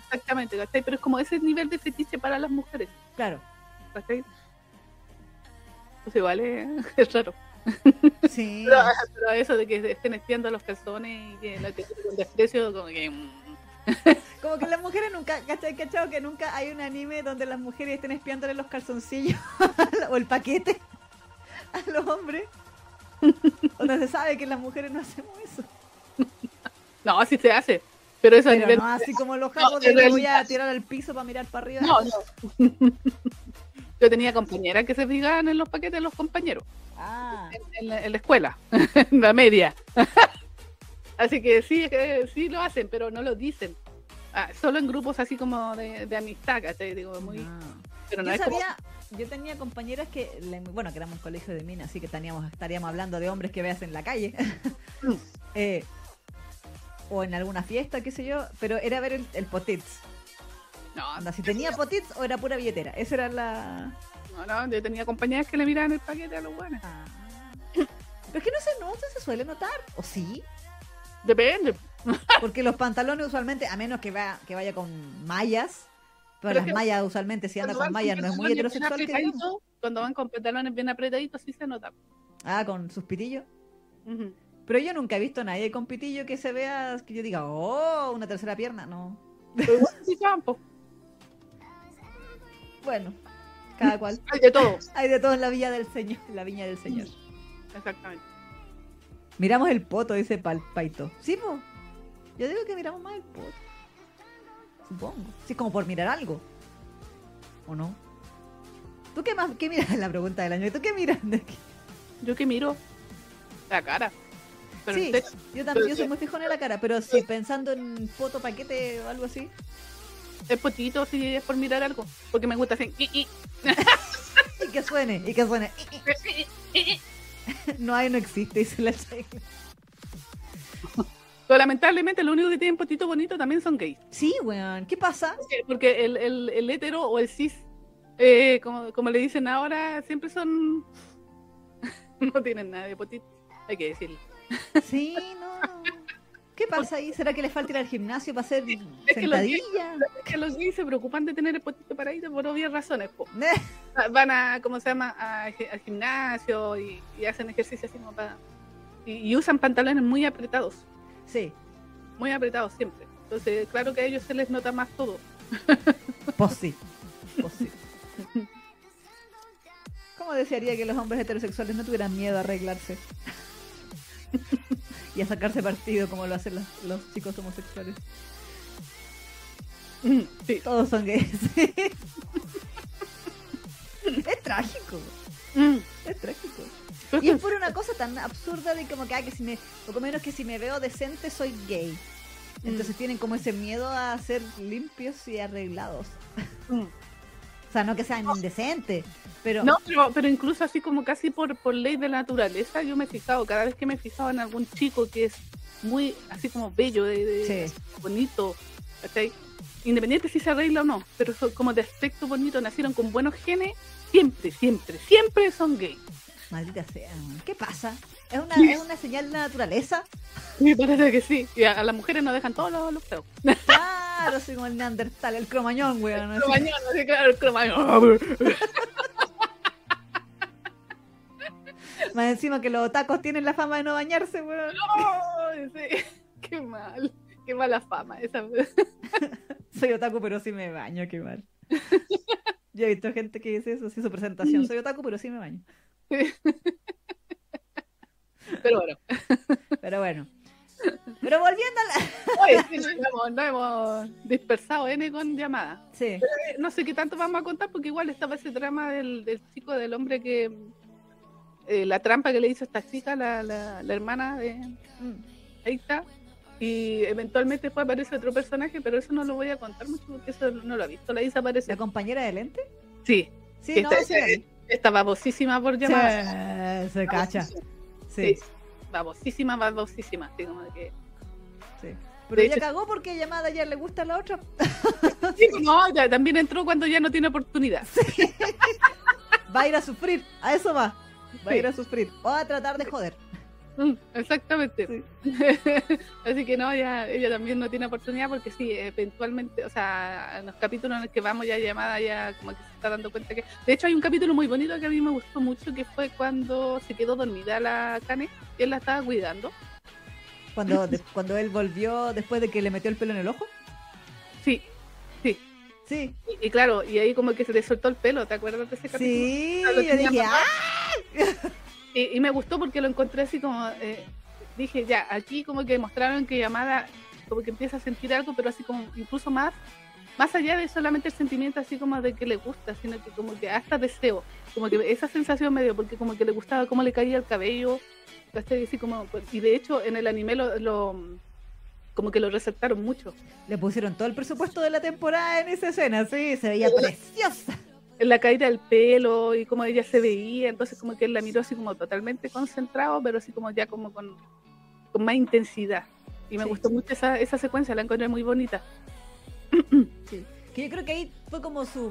Exactamente, ¿cachai? Pero es como ese nivel de fetiche para las mujeres, Claro. ¿cachai? Entonces vale, es raro. Sí. Pero, pero eso de que estén espiando los calzones y que la que con desprecio, como que. Como que las mujeres nunca, ¿cachai? ¿Cachado? Que nunca hay un anime donde las mujeres estén espiándole los calzoncillos o el paquete a los hombres. Donde se sabe que las mujeres no hacemos eso. No, así se hace. Pero eso Pero nivel. no así como los japos No, de voy a tirar al piso para mirar para arriba. No, no. Yo tenía compañeras que se fijaban en los paquetes de los compañeros, Ah, en, en la, en la escuela, en la media. Así que sí, que sí lo hacen, pero no lo dicen. Ah, solo en grupos así como de, de amistad, ¿cachai? Digo, muy, no. pero no yo es como- sabía, yo tenía compañeras que, le- bueno, que éramos un colegio de minas, así que teníamos, estaríamos hablando de hombres que veas en la calle. Mm. Eh, o en alguna fiesta, qué sé yo, pero era ver el, el potits. No, Anda, si tenía potits o era pura billetera. Esa era la. no, no, yo tenía compañeras que le miraban el paquete a los buenos. Ah. Pero es que no se nota, se suele notar. ¿O sí? Depende. Porque los pantalones usualmente, a menos que, va, que vaya con mallas, pero, Pero las es que mallas usualmente si anda con mallas no es muy heterosexual. que Cuando van con pantalones bien apretaditos, sí se nota. Ah, con sus pitillos. Ujú. Pero yo nunca he visto a nadie con pitillo que se vea, que yo diga, oh, una tercera pierna. No. Pero igual sí campo. Bueno, cada cual. Hay de todo. Hay de todo en la villa del Señor, en la viña del Señor. Exactamente. Miramos el poto, dice Pal Paito. Sí, po. Yo digo que miramos más el poto. supongo. Sí, como por mirar algo. ¿O no? ¿Tú qué más? ¿Qué miras? La pregunta del año. ¿Tú qué miras? Yo que miro la cara. Pero sí, yo también yo soy muy fijona en la cara, pero si pensando en foto, paquete o algo así. es potito si es por mirar algo. Porque me gusta así. Y que suene, y que suene. No hay, no existe, dice la. Pero lamentablemente lo único que tienen potito bonito también son gays. Sí, weón. ¿Qué pasa? Porque- Porque el, el, el hetero o el cis, eh, como, como le dicen ahora, siempre son... no tienen nada de potito, hay que decirlo. Sí, no. ¿Qué pasa ahí? ¿Será que les falta ir al gimnasio para hacer? Es que los gays se preocupan de tener el potito paradito por obvias razones. po. Eh, Van a, ¿cómo se llama? A- al gimnasio y, y hacen ejercicio así como para... Y, y usan pantalones muy apretados, Sí, muy apretados siempre. Entonces, claro que a ellos se les nota más todo. pues sí. Pues sí. ¿Cómo desearía que los hombres heterosexuales no tuvieran miedo a arreglarse? Y a sacarse partido como lo hacen los, los chicos homosexuales. Sí. Todos son gays. es trágico. Mm. Es trágico. Y es por una cosa tan absurda de como que, ah, que si me, poco menos que si me veo decente soy gay. Entonces Mm. tienen como ese miedo a ser limpios y arreglados. Mm. O sea, no que sean indecentes, pero No, pero, pero incluso así como casi por, por ley de la naturaleza, yo me he fijado, cada vez que me he fijado en algún chico que es muy así como bello, de, de- Sí. bonito, ¿cachai? independiente si se arregla o no, pero son como de aspecto bonito, nacieron con buenos genes, siempre, siempre, siempre son gay. maldita sea. ¿Qué pasa? ¿Es una, ¿Es una señal de la naturaleza? Me parece que sí. Y a, a las mujeres nos dejan todos los, los peos. Claro, soy como el neandertal, el cromañón, weón. así. Cromañón, sí, claro, el cromañón. Más encima que los tacos tienen la fama de no bañarse, weón. Ay, sí. Qué mal, qué mala fama esa. Soy otaku, pero sí me baño, qué mal. Yo he visto gente que dice eso, sí, su presentación. Soy otaku, pero sí me baño. Pero bueno, Pero bueno. Pero volviendo a la... oye, sí, nos hemos, dispersado N con llamadas. Sí, Eh, No sé qué tanto vamos a contar porque igual estaba ese drama del, del chico, del hombre que... eh, la trampa que le hizo esta chica, la, la, la hermana de... mm, Ahí está. Y eventualmente después aparece otro personaje, pero eso no lo voy a contar mucho porque eso no lo ha visto. La Isa aparece. ¿La compañera de lente? Sí, Sí, no, Esta- sí esta babosísima por llamada. Sí, se cacha. Sí, Sí, babosísima, babosísima. Así como que... sí. Pero De ella hecho- cagó porque llamada ya le gusta a la otra. Sí, no, ya, también entró cuando ya no tiene oportunidad. Va a ir a sufrir, a eso va. Va a ir a sufrir. O a tratar de joder. Mm, Exactamente. Sí. Así que no, ya, ella también no tiene oportunidad porque sí, eventualmente, o sea, en los capítulos en los que vamos ya llamada ya como que se está dando cuenta que... De hecho hay un capítulo muy bonito que a mí me gustó mucho que fue cuando se quedó dormida la Cane y él la estaba cuidando. Cuando, de- cuando él volvió después de que le metió el pelo en el ojo. Sí, sí. Sí, Y, y claro, y ahí como que se le soltó el pelo, ¿te acuerdas de ese capítulo? sí. Yo dije. ¡ah! Y, y me gustó porque lo encontré así como, eh, dije, ya, aquí como que mostraron que Yamada como que empieza a sentir algo, pero así como incluso más, más allá de solamente el sentimiento así como de que le gusta, sino que como que hasta deseo, como que esa sensación medio, porque como que le gustaba cómo le caía el cabello. Así como, y de hecho en el anime lo, lo- como que lo resaltaron mucho. Le pusieron todo el presupuesto de la temporada en esa escena, sí, se veía preciosa. En la caída del pelo y como ella se veía, entonces como que él la miró así como totalmente concentrado, pero así como ya como con, con más intensidad. Y me Sí. gustó mucho esa, esa secuencia, la encontré muy bonita. Sí. Que yo creo que ahí fue como su.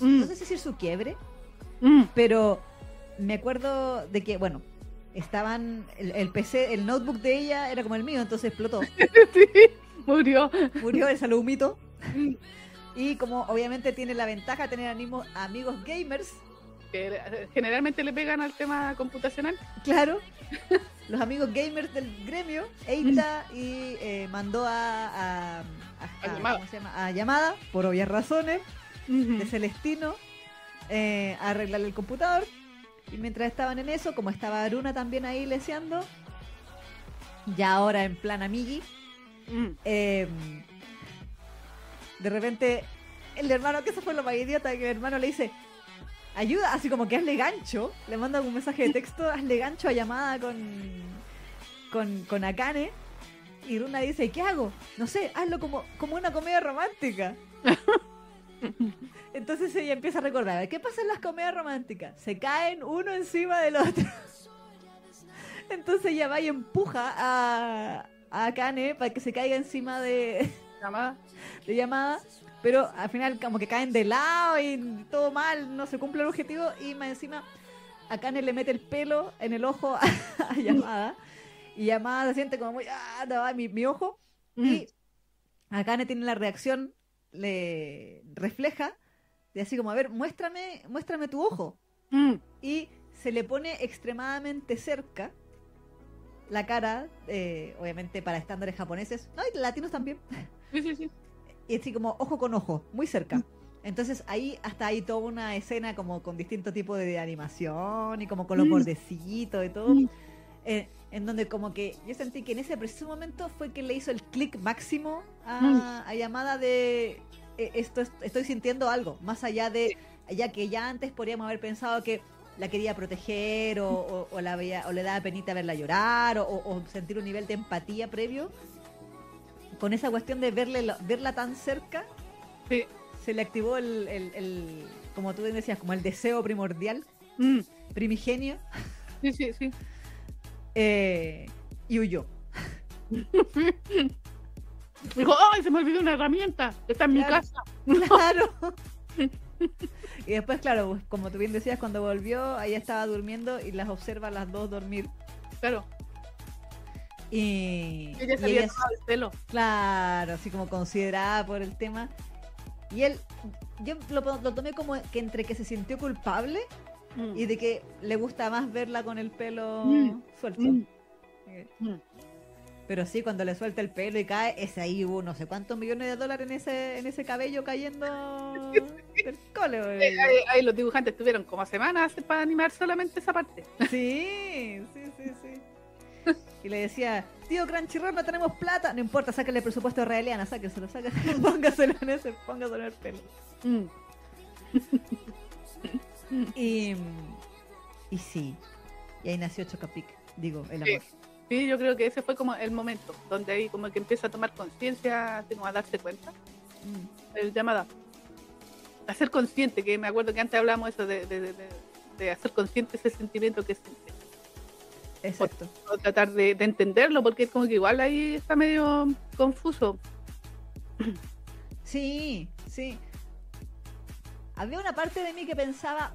Mm. No sé si decir su quiebre, Mm, pero me acuerdo de que, bueno, estaban. El, el PC, el notebook de ella era como el mío, entonces explotó. sí, murió. Murió el saludito. Y como obviamente tiene la ventaja de tener animo- amigos gamers, que generalmente le pegan al tema computacional. claro, los amigos gamers del gremio, Eita y eh, mandó a, Llamada. ¿cómo se llama? a llamada, por obvias razones, de Celestino, eh, a arreglarle el computador. Y mientras estaban en eso, como estaba Aruna también ahí leseando, ya ahora en plan amigui, Mm, eh, de repente el hermano, que eso fue lo más idiota, que el hermano le dice, ayuda, así como que hazle gancho, le manda un mensaje de texto, hazle gancho a llamada con, con, con Akane. Y Runa dice, ¿qué hago? No sé, hazlo como, como una comedia romántica. Entonces ella empieza a recordar, ¿qué pasa en las comedias románticas? Se caen uno encima del otro. Entonces ella va y empuja a, a Akane para que se caiga encima de Llamada. de llamada, pero al final como que caen de lado y todo mal, no se cumple el objetivo y más encima Akane le mete el pelo en el ojo a, a llamada y llamada se siente como muy, ah, no, mi, mi ojo y Akane tiene la reacción, le refleja de así como, a ver, muéstrame, muéstrame tu ojo Mm. y se le pone extremadamente cerca la cara, eh, obviamente para estándares japoneses, no, y latinos también, Sí, sí, sí. y así como ojo con ojo, muy cerca. Entonces ahí hasta ahí toda una escena como con distintos tipos de animación y como con los Mm. bordecitos y todo. Mm. eh, en donde como que yo sentí que en ese preciso momento fue que le hizo el clic máximo a, Mm. a llamada de eh, esto es- estoy sintiendo algo, más allá de ya que ya antes podríamos haber pensado que la quería proteger o, o- o la veía, o le daba penita verla llorar o sentir un nivel de empatía previo. Con esa cuestión de verle lo- verla tan cerca, Sí. se le activó el, el- el- como tú bien decías, como el deseo primordial, Mm. primigenio, Sí, sí, sí. eh, y huyó. Dijo, ¡ay, se me olvidó una herramienta! Está en mi casa. Claro. y después, claro, pues, como tú bien decías, cuando volvió, ella estaba durmiendo y las observa a las dos dormir. Claro. Y, Ella se y había ella- tomado el pelo. claro, así como considerada por el tema. Y él, yo lo, lo tomé como que entre que se sintió culpable Mm. y de que le gusta más verla con el pelo Mm. suelto. Mm. Pero sí, cuando le suelta el pelo y cae, ese ahí hubo no sé cuántos millones de dólares en ese, en ese cabello cayendo del cole. Eh, Ahí, ahí los dibujantes tuvieron como semanas para animar solamente esa parte. Sí, sí, sí, sí. Y le decía, tío Crunchyroll, no tenemos plata. No importa, sáquenle el presupuesto a Raeliana, sáquenselo, sáquenselo, póngaselo en ese, póngaselo en el pelo. Mm. Y, y sí, y ahí nació Chocapic, digo, el amor. Sí, yo creo que ese fue como el momento donde ahí como que empieza a tomar conciencia, a darse cuenta. Mm. El llamada. A ser consciente, que me acuerdo que antes hablábamos eso de, de, de, de- de hacer consciente ese sentimiento que siente. Exacto. O tratar de, de entenderlo, porque es como que igual ahí está medio confuso. Sí, sí. Había una parte de mí que pensaba,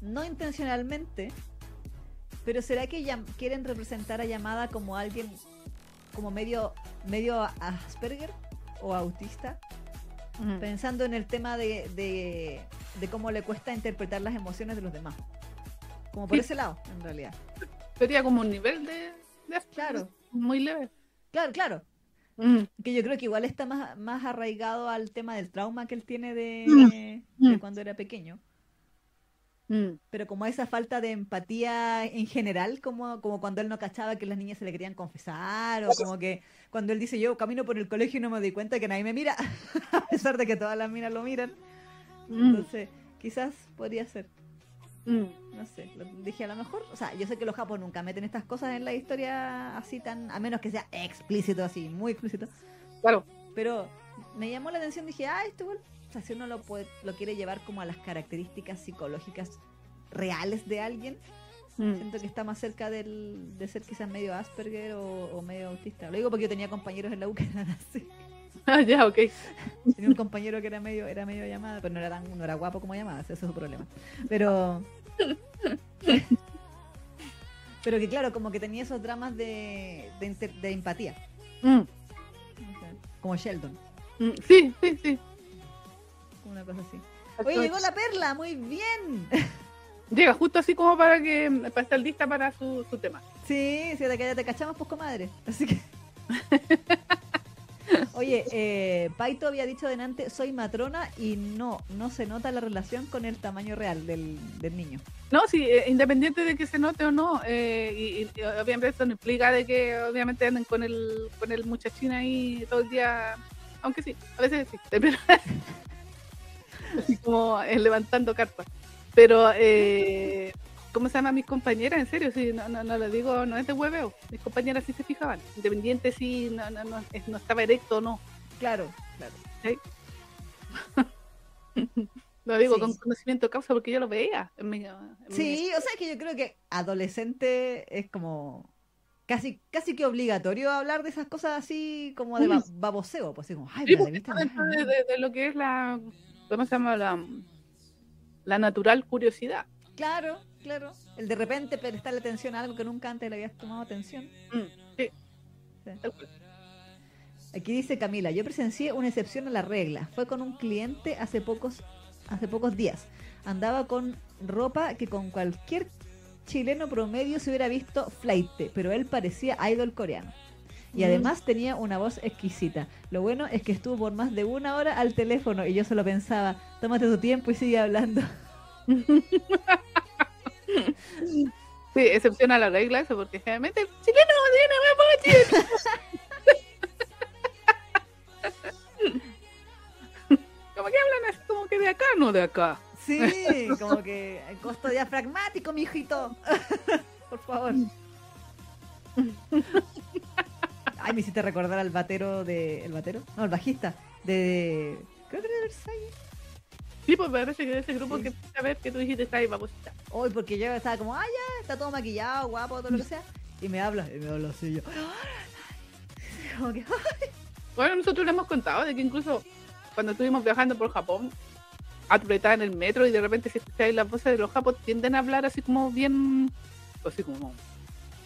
no intencionalmente, pero ¿será que quieren representar a Llamada como alguien, como medio, medio Asperger o autista? Pensando en el tema de, de, de cómo le cuesta interpretar las emociones de los demás. Como por Sí. ese lado, en realidad. Sería como un nivel de, de Claro, muy leve. claro, claro. Mm. Que yo creo que igual está más, más arraigado al tema del trauma que él tiene de, Mm. de cuando era pequeño. Mm. pero como esa falta de empatía en general, como, como cuando él no cachaba que las niñas se le querían confesar, o como que cuando él dice yo camino por el colegio y no me doy cuenta que nadie me mira, a pesar de que todas las minas lo miran. Mm. Entonces, quizás podría ser, Mm. No sé, lo dije a lo mejor, o sea, yo sé que los japos nunca meten estas cosas en la historia así tan, a menos que sea explícito así, muy explícito, Claro. pero me llamó la atención, dije, ah, esto o sea, si uno lo, puede, lo quiere llevar como a las características psicológicas reales de alguien, Mm. Siento que está más cerca del, de ser quizás medio Asperger o, o medio autista. Lo digo porque yo tenía compañeros en la U que eran así. Ah, ya, ok. Tenía un compañero que era medio, era medio llamada, pero no era tan, no era guapo como llamada, ese es su problema. Pero. Pero que claro, como que tenía esos dramas de, de, inter- de empatía. Mm. Como Sheldon. Mm. Sí, sí, sí. como Una cosa así. Oye, llegó la perla, muy bien. Llega justo así como para que para estar lista para su, su tema. Sí, sí, que ya te cachamos, pues comadre. Así que. Oye, eh, Paito había dicho delante, soy matrona y no, no se nota la relación con el tamaño real del, del niño. No, sí, eh, independiente de que se note o no, eh, y, obviamente eso no implica de que obviamente anden con el, con el muchachín ahí todo el día aunque sí, a veces existe, pero como eh, levantando carpas. Pero, eh, ¿cómo se llama mis compañeras? En serio, sí, no, no, no lo digo, no es de hueveo. Mis compañeras sí se fijaban. Independiente si no, no, no, es- no estaba erecto o no. Claro, claro. Lo digo Sí. con conocimiento de causa porque yo lo veía. En mi, en mi- Sí, o sea que yo creo que adolescente es como casi casi que obligatorio hablar de esas cosas así como de ba- baboseo, pues así como, ay, Sí, dentro hablar, de, ¿no? de- de lo que es la, ¿cómo se llama? La, la natural curiosidad. Claro, claro. El de repente prestarle atención a algo que nunca antes le habías tomado atención. Mm, sí. Sí. Aquí dice Camila, yo presencié una excepción a la regla. Fue con un cliente hace pocos, hace pocos días. Andaba con ropa que con cualquier chileno promedio se hubiera visto flaite, pero él parecía idol coreano. Y Mm. además tenía una voz exquisita. Lo bueno es que estuvo por más de una hora al teléfono y yo solo pensaba, tómate tu tiempo y sigue hablando. Sí, excepción a la regla eso, porque generalmente el chileno una voz Como que hablan así como que de acá, no de acá. Sí, como que el costo diafragmático, mijito. Por favor. Ay, me hiciste recordar al batero de. ¿El batero? No, el bajista. De. Creo que era de Versalles. Sí, pues parece que de ese grupo Sí. que a ver que tú dijiste está ahí, babosita. Hoy, porque yo estaba como, ah, ya, está todo maquillado, guapo, todo lo que sea. Y me habla, y me habla así yo. Como que, Bueno, nosotros le hemos contado de que incluso cuando estuvimos viajando por Japón, apretada en el metro y de repente si escucháis las voces de los japos tienden a hablar así como bien, así como,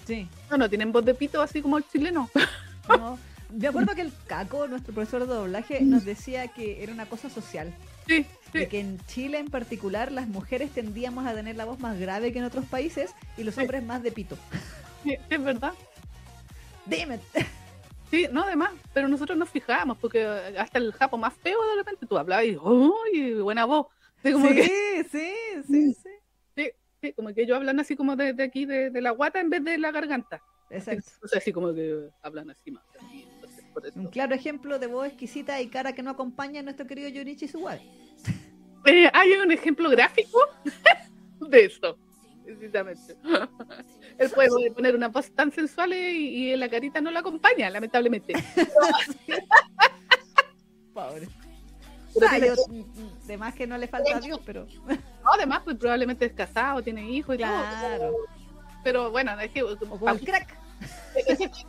sí. no, no, tienen voz de pito así como el chileno. No. Me acuerdo que el Caco, nuestro profesor de doblaje, nos decía que era una cosa social. Sí, sí. de que en Chile en particular las mujeres tendíamos a tener la voz más grave que en otros países y los hombres más de pito. Sí, es verdad. Dime. Sí, no, además, pero nosotros nos fijábamos porque hasta el japo más feo de repente tú hablabas y, ¡uy! buena voz! Así como, que, Sí, sí, sí, sí. sí, como que ellos hablan así como de, de aquí, de, de la guata en vez de la garganta. Exacto. O sea, así como que hablan así más. así, entonces, por eso. Un claro ejemplo de voz exquisita y cara que no acompaña a nuestro querido Yorichi Suwabe. Eh, hay un ejemplo gráfico de eso, precisamente. Él puede poner una voz tan sensual y, y la carita no la acompaña, lamentablemente. Pobre. Pero Ah, yo, mm, de más que no le falta a Dios, pero no, además, pues probablemente es casado, tiene hijos y claro. todo. Pero bueno, es que O como el crack.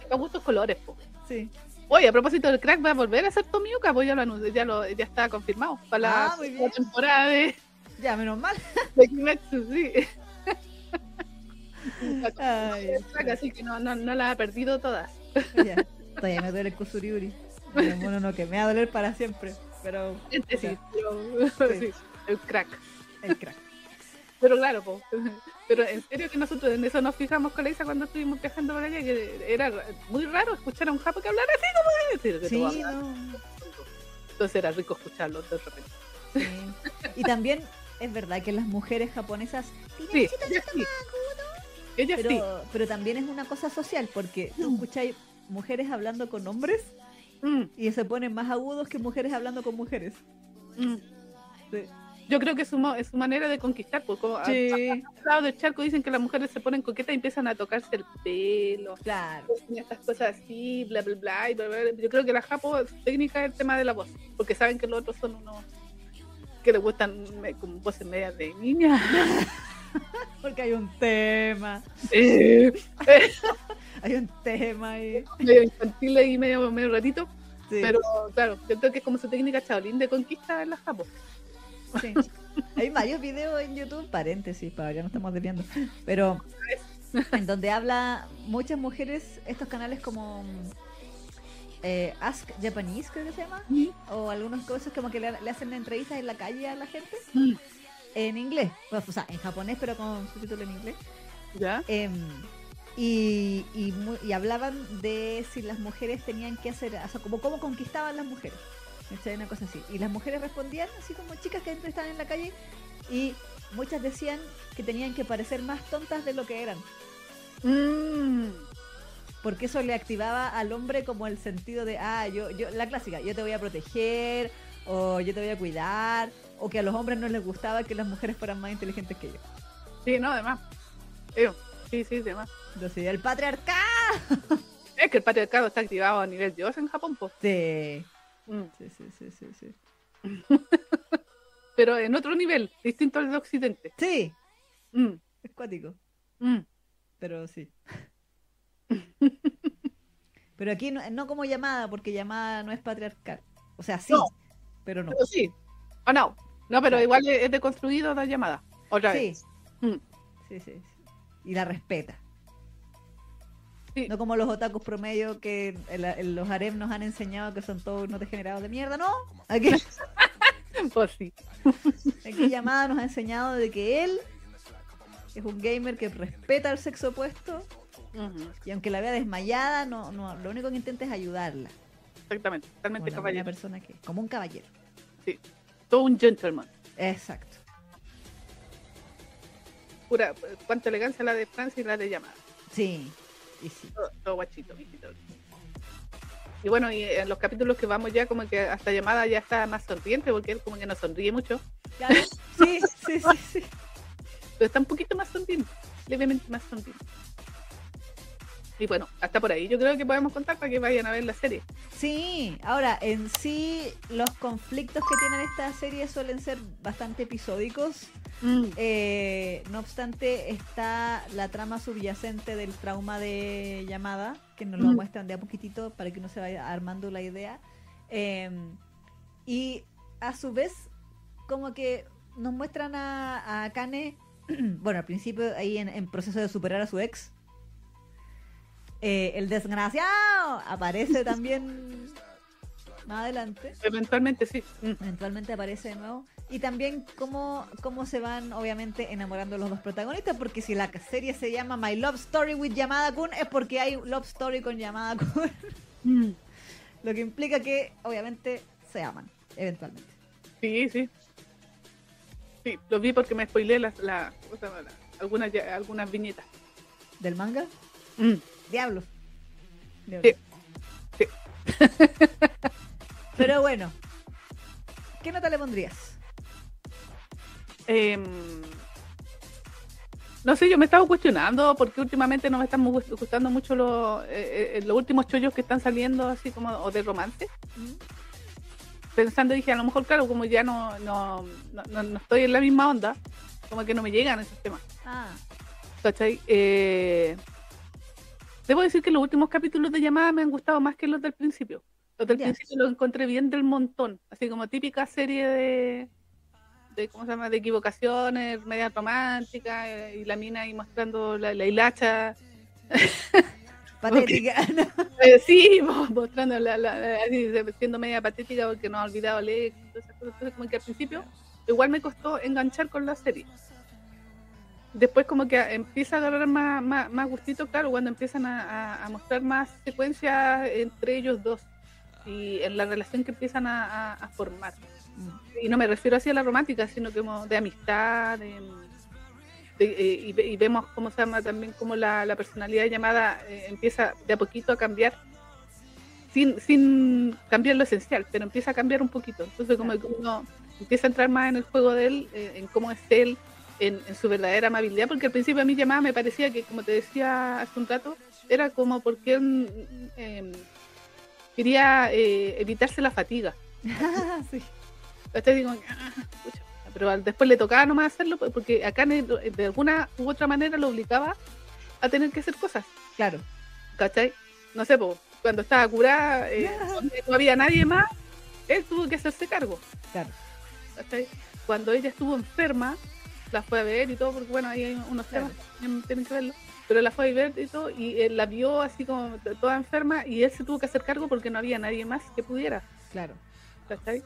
para gustos colores. po. Sí. Oye, a propósito del crack, va a volver a ser Tomiuka, pues ya lo anunció, ya, lo, ya está confirmado para la, Ah, la temporada de, Ya, menos mal. de Kimetsu, sí. Ay, Así que no, no, no la ha perdido todas. ya. Todavía me duele el kusuriuri. Pero bueno, no, que me va a doler para siempre. Pero sí, Ya. pero- Sí. sí, el crack. el crack. Pero claro, po. pero en serio que nosotros en eso nos fijamos con la Isa cuando estuvimos viajando por allá, que era muy raro escuchar a un japo que hablara así como decir, que Sí, no. Entonces era rico escucharlo de repente. Sí. Y también es verdad que las mujeres japonesas tienen Sí, cositas ella sí. Pero, pero también es una cosa social, porque tú escucháis mujeres hablando con hombres Mm, y se ponen más agudos que mujeres hablando con mujeres. mm. Sí. Yo creo que es su, es su manera de conquistar, porque como a- a- al lado del charco dicen que las mujeres se ponen coquetas y empiezan a tocarse el pelo, claro. estas cosas así, bla, bla, bla, y bla, bla. Yo creo que la japo su técnica es el tema de la voz, porque saben que los otros son unos que les gustan con voces medias de niña. Porque hay un tema, Eh, hay un tema ahí. medio infantil y medio, medio ratito, Sí, pero claro, yo creo que es como su técnica chaolín de conquista en la japo. Sí. Hay varios videos en YouTube, paréntesis, para ya no estamos desviando, pero en donde habla muchas mujeres, estos canales como eh, Ask Japanese, creo que se llama, o algunas cosas como que le, le hacen entrevistas en la calle a la gente en inglés, o sea, en japonés, pero con subtítulo en inglés. ¿Ya? Em, y, y, y hablaban de si las mujeres tenían que hacer, o sea, como cómo conquistaban las mujeres. ¿Cachai? Una cosa así. Y las mujeres respondían así como chicas que estaban en la calle y muchas decían que tenían que parecer más tontas de lo que eran. Mm. porque eso le activaba al hombre como el sentido de, ah, yo, yo, la clásica, yo te voy a proteger, o yo te voy a cuidar, o que a los hombres no les gustaba que las mujeres fueran más inteligentes que yo. Sí, no, además. Sí, sí, además. Entonces, el patriarcado. Es que el patriarcado está activado a nivel Dios en Japón, pues. Sí. Mm. Sí, sí, sí, sí, sí. Pero en otro nivel, distinto al de Occidente. Sí, Mm, es cuático, mm. pero sí. Pero aquí no, no como llamada, porque llamada no es patriarcal. O sea, sí, No. pero no. Pero sí. O no. No, pero igual es deconstruido la llamada. Otra Sí. vez. Mm. sí, sí, sí. Y la respeta. Sí. No como los otakus promedio que los harem nos han enseñado que son todos unos degenerados de mierda, ¿no? Aquí, Pues sí. aquí llamada nos ha enseñado de que él es un gamer que respeta al sexo opuesto y aunque la vea desmayada, no, no, lo único que intenta es ayudarla. Exactamente. Como Totalmente buena caballero. persona que, como un caballero. Todo un gentleman. Exacto. Pura, cuánta elegancia la de Francia y la de llamada. Sí, y sí. Todo, todo guachito. Y bueno, y en los capítulos que vamos ya, como que hasta llamada ya está más sonriente, porque él como que no sonríe mucho, Claro, Sí, sí, sí, sí. pero está un poquito más sonriente, levemente más sonriente. Y bueno, hasta por ahí yo creo que podemos contar para que vayan a ver la serie. Sí, ahora en sí los conflictos que tienen esta serie suelen ser bastante episódicos. Eh, no obstante, está la trama subyacente del trauma de llamada, que nos lo Mm. muestran de a poquitito para que uno se vaya armando la idea. Eh, y a su vez, como que nos muestran a, a Kane, bueno, al principio ahí en, en proceso de superar a su ex. Eh, el desgraciado aparece también más adelante Eventualmente sí. Mm. eventualmente aparece de nuevo. Y también cómo, cómo se van, obviamente, enamorando los dos protagonistas, porque si la serie se llama My Love Story with Yamada Kun, es porque hay Love Story con Yamada Kun, Mm. lo que implica que, obviamente, se aman, eventualmente. Sí, sí. Sí, lo vi porque me spoileé las, la, algunas, algunas viñetas. ¿Del manga? Mm. Diablos. Sí, sí. Pero bueno, ¿qué nota le pondrías? Em, no sé, yo me estaba cuestionando porque últimamente no me están gustando mucho los, eh, eh, los últimos chollos que están saliendo así como o de romance. ¿Mm? Pensando dije, a lo mejor claro, como ya no, no, no, no- no estoy en la misma onda, como que no me llegan esos temas. Ah, ¿Cachai? Eh, debo decir que los últimos capítulos de llamada me han gustado más que los del principio. Los del principio los encontré bien del montón, así como típica serie de, de ¿cómo se llama? de equivocaciones, media romántica, eh, y la mina ahí mostrando la, la hilacha. patética. ¿no? Eh, sí, mo- mostrando la, la- la- así, siendo media patética porque no ha olvidado leer. Entonces, entonces, como que al principio igual me costó enganchar con la serie. Después como que empieza a agarrar más, más, más gustito, claro, cuando empiezan a, mostrar más secuencias entre ellos dos y en la relación que empiezan a, a- a formar. Y no me refiero así a la romántica, sino como de amistad, de, de- eh, y, ve- y vemos cómo se llama también cómo la, la personalidad llamada eh, empieza de a poquito a cambiar sin, sin cambiar lo esencial, pero empieza a cambiar un poquito. Entonces como que uno empieza a entrar más en el juego de él, eh, en cómo es él, en, en su verdadera amabilidad, porque al principio a mí llamada me parecía que, como te decía hace un rato, era como porque él eh, quería eh, evitarse la fatiga. Digo, "Ah, pucha". pero después le tocaba nomás hacerlo pues, porque acá de alguna u otra manera lo obligaba a tener que hacer cosas, Claro. ¿cachai? No sé, pues, cuando estaba curada, eh, donde no había nadie más, él tuvo que hacerse cargo, Claro. ¿cachai? Cuando ella estuvo enferma, la fue a ver y todo, porque bueno, ahí hay unos Claro. temas que tienen que verlo, pero la fue a ver y todo, y él la vio así como toda enferma, y él se tuvo que hacer cargo porque no había nadie más que pudiera. Claro. ¿cachai?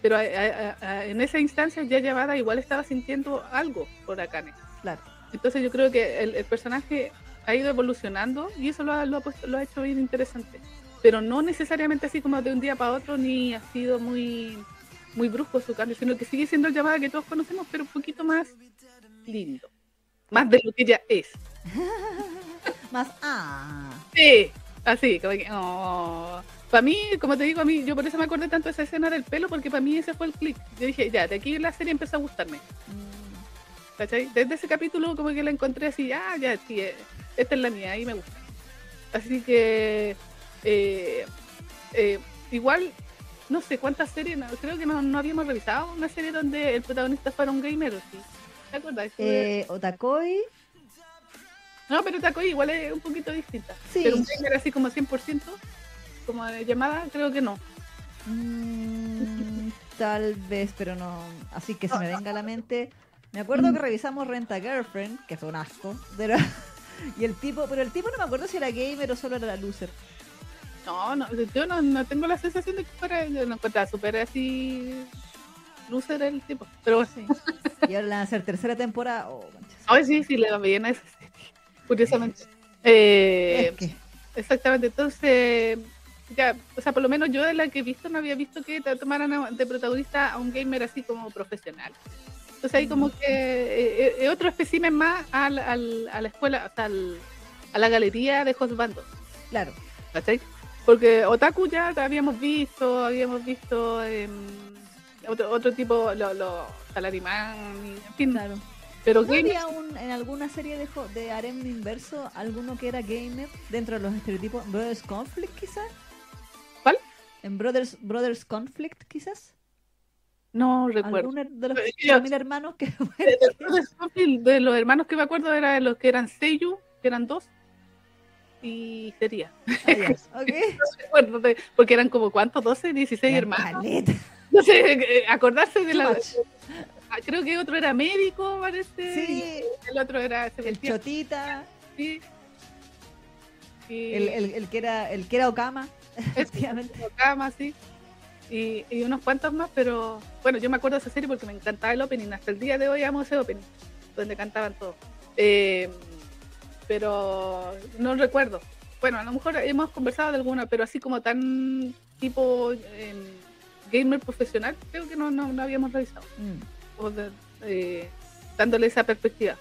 Pero a- a- a- en esa instancia ya llevada igual estaba sintiendo algo por Akane. Claro. Entonces yo creo que el, el personaje ha ido evolucionando y eso lo ha, lo ha puesto- lo ha hecho bien interesante. Pero no necesariamente así como de un día para otro, ni ha sido muy, muy brusco su cambio, sino que sigue siendo el llamada que todos conocemos, pero un poquito más lindo. Más de lo que ella es. Más, ah. Sí, así, como que. oh. Para mí, como te digo, a mí, yo por eso me acordé tanto de esa escena del pelo, porque para mí ese fue el click. Yo dije, ya, de aquí la serie empezó a gustarme. Mm, ¿Cachai? Desde ese capítulo como que la encontré así, ah, ya, sí, eh, esta es la mía, y me gusta. Así que, eh, eh, igual, no sé cuántas series, no, creo que no, no habíamos revisado una serie donde el protagonista fuera un gamer, ¿o ¿sí? ¿Te acuerdas? Eh, Otakoi, No, pero Taco igual es un poquito distinta. Sí. Pero un gamer así como 100%, como de llamada, creo que no. mm, tal vez, pero no. Así que se me venga a la mente. Me acuerdo que revisamos Renta Girlfriend, que fue un asco. Pero, y el tipo, pero el tipo no me acuerdo si era gamer o solo era loser. No, no, yo no, no tengo la sensación de que fuera, yo lo encontraba súper así, loser el tipo. Pero Sí. Y ahora la hacer tercera temporada. Oh. Ay, sí, sí, le va bien a esa serie, curiosamente. Eh, Es que, exactamente, entonces, ya, o sea, por lo menos yo de la que he visto no había visto que te tomaran de protagonista a un gamer así como profesional. Entonces ahí como que eh, eh, otro espécimen más al, al- a la escuela, o sea, al- a la galería de Hosbando, claro. ¿cachai? Porque Otaku ya habíamos visto, habíamos visto em, otro, otro tipo, los lo, Salarimán, y, en fin, Claro. pero ¿No gamer, había un, en alguna serie de, de harem inverso alguno que era gamer dentro de los estereotipos? ¿Brothers Conflict quizás? ¿Cuál? ¿En Brothers, Brothers Conflict quizás? no recuerdo. ¿Alguno de los Pero yo- mil hermanos que de, de- de los hermanos que me acuerdo eran los que eran Seiyu, que eran dos, y sería. Ah, ya, ok. No recuerdo, de- porque eran como cuántos, 12, 16 Ya, hermanos. No sé, eh, acordarse de la. Ah, Creo que otro era médico, parece. Sí. el otro era. Se El chotita, el, el, el que era el que era Okama, efectivamente. sí. Y, y unos cuantos más, pero bueno, yo me acuerdo de esa serie porque me encantaba el opening. Hasta el día de hoy amo ese opening, donde cantaban todos. Eh, pero no recuerdo. Bueno, a lo mejor hemos conversado de alguna, pero así como tan tipo eh, gamer profesional, creo que no, no, no habíamos revisado. Mm. o de- eh, dándole esa perspectiva.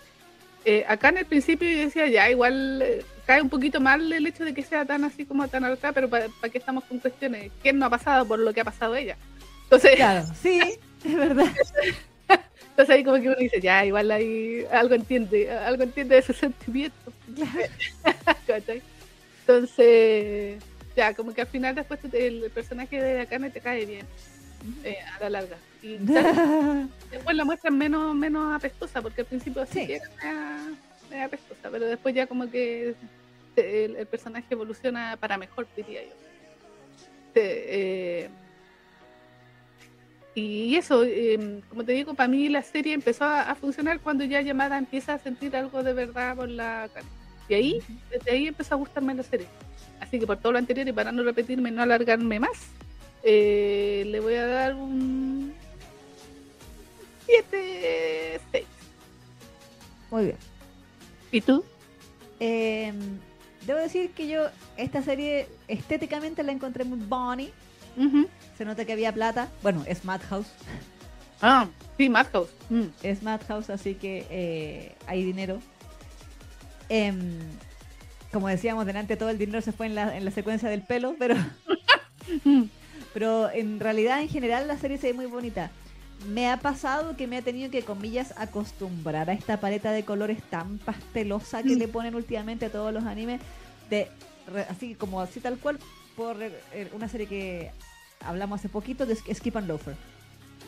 Eh, acá en el principio yo decía, ya, igual eh, cae un poquito mal el hecho de que sea tan así como tan alta, pero ¿para qué estamos con cuestiones? ¿Quién no ha pasado por lo que ha pasado ella? Entonces, Claro, sí, es verdad. entonces ahí como que uno dice, ya, igual ahí algo entiende, algo entiende de sus sentimientos. Entonces, ya, como que al final después te- el personaje de Akane te cae bien eh, a la larga. Y después la muestran menos, menos apestosa, porque al principio sí, Sí. era media apestosa, pero después ya como que el, el personaje evoluciona para mejor, diría yo. Eh, y eso, eh, como te digo, para mí la serie empezó a, a funcionar cuando ya Yamada empieza a sentir algo de verdad por la Akane. Y ahí, desde ahí empezó a gustarme la serie. Así que por todo lo anterior y para no repetirme, no alargarme más, eh, le voy a dar un 7, 6. Muy bien. ¿Y tú? Eh, debo decir que yo esta serie estéticamente la encontré muy bonny. Se nota que había plata. Bueno, es Madhouse. Ah, sí, Madhouse. Mm. Es Madhouse, así que eh, hay dinero. Em, como decíamos delante, todo el dinero se fue en la, en la secuencia del pelo, pero, pero en realidad, en general, la serie se ve muy bonita. Me ha pasado que me ha tenido que, comillas, acostumbrar a esta paleta de colores tan pastelosa que le ponen últimamente a todos los animes. De, así como así tal cual, por eh, una serie que hablamos hace poquito de Sk- Skip and Loafer.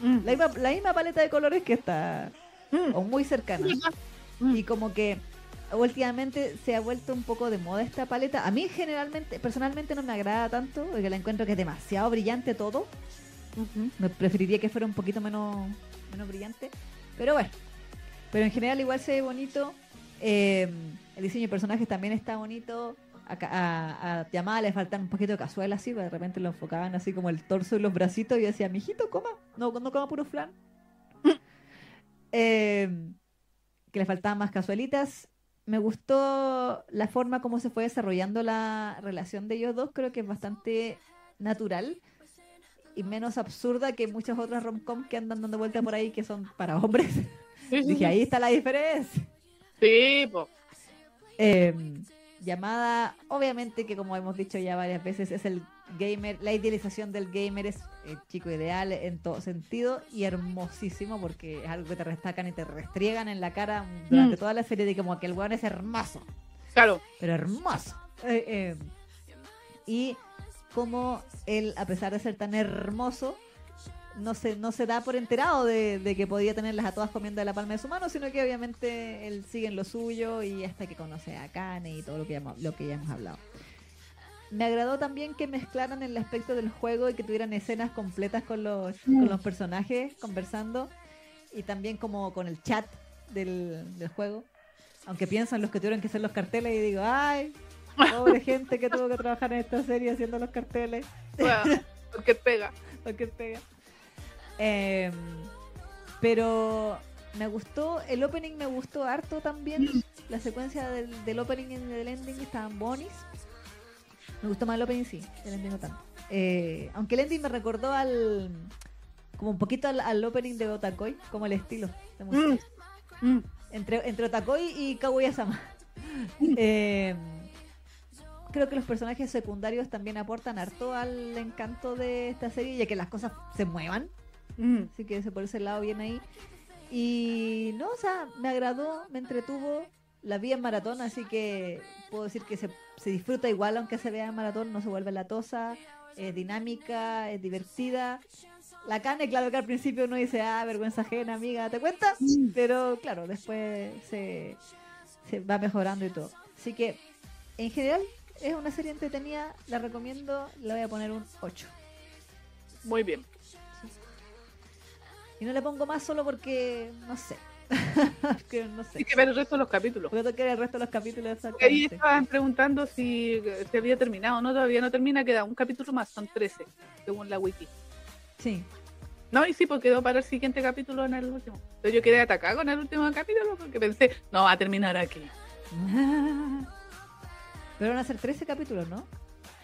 Mm. La misma, la misma paleta de colores que está, Mm. o muy cercana. Mm. Y como que últimamente se ha vuelto un poco de moda esta paleta. A mí generalmente, personalmente no me agrada tanto, porque la encuentro que es demasiado brillante todo. Me preferiría que fuera un poquito menos, menos brillante. Pero bueno, pero en general igual se ve bonito. Eh, el diseño de personajes también está bonito. A, a, a le faltan un poquito de cazuela así, porque de repente lo enfocaban así como el torso y los bracitos y yo decía, mijito, coma, no, no coma puro flan. Eh, que le faltaban más cazuelitas. Me gustó la forma como se fue desarrollando la relación de ellos dos, creo que es bastante natural y menos absurda que muchas otras rom-com que andan dando vuelta por ahí que son para hombres. Sí, sí, Dije, ahí está la diferencia. Sí, po. Eh, llamada, obviamente que como hemos dicho ya varias veces, es el gamer, la idealización del gamer es el chico ideal en todo sentido y hermosísimo porque es algo que te restacan y te restriegan en la cara durante Mm. toda la serie de como que el weón es hermoso, Claro. pero hermoso. Eh, eh, y como él, a pesar de ser tan hermoso, no se, no se da por enterado de, de que podía tenerlas a todas comiendo de la palma de su mano, sino que obviamente él sigue en lo suyo y hasta que conoce a Kane y todo lo que, ya, hemos- lo que ya hemos hablado. Me agradó también que mezclaran el aspecto del juego y que tuvieran escenas completas con los, Mm. con los personajes conversando y también como con el chat del, del juego. Aunque piensan los que tuvieron que hacer los carteles y digo, ay, pobre gente que tuvo que trabajar en esta serie haciendo los carteles. Bueno, porque pega. lo que pega. Em, pero me gustó, el opening me gustó harto también. La secuencia del, del opening y del ending estaban bonis. Me gustó más el opening, sí, el ending no tanto. Eh, aunque el ending me recordó al. como un poquito al, al opening de Otakoi, como el estilo de música. Mm. Mm. Entre, entre Otakoi y Kaguya-sama. Eh, creo que los personajes secundarios también aportan harto al encanto de esta serie, ya que las cosas se muevan. Mm. Así que por ese lado bien ahí. Y no, o sea, me agradó, me entretuvo. La vi en maratón, así que puedo decir que se, se disfruta igual aunque se vea en maratón, no se vuelve latosa, es dinámica, es divertida. La carne, claro que al principio uno dice, ah, vergüenza ajena, amiga, ¿te cuentas? Pero claro, después se, se va mejorando y todo. Así que, en general, es una serie entretenida, la recomiendo, le voy a poner un 8. Muy bien. Y no le pongo más solo porque, no sé. que no sé. Hay que ver el resto de los capítulos. Voy a tocar el resto de los capítulos Ahí estaban preguntando si se había terminado. No, todavía no termina. Queda un capítulo más. Son 13, según la wiki. Sí. No, y sí, porque quedó para el siguiente capítulo en el último. Entonces yo quedé atacada con el último capítulo porque pensé, no, va a terminar aquí. Pero van a ser 13 capítulos, ¿no?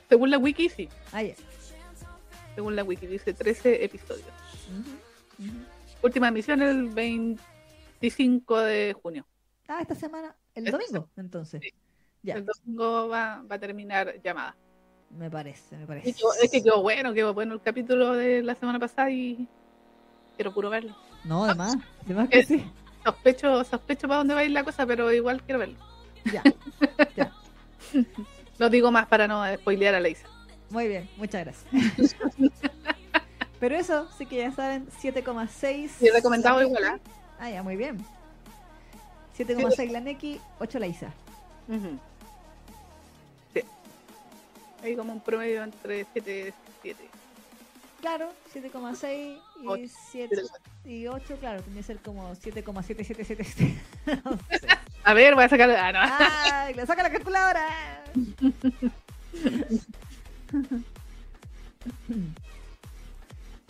Según la wiki, sí. Ah. Según la wiki, dice 13 episodios. Última emisión el 25 de junio. Ah, esta semana, el Esta domingo, entonces. Sí. Ya, El domingo va, va a terminar llamada. me parece, me Y parece. es que quedó bueno, quedó bueno el capítulo de la semana pasada y quiero puro verlo. No, además, además que Es- sí. Sospecho, sospecho para dónde va a ir la cosa, pero igual quiero verlo. Ya, ya. No digo más para no spoilear a Leisa. Muy bien, muchas gracias. Pero eso, sí que ya saben, 7,6. Sí, recomendado igual, Neki. ¿Ah? Ah, ya, muy bien. 7,6 la Neki, 8 la Isa. Ujú. Sí. Hay como un promedio entre 7 y 7. Claro, 7,6 y Ocho. 7 y 8, claro, tendría que ser como 7,7777. No sé. A ver, voy a sacar. Ah, no. ¡Ay! ¡Le saca la calculadora!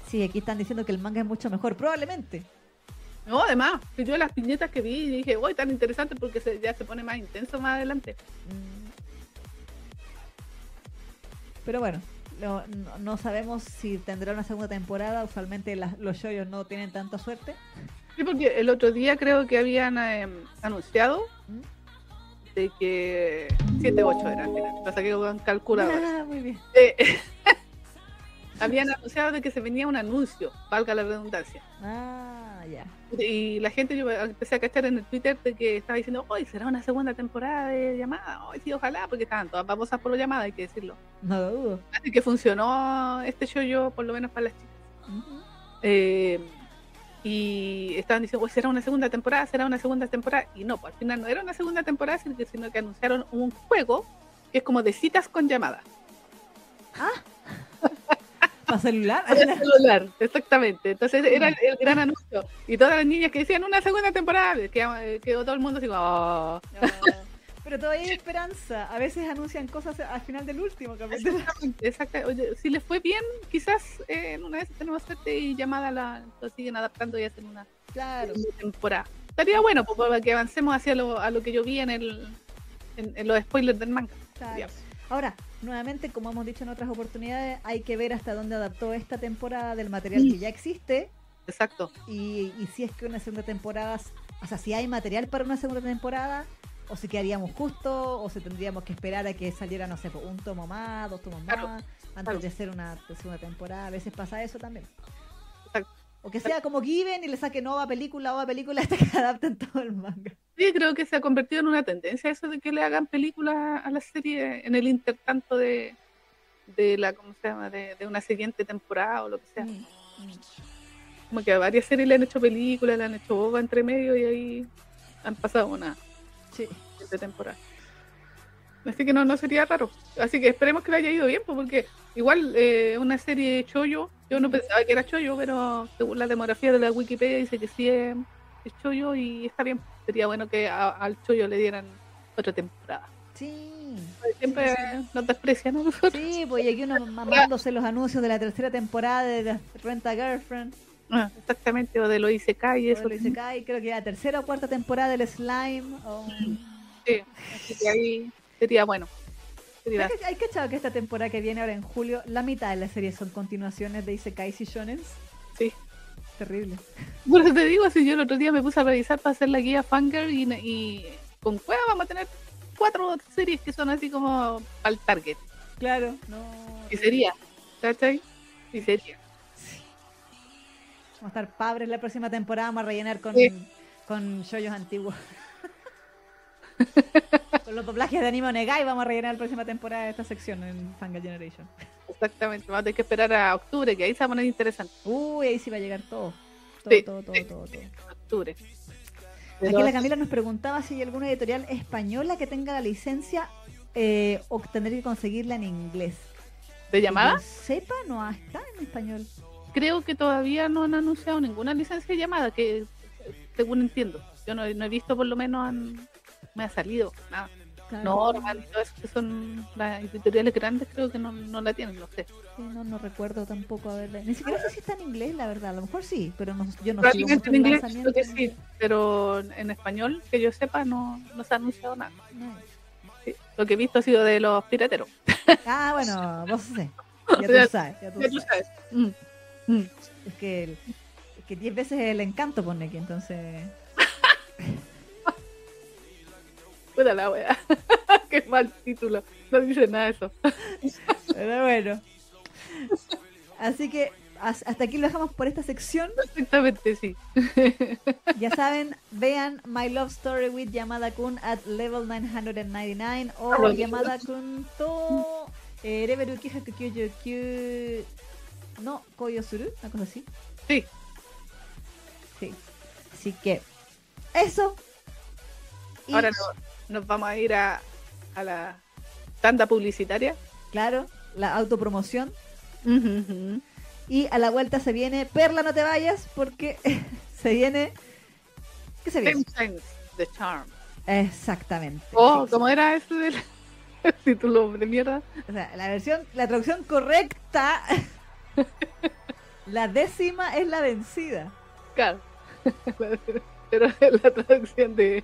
Sí, aquí están diciendo que el manga es mucho mejor, probablemente. No, además, yo las piñetas que vi dije, uy, tan interesante porque se- ya se pone más intenso más adelante. Mm. Pero bueno, lo- no, no sabemos si tendrá una segunda temporada. Usualmente las- los shoyos no tienen tanta suerte. Sí, porque el otro día creo que habían eh, anunciado ¿Mm? de que 7, 8 era al final. Lo saqué con calculadora. Ah, muy bien. Eh, habían anunciado de que se venía un anuncio, valga la redundancia. Ah, ya. Y la gente, yo empecé a cachar en el Twitter de que estaba diciendo, hoy será una segunda temporada de llamada, hoy sí, ojalá, porque estaban todas babosas por la llamada, hay que decirlo. No lo dudo. Así que funcionó este show yo, por lo menos para las chicas. Ujú. Eh, y estaban diciendo, "Uy, será una segunda temporada, será una segunda temporada. Y no, pues al final no era una segunda temporada, sino que, sino que anunciaron un juego que es como de citas con llamada. ¿Para celular? Para el celular, exactamente. Entonces era el, el gran anuncio. Y todas las niñas que decían una segunda temporada, que quedó todo el mundo así como, "Oh". No. Pero todavía hay esperanza. A veces anuncian cosas al final del último capítulo. Exactamente, exacta- oye, si les fue bien, quizás eh, en una vez tenemos suerte y llamada la lo siguen adaptando y hacen una Claro. temporada. Estaría bueno pues, para que avancemos hacia lo, a lo que yo vi en el en, en los spoilers del manga. claro. Ahora, nuevamente, como hemos dicho en otras oportunidades, hay que ver hasta dónde adaptó esta temporada del material que ya existe Exacto. y, y si es que una segunda temporada, o sea, si hay material para una segunda temporada o si quedaríamos justo, o si tendríamos que esperar a que saliera, no sé, pues, un tomo más, dos tomos Claro, más, antes claro. de hacer una segunda temporada. A veces pasa eso también. Exacto. O que sea como Given y le saque nueva película, nueva película hasta que adapten todo el manga. Sí, creo que se ha convertido en una tendencia eso de que le hagan películas a la serie en el intertanto de, de la, ¿cómo se llama? De, de una siguiente temporada o lo que sea. Como que a varias series le han hecho películas, le han hecho boba entre medio y ahí han pasado una Sí. siguiente temporada. Así que no, no sería raro. Así que esperemos que le haya ido bien, pues, porque igual eh, una serie chollo, yo no pensaba que era chollo, pero según la demografía de la Wikipedia dice que sí es, es chollo y está bien. Sería bueno que a- al chollo le dieran otra temporada. Sí. Siempre Sí, nos desprecian a nosotros. Sí, pues aquí uno mamándose los anuncios de la tercera temporada de The Renta Girlfriend. Ah, exactamente, o de lo Isekai y o eso. el Isekai, creo que la tercera o cuarta temporada del Slime. o- Sí, así que ahí sería bueno. Sería- ¿Sabes que- ¿Hay cachado que esta temporada que viene ahora en julio, la mitad de la serie son continuaciones de Isekai y Shonens? Sí. Terrible. Eso te digo, si yo el otro día me puse a revisar para hacer la guía Fanger y, y con Cueva vamos a tener cuatro series que son así como al target. Claro, no. Y sería, ¿cachai? Y sería. Vamos a estar padres la próxima temporada, vamos a rellenar con, Sí. con shoyos antiguos. con los doblajes de anime Onegai vamos a rellenar la próxima temporada de esta sección en Fangirl Generation. Exactamente, vamos a tener que esperar a octubre, que ahí se va a poner interesante. Uy, ahí sí va a llegar todo. Todo, Sí, todo, todo, sí. todo, todo. Octubre. Aquí la Camila nos preguntaba si hay alguna editorial española que tenga la licencia eh, o tendría que conseguirla en inglés. ¿De llamada? Sepa, no está en español. Creo que todavía no han anunciado ninguna licencia de llamada, que según entiendo. Yo no, no he visto, por lo menos, han- me ha salido nada. Claro. Normal y todo eso, que son las editoriales grandes, creo que no, no la tienen, no sé. Sí, no, no recuerdo tampoco haberla. Ni siquiera sé si está en inglés, la verdad. A lo mejor sí, pero no, yo no mucho en inglés creo lanzamiento. que sí, pero en español, que yo sepa, no, no se ha anunciado nada. No. Sí, Lo que he visto ha sido de los pirateros. Ah, bueno, vos sé. Ya tú sabes. Ya tú Ya sabes. sabes. Mm, mm. Es que, el- es que 10 veces el encanto pone aquí, entonces. Puta la wea. Qué mal título. No dice nada de eso. Pero bueno. Así que as- hasta aquí lo dejamos por esta sección. Exactamente, sí. Ya saben, vean My Love Story with Yamada Kun at level 999 o bueno. Yamada Kun to eh, Reveru Kyu no Koyo Suru, una cosa así. Sí. Sí. Así que eso. Y, Ahora no- nos vamos a ir a, a la tanda publicitaria. claro, la autopromoción. Y a la vuelta se viene Perla, no te vayas, porque se viene. ¿Qué se viene? The charm. Exactamente. Oh. ¿cómo era ese del el título de mierda? O sea, la versión, la traducción correcta. la décima es la vencida. Claro. Pero la traducción de,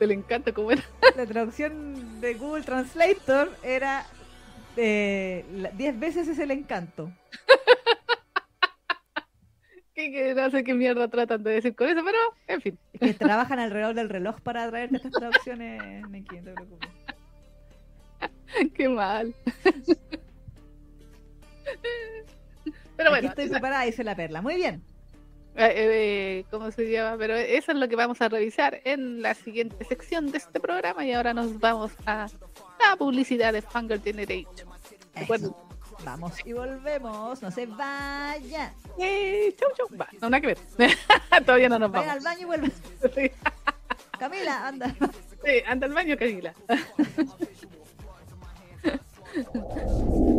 del encanto, ¿cómo era? La traducción de Google Translator era eh, la- 10 veces es el encanto. Que, no sé qué mierda tratan de decir con eso, pero en fin. Es que trabajan alrededor del reloj para traerte estas traducciones, Neki, no te preocupes. Qué mal. Pero Aquí bueno, estoy esa- preparada, dice la perla. Muy bien. Eh, eh, ¿Cómo se llama? Pero eso es lo que vamos a revisar en la siguiente sección de este programa y ahora nos vamos a la publicidad de Fangirl Generation. Recuerden. Vamos y volvemos, no se vayan. Hey, eh, chau, chau. Va, no, nada que ver. Todavía no nos Vayan vamos. al baño y vuelven. Sí. Camila, anda. Sí, anda al baño, Camila.